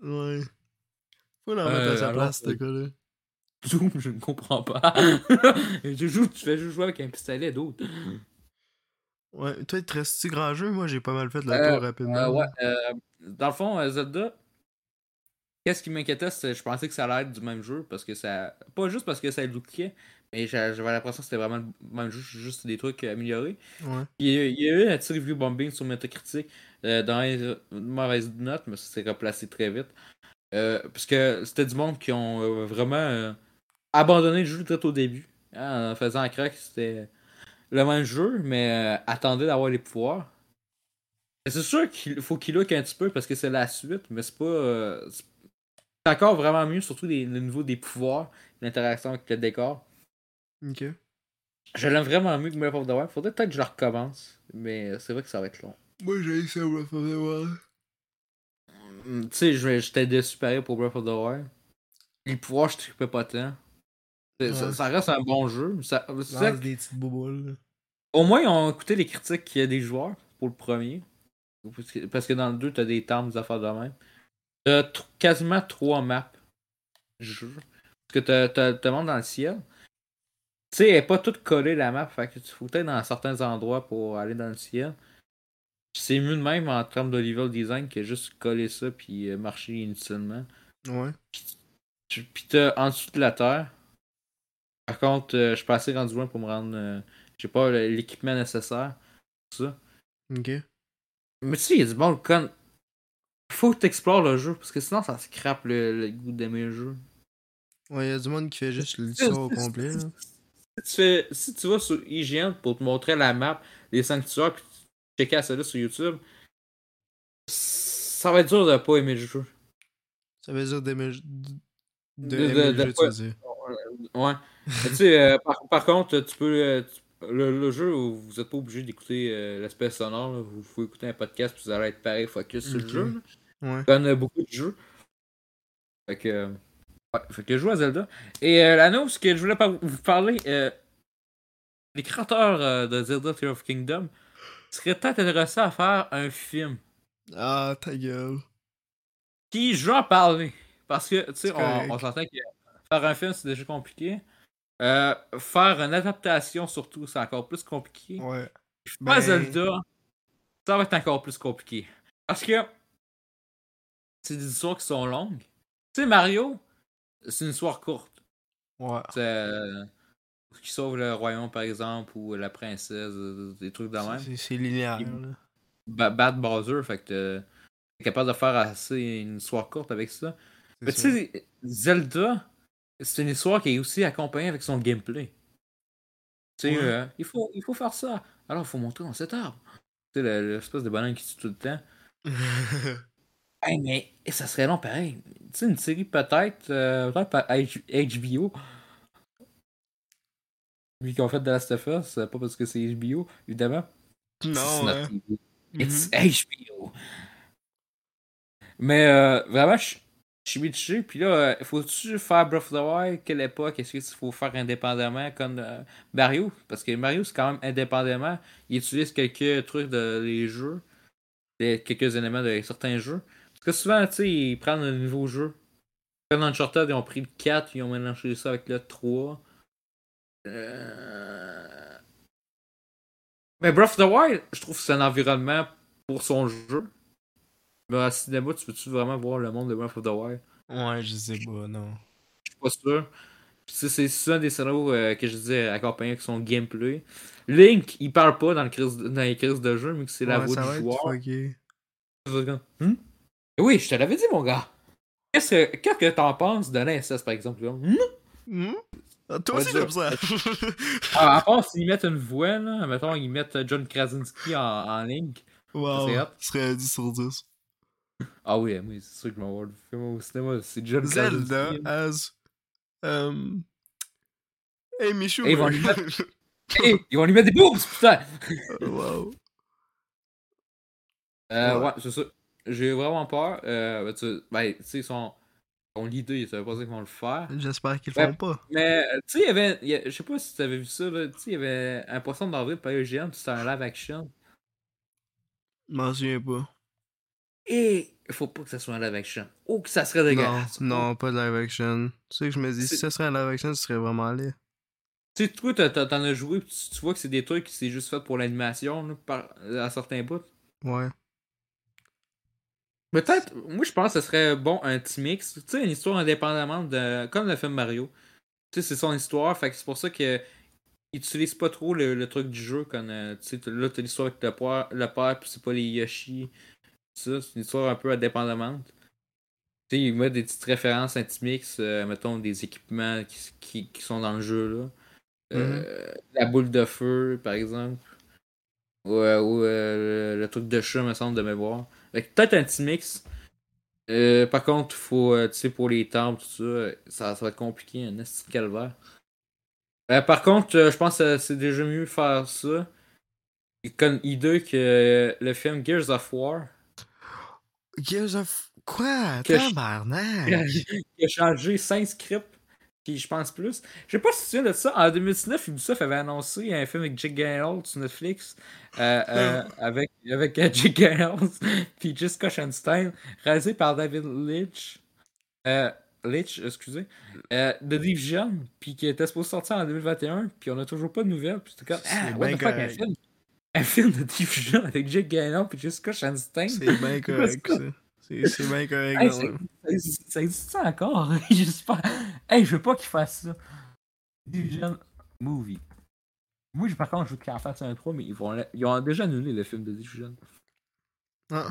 Ouais. Faut la mettre Euh, à sa alors, place, ce euh, gars-là. Zoom, je ne comprends pas. tu, fais juste jouer avec un pistolet d'autre. Ouais, toi, te reste-tu grand jeu? Moi, j'ai pas mal fait le Euh, tour rapidement. Euh, ouais, euh, dans le fond, euh, Zelda, qu'est-ce qui m'inquiétait, c'est je pensais que ça allait être du même jeu, parce que ça. Pas juste parce que ça lookait, mais j'a- j'avais l'impression que c'était vraiment le même jeu, juste des trucs améliorés. Ouais. Il y a, il y a eu un petit review bombing sur Metacritic euh, dans les mauvaises notes, mais ça s'est replacé très vite. Euh, parce que c'était du monde qui ont euh, vraiment euh, abandonné le jeu très au début. hein, en faisant un crack, c'était le même jeu, mais attendait d'avoir les pouvoirs. C'est sûr qu'il faut qu'il look un petit peu parce que c'est la suite, mais c'est pas. c'est encore vraiment mieux, surtout les- le niveau des pouvoirs, l'interaction avec le décor. Ok. Je l'aime vraiment mieux que Breath of the Wild. Faudrait peut-être que je le recommence, mais c'est vrai que ça va être long. Moi, j'ai ça, Breath of the Wild. Tu sais, je- j'étais déçu pareil pour Breath of the Wild. Les pouvoirs, je trippais pas tant. Ça, reste un bon jeu. Ça, ça des petites bouboules. au moins, ils ont écouté les critiques des joueurs pour le premier. Parce que, dans le 2, t'as des termes, des affaires de même. T'as quasiment trois maps. jeu. Parce que t'as- t'as t'as le monde dans le ciel. Tu sais, elle est pas toute collée la map. Fait que tu faut être dans certains endroits pour aller dans le ciel. C'est mieux de même en termes de level design que juste coller ça puis euh, marcher inutilement. Ouais. Tu- Puis t'as en dessous de la terre. Par contre, euh, je suis pas assez rendu loin pour me rendre. euh, J'ai pas l'équipement nécessaire. pour ça. Ok. Mais tu sais, il y a du bon con. Faut que t'explores le jeu parce que sinon ça scrape le, le goût d'aimer le jeu. Ouais, y'a du monde qui fait juste l'histoire au complet. là. Si tu, fais, si tu vas sur IGN pour te montrer la map, les sanctuaires, puis tu checker ça là sur YouTube, ça va être dur de pas aimer le jeu. Ça veut dire d'aimer de, De- aimer de- le de jeu, tu pas- veux dire. Ouais. Tu sais, euh, par, par contre, tu peux. euh, tu- le, le jeu, vous êtes pas obligé d'écouter euh, l'aspect sonore. là. Vous pouvez écouter un podcast puis vous allez être pareil focus sur le jeu. là. Ouais. Euh, beaucoup de jeux. Fait que. Ouais, fait que je joue à Zelda. Et euh, la news que je voulais vous parler, les créateurs de Zelda Tears of Kingdom seraient peut-être intéressés à faire un film. Ah, ta gueule. Qui, je vais en parler. Parce que, tu sais, on, on s'entend que faire un film, c'est déjà compliqué. Euh, faire une adaptation, surtout, c'est encore plus compliqué. Ouais. Faire Ben- Zelda, ça va être encore plus compliqué. Parce que c'est des histoires qui sont longues. Tu sais, Mario, c'est une histoire courte. Ouais. C'est euh, qui sauve le royaume, par exemple, ou la princesse, des trucs de même. C'est- linéaire, Bad Bowser, fait que t'es- capable de faire assez une histoire courte avec ça. Mais tu sais, Zelda, c'est une histoire qui est aussi accompagnée avec son gameplay. Tu sais, Ouais. euh, il, faut, il faut faire ça. Alors, il faut monter dans cet arbre. Tu sais, le- l'espèce de bonhomme qui tue tout le temps. Hey, mais ça serait long pareil. Tu sais, une série peut-être, euh, peut-être par HBO. Vu qu'ils ont fait The Last of Us, pas parce que c'est HBO, évidemment. non, It's. Mhm. It's HBO. Mais euh, vraiment, je je suis mitigé. Puis là, euh, faut-tu faire Breath of the Wild? Quelle époque? Est-ce qu'il faut faire indépendamment comme euh, Mario? Parce que Mario, c'est quand même indépendamment. Il utilise quelques trucs de les jeux, des- quelques éléments de certains jeux. Parce que souvent, tu sais, ils prennent un nouveau jeu. Comme dans Uncharted, ils ont pris le 4, ils ont mélangé ça avec le 3. Euh... Mais Breath of the Wild, je trouve que c'est un environnement pour son jeu. Mais à cinéma, tu peux-tu vraiment voir le monde de Breath of the Wild? Ouais, je sais pas, non. Je suis pas sûr. C'est un des scénarios euh, que je disais accompagné avec son gameplay. Link, il parle pas dans, le crise, dans les crises de jeu, mais que c'est la voix du joueur. Hmm? Oui, je te l'avais dit, mon gars. Qu'est-ce que qu'est-ce que t'en penses de l'inceste, par exemple? Hmm? Hmm? Toi aussi, comme ça. Ah, à part s'ils mettent une voix, là, mettons, ils mettent John Krasinski en, en Link. wow. Ce serait 10 sur 10. Ah oui, oui, c'est sûr que je m'en vais le film au cinéma. C'est John Zelda Krasinski. as. Um... Hey, Michou. Hey, ils vont lui mettre- Hey, ils vont lui mettre des boobs, putain! wow. Euh, Ouais. ouais, c'est ça. J'ai vraiment peur. Euh, ben, tu ben, tu sais, ils sont. Ils ont l'idée, ça veut pas dire qu'ils vont le faire. J'espère qu'ils le Ouais. font pas. Mais, euh, tu sais, il y avait. je sais pas si tu avais vu ça, là. Tu sais, il y avait un poisson d'avril par puis c'était un live action. Je m'en souviens pas. Et il faut pas que ça soit un live action. Oh, que ça serait Non, dégueulasse. non, pas de live action. Tu sais que je me dis, si ça serait un live action, ce serait vraiment laid. Tu sais, toi, t'en as joué, tu, tu vois que c'est des trucs qui c'est juste fait pour l'animation, à certains bouts. Ouais. Peut-être, moi je pense que ce serait bon un petit mix. Tu sais, une histoire indépendamment de. Comme le film Mario. Tu sais, c'est son histoire, fait que c'est pour ça que. Il utilise pas trop le, le truc du jeu, comme. euh, tu sais, là, t'as l'histoire avec le père, le père, puis c'est pas les Yoshi. Ça, c'est une histoire un peu indépendammente. Tu sais, il met des petites références, un petit mix, euh, mettons, des équipements qui, qui, qui sont dans le jeu, là. Euh, La boule de feu, par exemple. Ouais, ou euh, le, le truc de chat, me semble, de mémoire. Peut-être un petit mix. Euh, par contre, faut, euh, tu sais, pour les temples, tout ça, ça, ça va être compliqué, un esti de calvaire. Euh, par contre, euh, je pense que c'est déjà mieux faire ça. Comme idée que le film Gears of War, Gears of. Quoi? Tabarnak! qui a changé 5 scripts, puis je pense plus. Je sais pas si tu souviens de ça. En 2019, Ubisoft avait annoncé un film avec Jake Gyllenhaal sur Netflix, euh, euh, avec, avec euh, Jake Gyllenhaal, puis Jessica Chastain, réalisé par David Leitch. Euh, Leitch, excusez. Euh, de Division, puis qui était supposé sortir en 2021, puis on a toujours pas de nouvelles. Puis comme, ah, what the fuck, un film, un film de Division avec Jake Gyllenhaal puis Jessica Chastain. C'est bien correct, ça. C'est c'est bien correct. Hey, ça existe, ça encore? J'espère. Hey, je veux pas qu'ils fassent ça. Division Movie. Moi, je- par contre, je veux qu'ils en fassent un 3, mais ils, vont, ils ont déjà annulé le film de Division. Ah.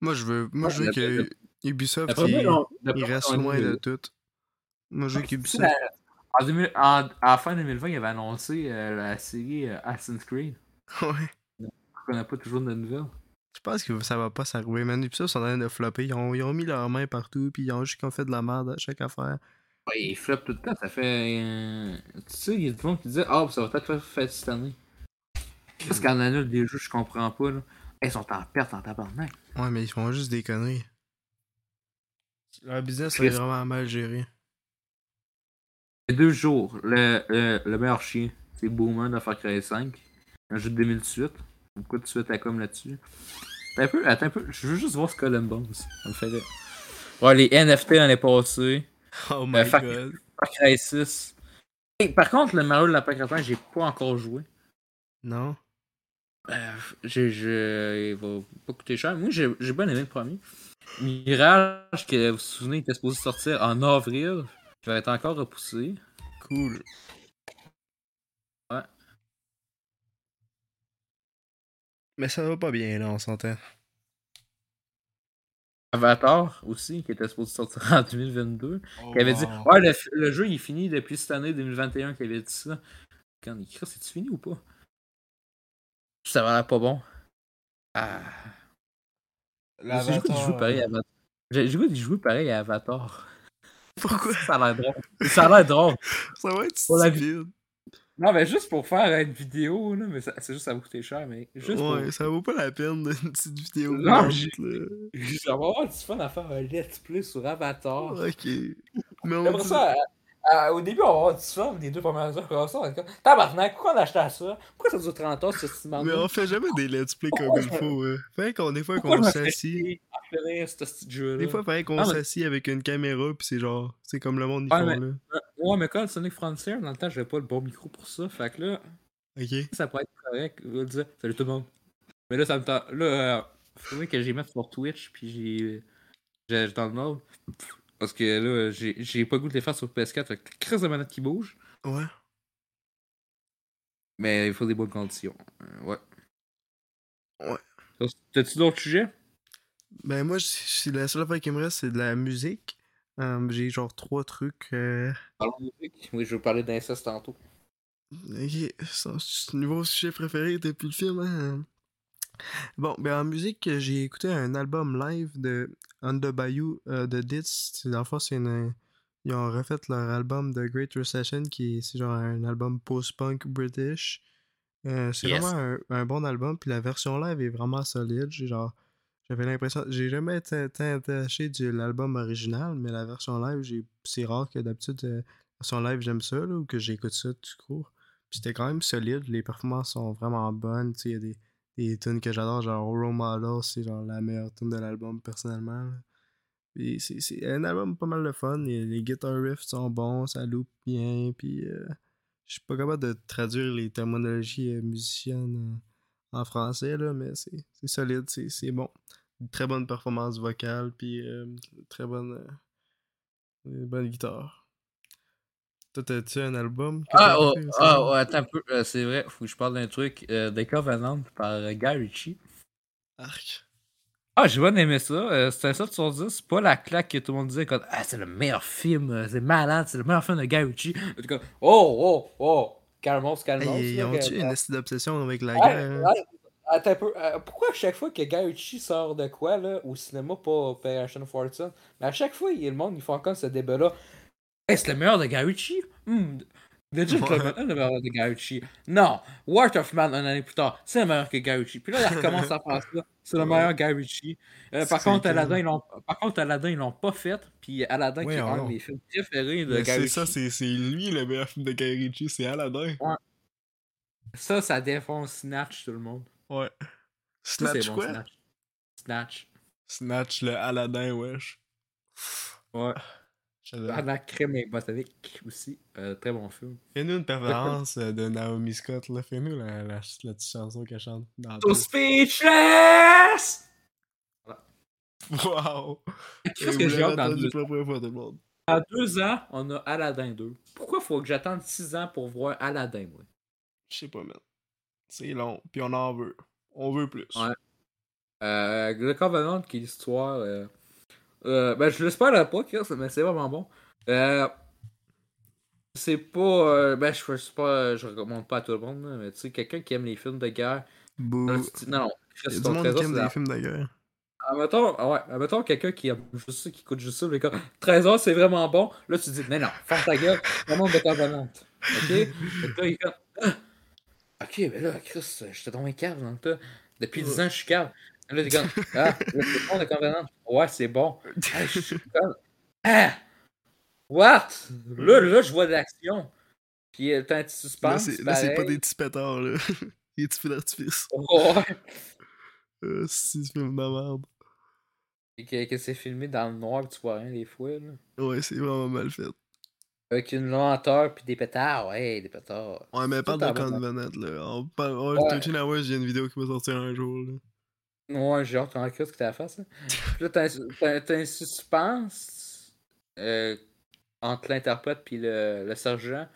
Moi, je veux, moi, je veux que Ubisoft, il, reste loin de tout. Moi, je veux sais, qu'Ubisoft. En 2000 en- à la fin 2020, il avait annoncé euh, la série euh, Assassin's Creed. Ouais. On n'a pas toujours de nouvelles. Je pense que ça va pas s'arriver, man. Ubisoft sont en train de flopper. Ils ont, ils ont mis leurs mains partout, puis ils ont juste comme fait de la merde à chaque affaire. Ouais, il floppe tout le temps. Ça fait. euh, Tu sais, il y a du monde qui disait Ah, ça va peut-être faire cette année. Parce qu'on annule des jeux, je comprends pas. Là. Ils sont en perte en tabarnak. Ouais, mais ils font juste des conneries. Leur business est vraiment mal géré. Il y a deux jours, le, le, le meilleur chien, c'est Boomer de Far Cry 5. Un jeu de 2018. Pourquoi tu fais ta com là-dessus? Un peu, attends un peu, je veux juste voir. Ça me fait rire. Ouais, les NFT l'année passée. Oh my my god. Far Cry 6. Et par contre, le Mario de la Pac j'ai pas encore joué. Non? Euh, j'ai, j'ai- il va pas coûter cher. Moi, j'ai, j'ai bien aimé le premier. Mirage, que vous vous souvenez, il était supposé sortir en avril. Il va être encore repoussé. Cool. Mais ça va pas bien, là, on s'entend. Avatar aussi, qui était supposé sortir en 2022. Oh, Qui avait dit wow. Ouais, le, le jeu il est fini depuis cette année 2021 qu'il avait dit ça. Quand il écrit, c'est-tu fini ou pas? Ça va l'air pas bon. Ah. J'ai goût d'y jouer pareil à Avatar. J'ai à Avatar. Pourquoi? Ça a l'air drôle. Ça a l'air drôle. Ça va être stupide. Non, mais juste pour faire une vidéo, là, mais ça- c'est juste ça va coûter cher, mais juste pour. Ouais, ça vaut pas la peine d'une petite vidéo. Non, là. Ça va avoir du fun à faire un let's play sur Avatar. Ok. Mais on Après dit- ça, euh, au début, on va avoir du fun, les deux premières heures. Après ça, comme Tabarnak, pourquoi on a acheté ça? Pourquoi ça dure 30 ans, ce petit Mais on fait jamais des let's play comme il faut. hein. Fait qu'on des fois qu'on jeu-là? Des fois, pareil qu'on s'assied avec une caméra, pis c'est genre, c'est comme le monde ils Ouais, font mais- là. Ouais, mais quand Sonic Frontier, dans le temps, j'avais pas le bon micro pour ça. Fait que là, ça pourrait être correct. Je vais dire Salut tout le monde. Mais là, ça me tente. Là, euh, faut que j'ai mis sur Twitch, puis j'ai. J'ai dans le mode. Parce que là, j'ai pas le goût de les faire sur PS4 avec la crise de manette qui bouge. Ouais. Mais il faut des bonnes conditions. Euh, ouais. Ouais. T'as-tu d'autres sujets? Ben moi, c'est la seule affaire qui me reste, c'est de la musique. Euh, J'ai genre trois trucs. euh, Parlons de musique? Oui, je vais parler d'inceste tantôt. Ok, c'est le nouveau sujet préféré depuis le film. Hein? Bon, ben en musique, j'ai écouté un album live de the Bayou euh, de Ditz. Dans le fond, c'est une. Ils ont refait leur album The Great Recession, qui est genre un album post-punk british. Euh, c'est Yes. vraiment un, un bon album, puis la version live est vraiment solide. J'ai genre. J'avais l'impression. J'ai jamais été attaché de l'album original, mais la version live, c'est rare que d'habitude, euh, la version live, j'aime ça, là, ou que j'écoute ça tout court. Puis c'était quand même solide, les performances sont vraiment bonnes. Tu sais, il y a des, des tunes que j'adore, genre Role Model, c'est genre la meilleure tune de l'album personnellement. c'est un album pas mal de fun, les, les guitar riffs sont bons, ça loupe bien, puis euh, je suis pas capable de traduire les terminologies euh, musiciennes en, en français, là, mais c'est solide, c'est bon. Une très bonne performance vocale, puis euh, très bonne, euh, bonne guitare. Toi, t'as-tu un album Ah, oh, ah, attends un peu. euh, c'est vrai, faut que je parle d'un truc. Euh, The Covenant par euh, Guy Ritchie. Arc. Ah, j'ai bien aimé ça. Euh, c'est un 7 sur 10. C'est pas la claque que tout le monde disait comme Ah, c'est le meilleur film. C'est malade. C'est le meilleur film de Guy Ritchie. En tout cas, oh, oh, oh. Calmos, calmos. Hey, ils ont-tu une d'obsession avec la Ouais, guerre? hein? ouais, Attends un peu. euh, pourquoi à chaque fois que Guy Ritchie sort de quoi là, au cinéma, pas Operation Fortune, mais à chaque fois, il y a le monde, ils font encore ce débat-là. C'est le meilleur de Ritchie? Hmm. Ouais. le, le meilleur de Ritchie. Non, War of Man, une année plus tard, c'est le meilleur que Ritchie. Puis là, il recommence à faire ça. C'est le Ouais. meilleur Ritchie. Euh, par, contre. Aladdin, ils l'ont, par contre, Aladdin, ils l'ont pas fait. Puis Aladdin, qui est un de mes films préférés de Guy c'est ça, c'est c'est lui le meilleur film de Ritchie, c'est Aladdin. Ça, ça défonce Snatch, tout le monde. Ouais. Ça, Snatch bon, quoi? Snatch. Snatch. Snatch le Aladdin, wesh. Ouais. La crème et botanique aussi. Euh, très bon film. Fais-nous une préférence euh, de Naomi Scott, là. Fais-nous la, la, la petite chanson qu'elle chante dans le speechless! Wow! Qu'est-ce que j'ai hâte dans deux, monde. dans deux ans, on a Aladdin 2. Pourquoi faut que j'attende 6 ans pour voir Aladdin, moi? Je sais pas, man. C'est long, puis on en veut. On veut plus. Ouais. Euh, le Covenant, qui est l'histoire. Euh, euh, ben, je l'espère pas, Chris, mais c'est vraiment bon. Euh, c'est pas. euh, ben, je pas. Je recommande pas à tout le monde, mais tu sais, quelqu'un qui aime les films de guerre. Non, non. Ton du monde qui aime c'est la des films de guerre. Admettons, ah ouais, admettons quelqu'un qui aime juste ça, qui écoute juste ça, mais comme 13 heures c'est vraiment bon, là tu dis, non, non, ferme ta gueule, c'est un monde de covenante. Ok? Là, il Ah! ok, mais là, Chris, j'étais tombé cave dans le tas. Depuis 10 ans, je suis cave. Là, t'es comme, ah, c'est le monde de covenante. Ouais, c'est bon. Ah, je suis comme, ah! What? Là, là, je vois de l'action. Puis t'as un petit suspense. là, c'est pas des petits pétards, là. des petits feux d'artifice. Ouais. Euh, c'est film de merde. Et que, que c'est filmé dans le noir, tu vois rien des fois, là. Ouais, c'est vraiment mal fait. Avec une lenteur puis des pétards, ouais, des pétards. Ouais, mais parle de à bon. Covenant, là. On parle. Ouais, Ouais. 13 Hours, j'ai une vidéo qui va sortir un jour, là. Ouais, j'ai hâte qu'on ce que t'as à faire, ça. Puis là, t'as un, suspense euh, entre l'interprète puis le, le sergent.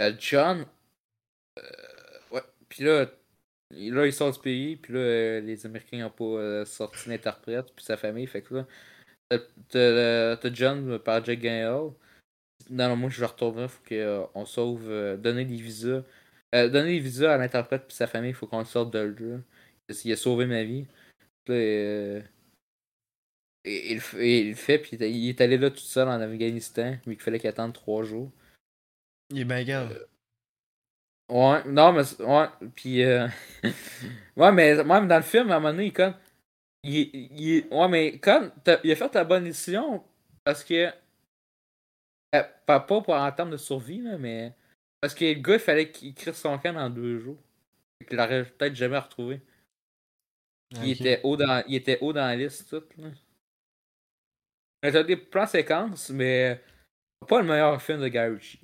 Euh, John. euh, ouais, puis là, là, il sort du pays, puis là, les Américains n'ont pas sorti l'interprète, puis sa famille. Fait que là, t'as- John par Jack Gyllenhaal. Non, non, moi, je vais retourner, faut qu'on sauve, donner des visas. Donner des visas à l'interprète puis sa famille, il faut qu'on le sorte de là. Il a sauvé ma vie. Puis euh, et- il, et il fait, puis il est- il allé là tout seul en Afghanistan, mais qu'il fallait qu'il attende trois jours. Il est bien grave. Ouais, non, mais. Ouais, puis. euh, ouais, mais même dans le film, à un moment donné, il comme. Il, il- ouais, mais comme. Il a fait la bonne décision parce que. euh, pas, pas pour en termes de survie, là, mais. Parce que le gars, il fallait qu'il crisse son camp dans deux jours. Qu'il l'aurait peut-être jamais retrouvé. Puis Il, était haut dans, il était haut dans la liste, tout. T'as des plans séquences, mais. Pas le meilleur film de Guy Ritchie.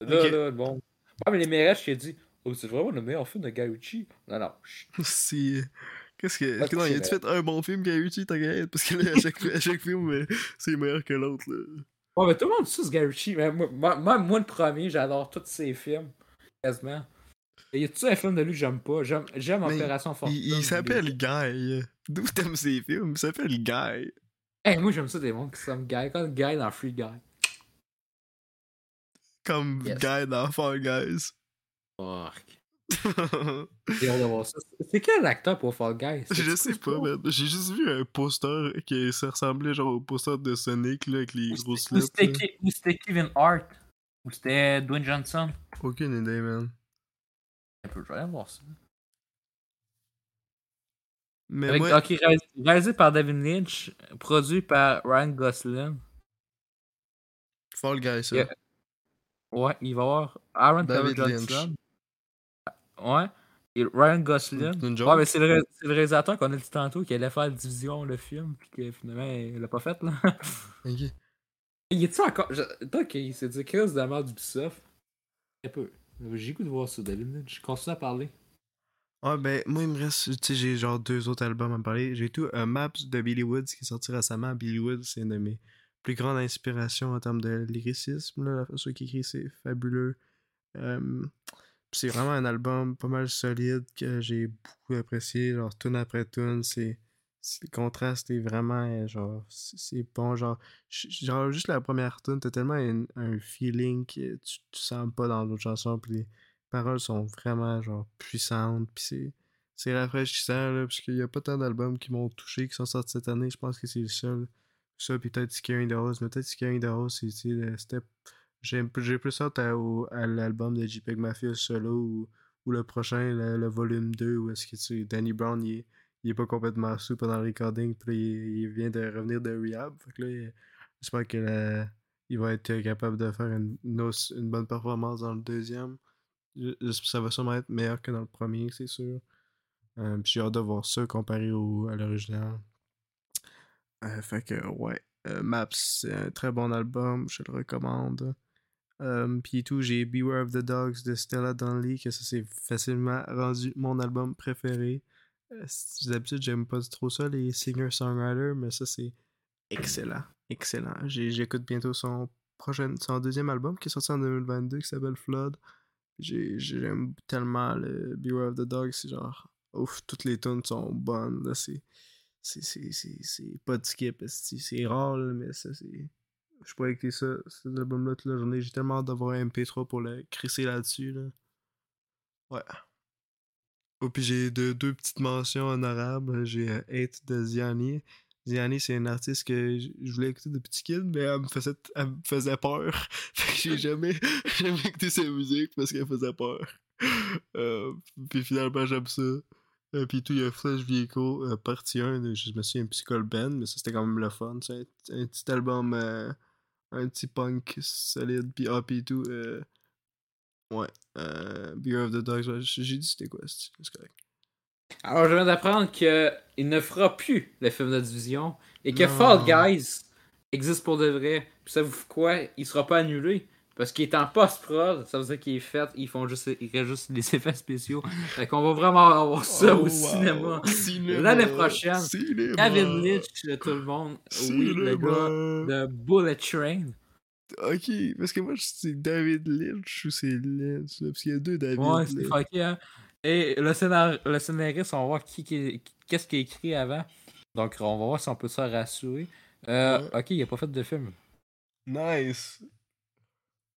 Là, là, bon. Ouais, mais les mérages, je t'ai dit, oh, c'est vraiment le meilleur film de Guy Ritchie? Non, non. chut. Si. Qu'est-ce que. Non, il a touché, fait un bon film, Gary t'inquiète, parce que là, à chaque, à chaque film, euh, c'est meilleur que l'autre, là. Ouais, mais tout le monde sait ce Guy Ritchie. Mais moi, moi, le premier, j'adore tous ses films. Quasiment. Y a-tu un film de lui que j'aime pas? J'aime, Opération Fortune. Il, il s'appelle Guy. D'où t'aimes ses films? Il s'appelle Guy. Hey, moi, j'aime ça des mondes qui s'aiment Guy. Comme Guy dans Free Guy. Comme Yes. Guy dans Fall Guys. Fuck. J'ai hâte de voir ça. C'est quel acteur pour Fall Guy? C'est- Je sais pas, man. J'ai juste vu un poster qui ça ressemblait genre au poster de Sonic, là, avec les grosses lettres. ou c'était Kevin Hart? Ou c'était Dwayne Johnson? Aucune idée, man. Un peu, je vais aller voir ça. Mais Avec, moi, ok, réalisé, réalisé par David Lynch, produit par Ryan Gosling. Fall Guy, ça. Yeah. Ouais, il va y avoir Aaron David. Johnson. Ouais. Et Ryan Gosling. Ouais, mais c'est le, ré- c'est le réalisateur qu'on a dit tantôt qui allait faire Division, le film, puis que finalement, il l'a pas fait, là. Ok. il est-tu encore. Je... Toi, qu'il s'est dit Chris de la mort d'Ubisoft. Un peu. J'ai goût de voir ça, David Lynch. Je continue à parler. Ouais, ben, moi, il me reste, tu sais, j'ai genre deux autres albums à me parler. J'ai tout un Maps de Billy Woods qui est sorti récemment. Billy Woods, c'est une de mes plus grandes inspirations en termes de lyricisme. Là. La façon qu'il écrit, c'est fabuleux. Euh, c'est vraiment un album pas mal solide que j'ai beaucoup apprécié. Genre, tune après tune, c'est. Le contraste est vraiment, euh, genre, c'est bon. Genre, genre, juste la première tune, t'as tellement un, feeling que tu, tu sens pas dans d'autres chansons. Puis les paroles sont vraiment, genre, puissantes. Puis c'est. C'est rafraîchissant, là, parce qu'il y a pas tant d'albums qui m'ont touché, qui sont sortis cette année. Je pense que c'est le seul. Ça, puis peut-être Scaring the Rose. Mais peut-être Scaring the Rose, c'est, c'était. J'ai plus hâte à, l'album de JPEG Mafia solo ou, ou le prochain, le, volume 2, où est-ce que tu Danny Brown, il est, il est pas complètement sous pendant le recording, puis il, vient de revenir de rehab. Fait que là, j'espère que la- il va être capable de faire une, une, bonne performance dans le deuxième. Ça va sûrement être meilleur que dans le premier, c'est sûr. Euh, puis j'ai hâte de voir ça comparé au, à l'original. Euh, fait que, ouais. Euh, Maps, c'est un très bon album, je le recommande. Puis tout, j'ai Beware of the Dogs de Stella Donnelly, que ça c'est facilement rendu mon album préféré. Euh, D'habitude, j'aime pas trop ça, les singer-songwriters, mais ça c'est excellent. Excellent. J'écoute bientôt son son deuxième album qui est sorti en 2022 qui s'appelle Flood. J'ai- J'aime tellement le Beware of the Dogs, c'est genre, ouf, toutes les tunes sont bonnes, c'est c'est- c'est pas de skip, c'est rare, mais ça c'est. Je pourrais écouter ça, cet album-là toute la journée. J'ai tellement hâte d'avoir un MP3 pour le crisser là-dessus. Là. Ouais. Oh, puis j'ai deux, petites mentions honorables. J'ai euh, Hate de Ziani. Ziani, c'est une artiste que je voulais écouter depuis petit kid, mais elle me faisait, elle me faisait peur. fait que j'ai jamais, jamais écouté sa musique parce qu'elle faisait peur. Euh, puis finalement, j'aime ça. Euh, puis tout, il y a Flash Vehicle, euh, partie 1, de- je me souviens, Psychol Band, mais ça c'était quand même le fun. C'est un, un petit album, euh, un petit punk solide, puis ah, puis tout. Ouais, euh, Beer of the Dogs, j'ai dit c'était quoi, c'est correct. Alors, je viens d'apprendre qu'il ne fera plus le film de division et que Non. Fall Guys existe pour de vrai. Puis ça vous fait quoi? Il sera pas annulé parce qu'il est en post-prod. Ça veut dire qu'il est fait. Ils font juste, il reste juste des effets spéciaux. Fait qu'on va vraiment avoir ça Oh, au cinéma. Cinéma, L'année prochaine. cinéma, David Lynch, tout le monde. Oui, le gars de Bullet Train. Ok, parce que moi, c'est David Lynch ou c'est Lynch, là, parce qu'il y a deux David. Ouais, c'est hein. Et le, scénar... le scénariste, on va voir qui, qui- qu'est-ce qu'il a écrit avant. Donc, on va voir si on peut se rassurer. Euh, Ok, il a pas fait de film. Nice!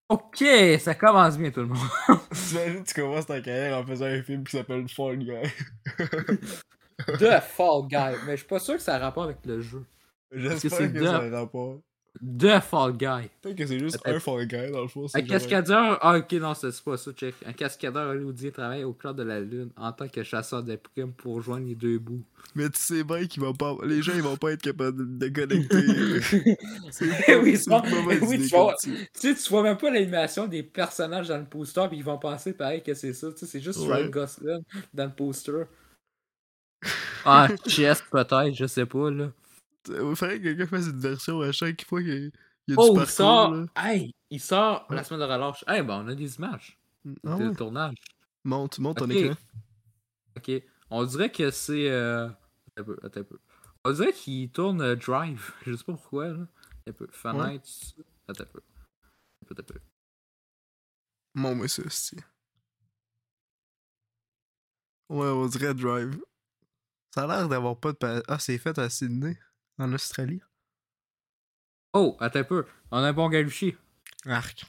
Ok, ça commence bien tout le monde. T'imagines, tu commences ta carrière en faisant un film qui s'appelle Fall Guy. The Fall Guy. Mais je suis pas sûr que ça a rapport avec le jeu. J'espère que, de- ça a un rapport. The Fall Guy. Peut-être que c'est juste un Fall Guy dans le fond. Un genre- cascadeur. Ah, ok, non, c'est pas ça, check. Un cascadeur hollywoodien travaille au cœur de la Lune en tant que chasseur de primes pour joindre les deux bouts. Mais tu sais bien qu'ils vont pas. Les gens, ils vont pas être capables de, de connecter. c'est oui, c'est bon, une mauvaise oui, tu vois-. Tu sais, tu vois même pas l'animation des personnages dans le poster, puis ils vont penser pareil que c'est ça. Tu sais, c'est juste Ouais. Ryan Gosling dans le poster. Ah, chest peut-être, je sais pas, là. Il faudrait que quelqu'un fasse une version à chaque fois qu'il y a, a du Oh, il parcours. sort! là. Hey, il sort la semaine de relâche. Hey, ben on a des images Ah de ouais? tournage. Monte, monte ton Ok. écran. Ok. On dirait que c'est. Euh... Attends un peu, attends un peu. On dirait qu'il tourne euh, Drive. Je sais pas pourquoi, là. Un peu. Fenêtre. Attends un peu. Attends un peu. Bon, mais ça, c'est. Ouais, on dirait Drive. Ça a l'air d'avoir pas de. pa- Ah, c'est fait à Sydney, en Australie. Oh, attends un peu. On a un bon galuchi. Arc.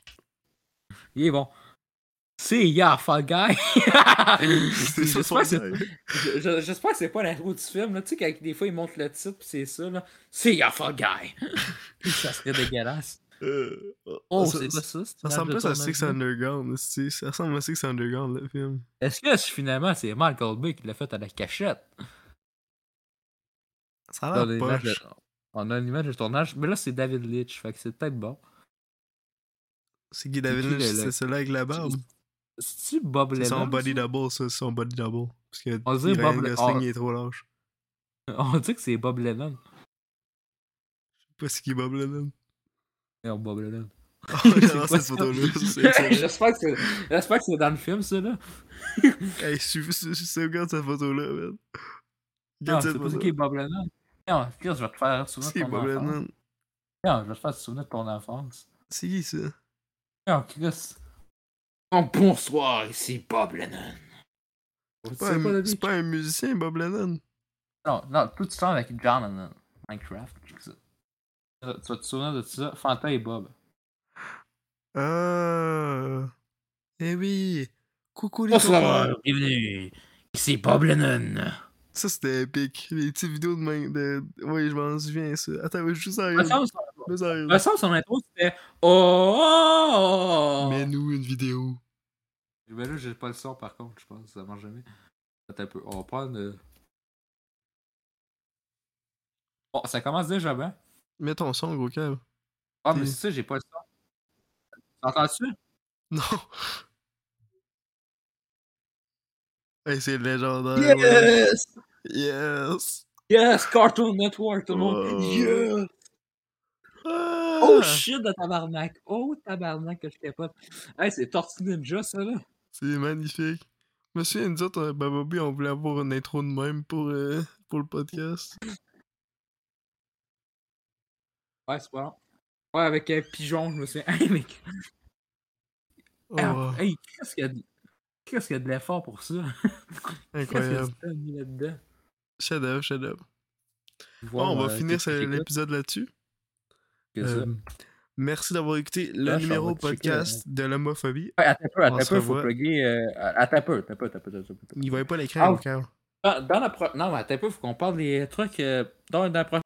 Il est bon. C'est Ya Fall Guy. C'est ça, J'espère que c'est- pas l'intro du film. Là. Tu sais, quand des fois ils montrent le titre, pis c'est ça. là. C'est Ya Fall Guy. ça serait dégueulasse. Euh, Oh, ça- c'est quoi ça? Ça ressemble plus à Six? Underground, ça ressemble à Six Underground, le film. Est-ce que finalement c'est Michael Bay qui l'a fait à la cachette? Ça a On a, l'air poche. on a une image de tournage, mais là c'est David Leitch, fait que c'est peut-être bon. C'est David qui, le- le- c'est celui avec la barbe? C'est-tu Bob C'est Lennon? son body double, ça, c'est son body double. Parce que On dirait Bob Le- Gosling oh. il est trop. On dit que c'est Bob Lennon. Je sais pas ce qui est Bob Lennon. Non, Bob Lennon. Oh, c'est. J'espère que c'est c'est dans le film, ça, là. Hey, je je sauvegarde cette photo-là, man. Non, Regarde c'est cette pas photo. qui est Bob Lennon. Non, Chris, je vais te faire souvenir de ton Bob enfance. Non, je vais te faire souvenir de ton enfance. C'est qui ça? Non, Chris. Oh, bonsoir, ici Bob Lennon. C'est pas, un- c'est pas musicien, Bob Lennon. Non, non, tout tu sens avec John Lennon. Minecraft. check ça. Tu vas te souvenir de ça? Fanta et Bob. Ah. Eh oui. Coucou les copains. Bonsoir, bienvenue. Ici Bob Lennon. Ça, c'était épique. Les petites vidéos de main. De... Oui, je m'en souviens, ça. Attends, je joue ça. Me semble, Mais ça me semble son intro c'était Oh! oh, oh. Mais nous, une vidéo. Ben là, j'ai pas le son par contre, je pense. Ça marche jamais. Attends un peu. On va prendre. euh, Bon, ça commence déjà bien. Mets ton son, gros câble. Ah, mais c'est ça, j'ai pas le son. T'entends-tu? Non. Hey, c'est légendaire. ouais. Yes! Yes! Cartoon Network, tout le monde. Wow. Yes! Ah! Oh shit de tabarnak! Oh tabarnak que je capote! Hey, c'est Tortue Ninja ça là! C'est magnifique. Souviens, nous autres, euh, on voulait avoir une intro de même pour, euh, pour le podcast. Ouais, c'est pas long. Ouais, avec un pigeon, je me souviens. Hey, mec! Oh, Hey, qu'est-ce qu'il y a de. Qu'est-ce qu'il y a de l'effort pour ça? Qu'est-ce qu'il y a incroyable. de temps mis là-dedans? Chef-d'œuvre, chef-d'œuvre. Bon, on va euh, finir l'épisode là-dessus. Euh, merci d'avoir écouté le Là, numéro checker, podcast de l'homophobie. Ouais, attends un peu, attends un peu, faut plugger. Euh... Attends un peu, attends un peu, attends un peu. Il voyait pas l'écran, Ah. Dans, dans la pro... Non, mais attends un peu, faut qu'on parle des trucs. euh, Dans, dans la prochaine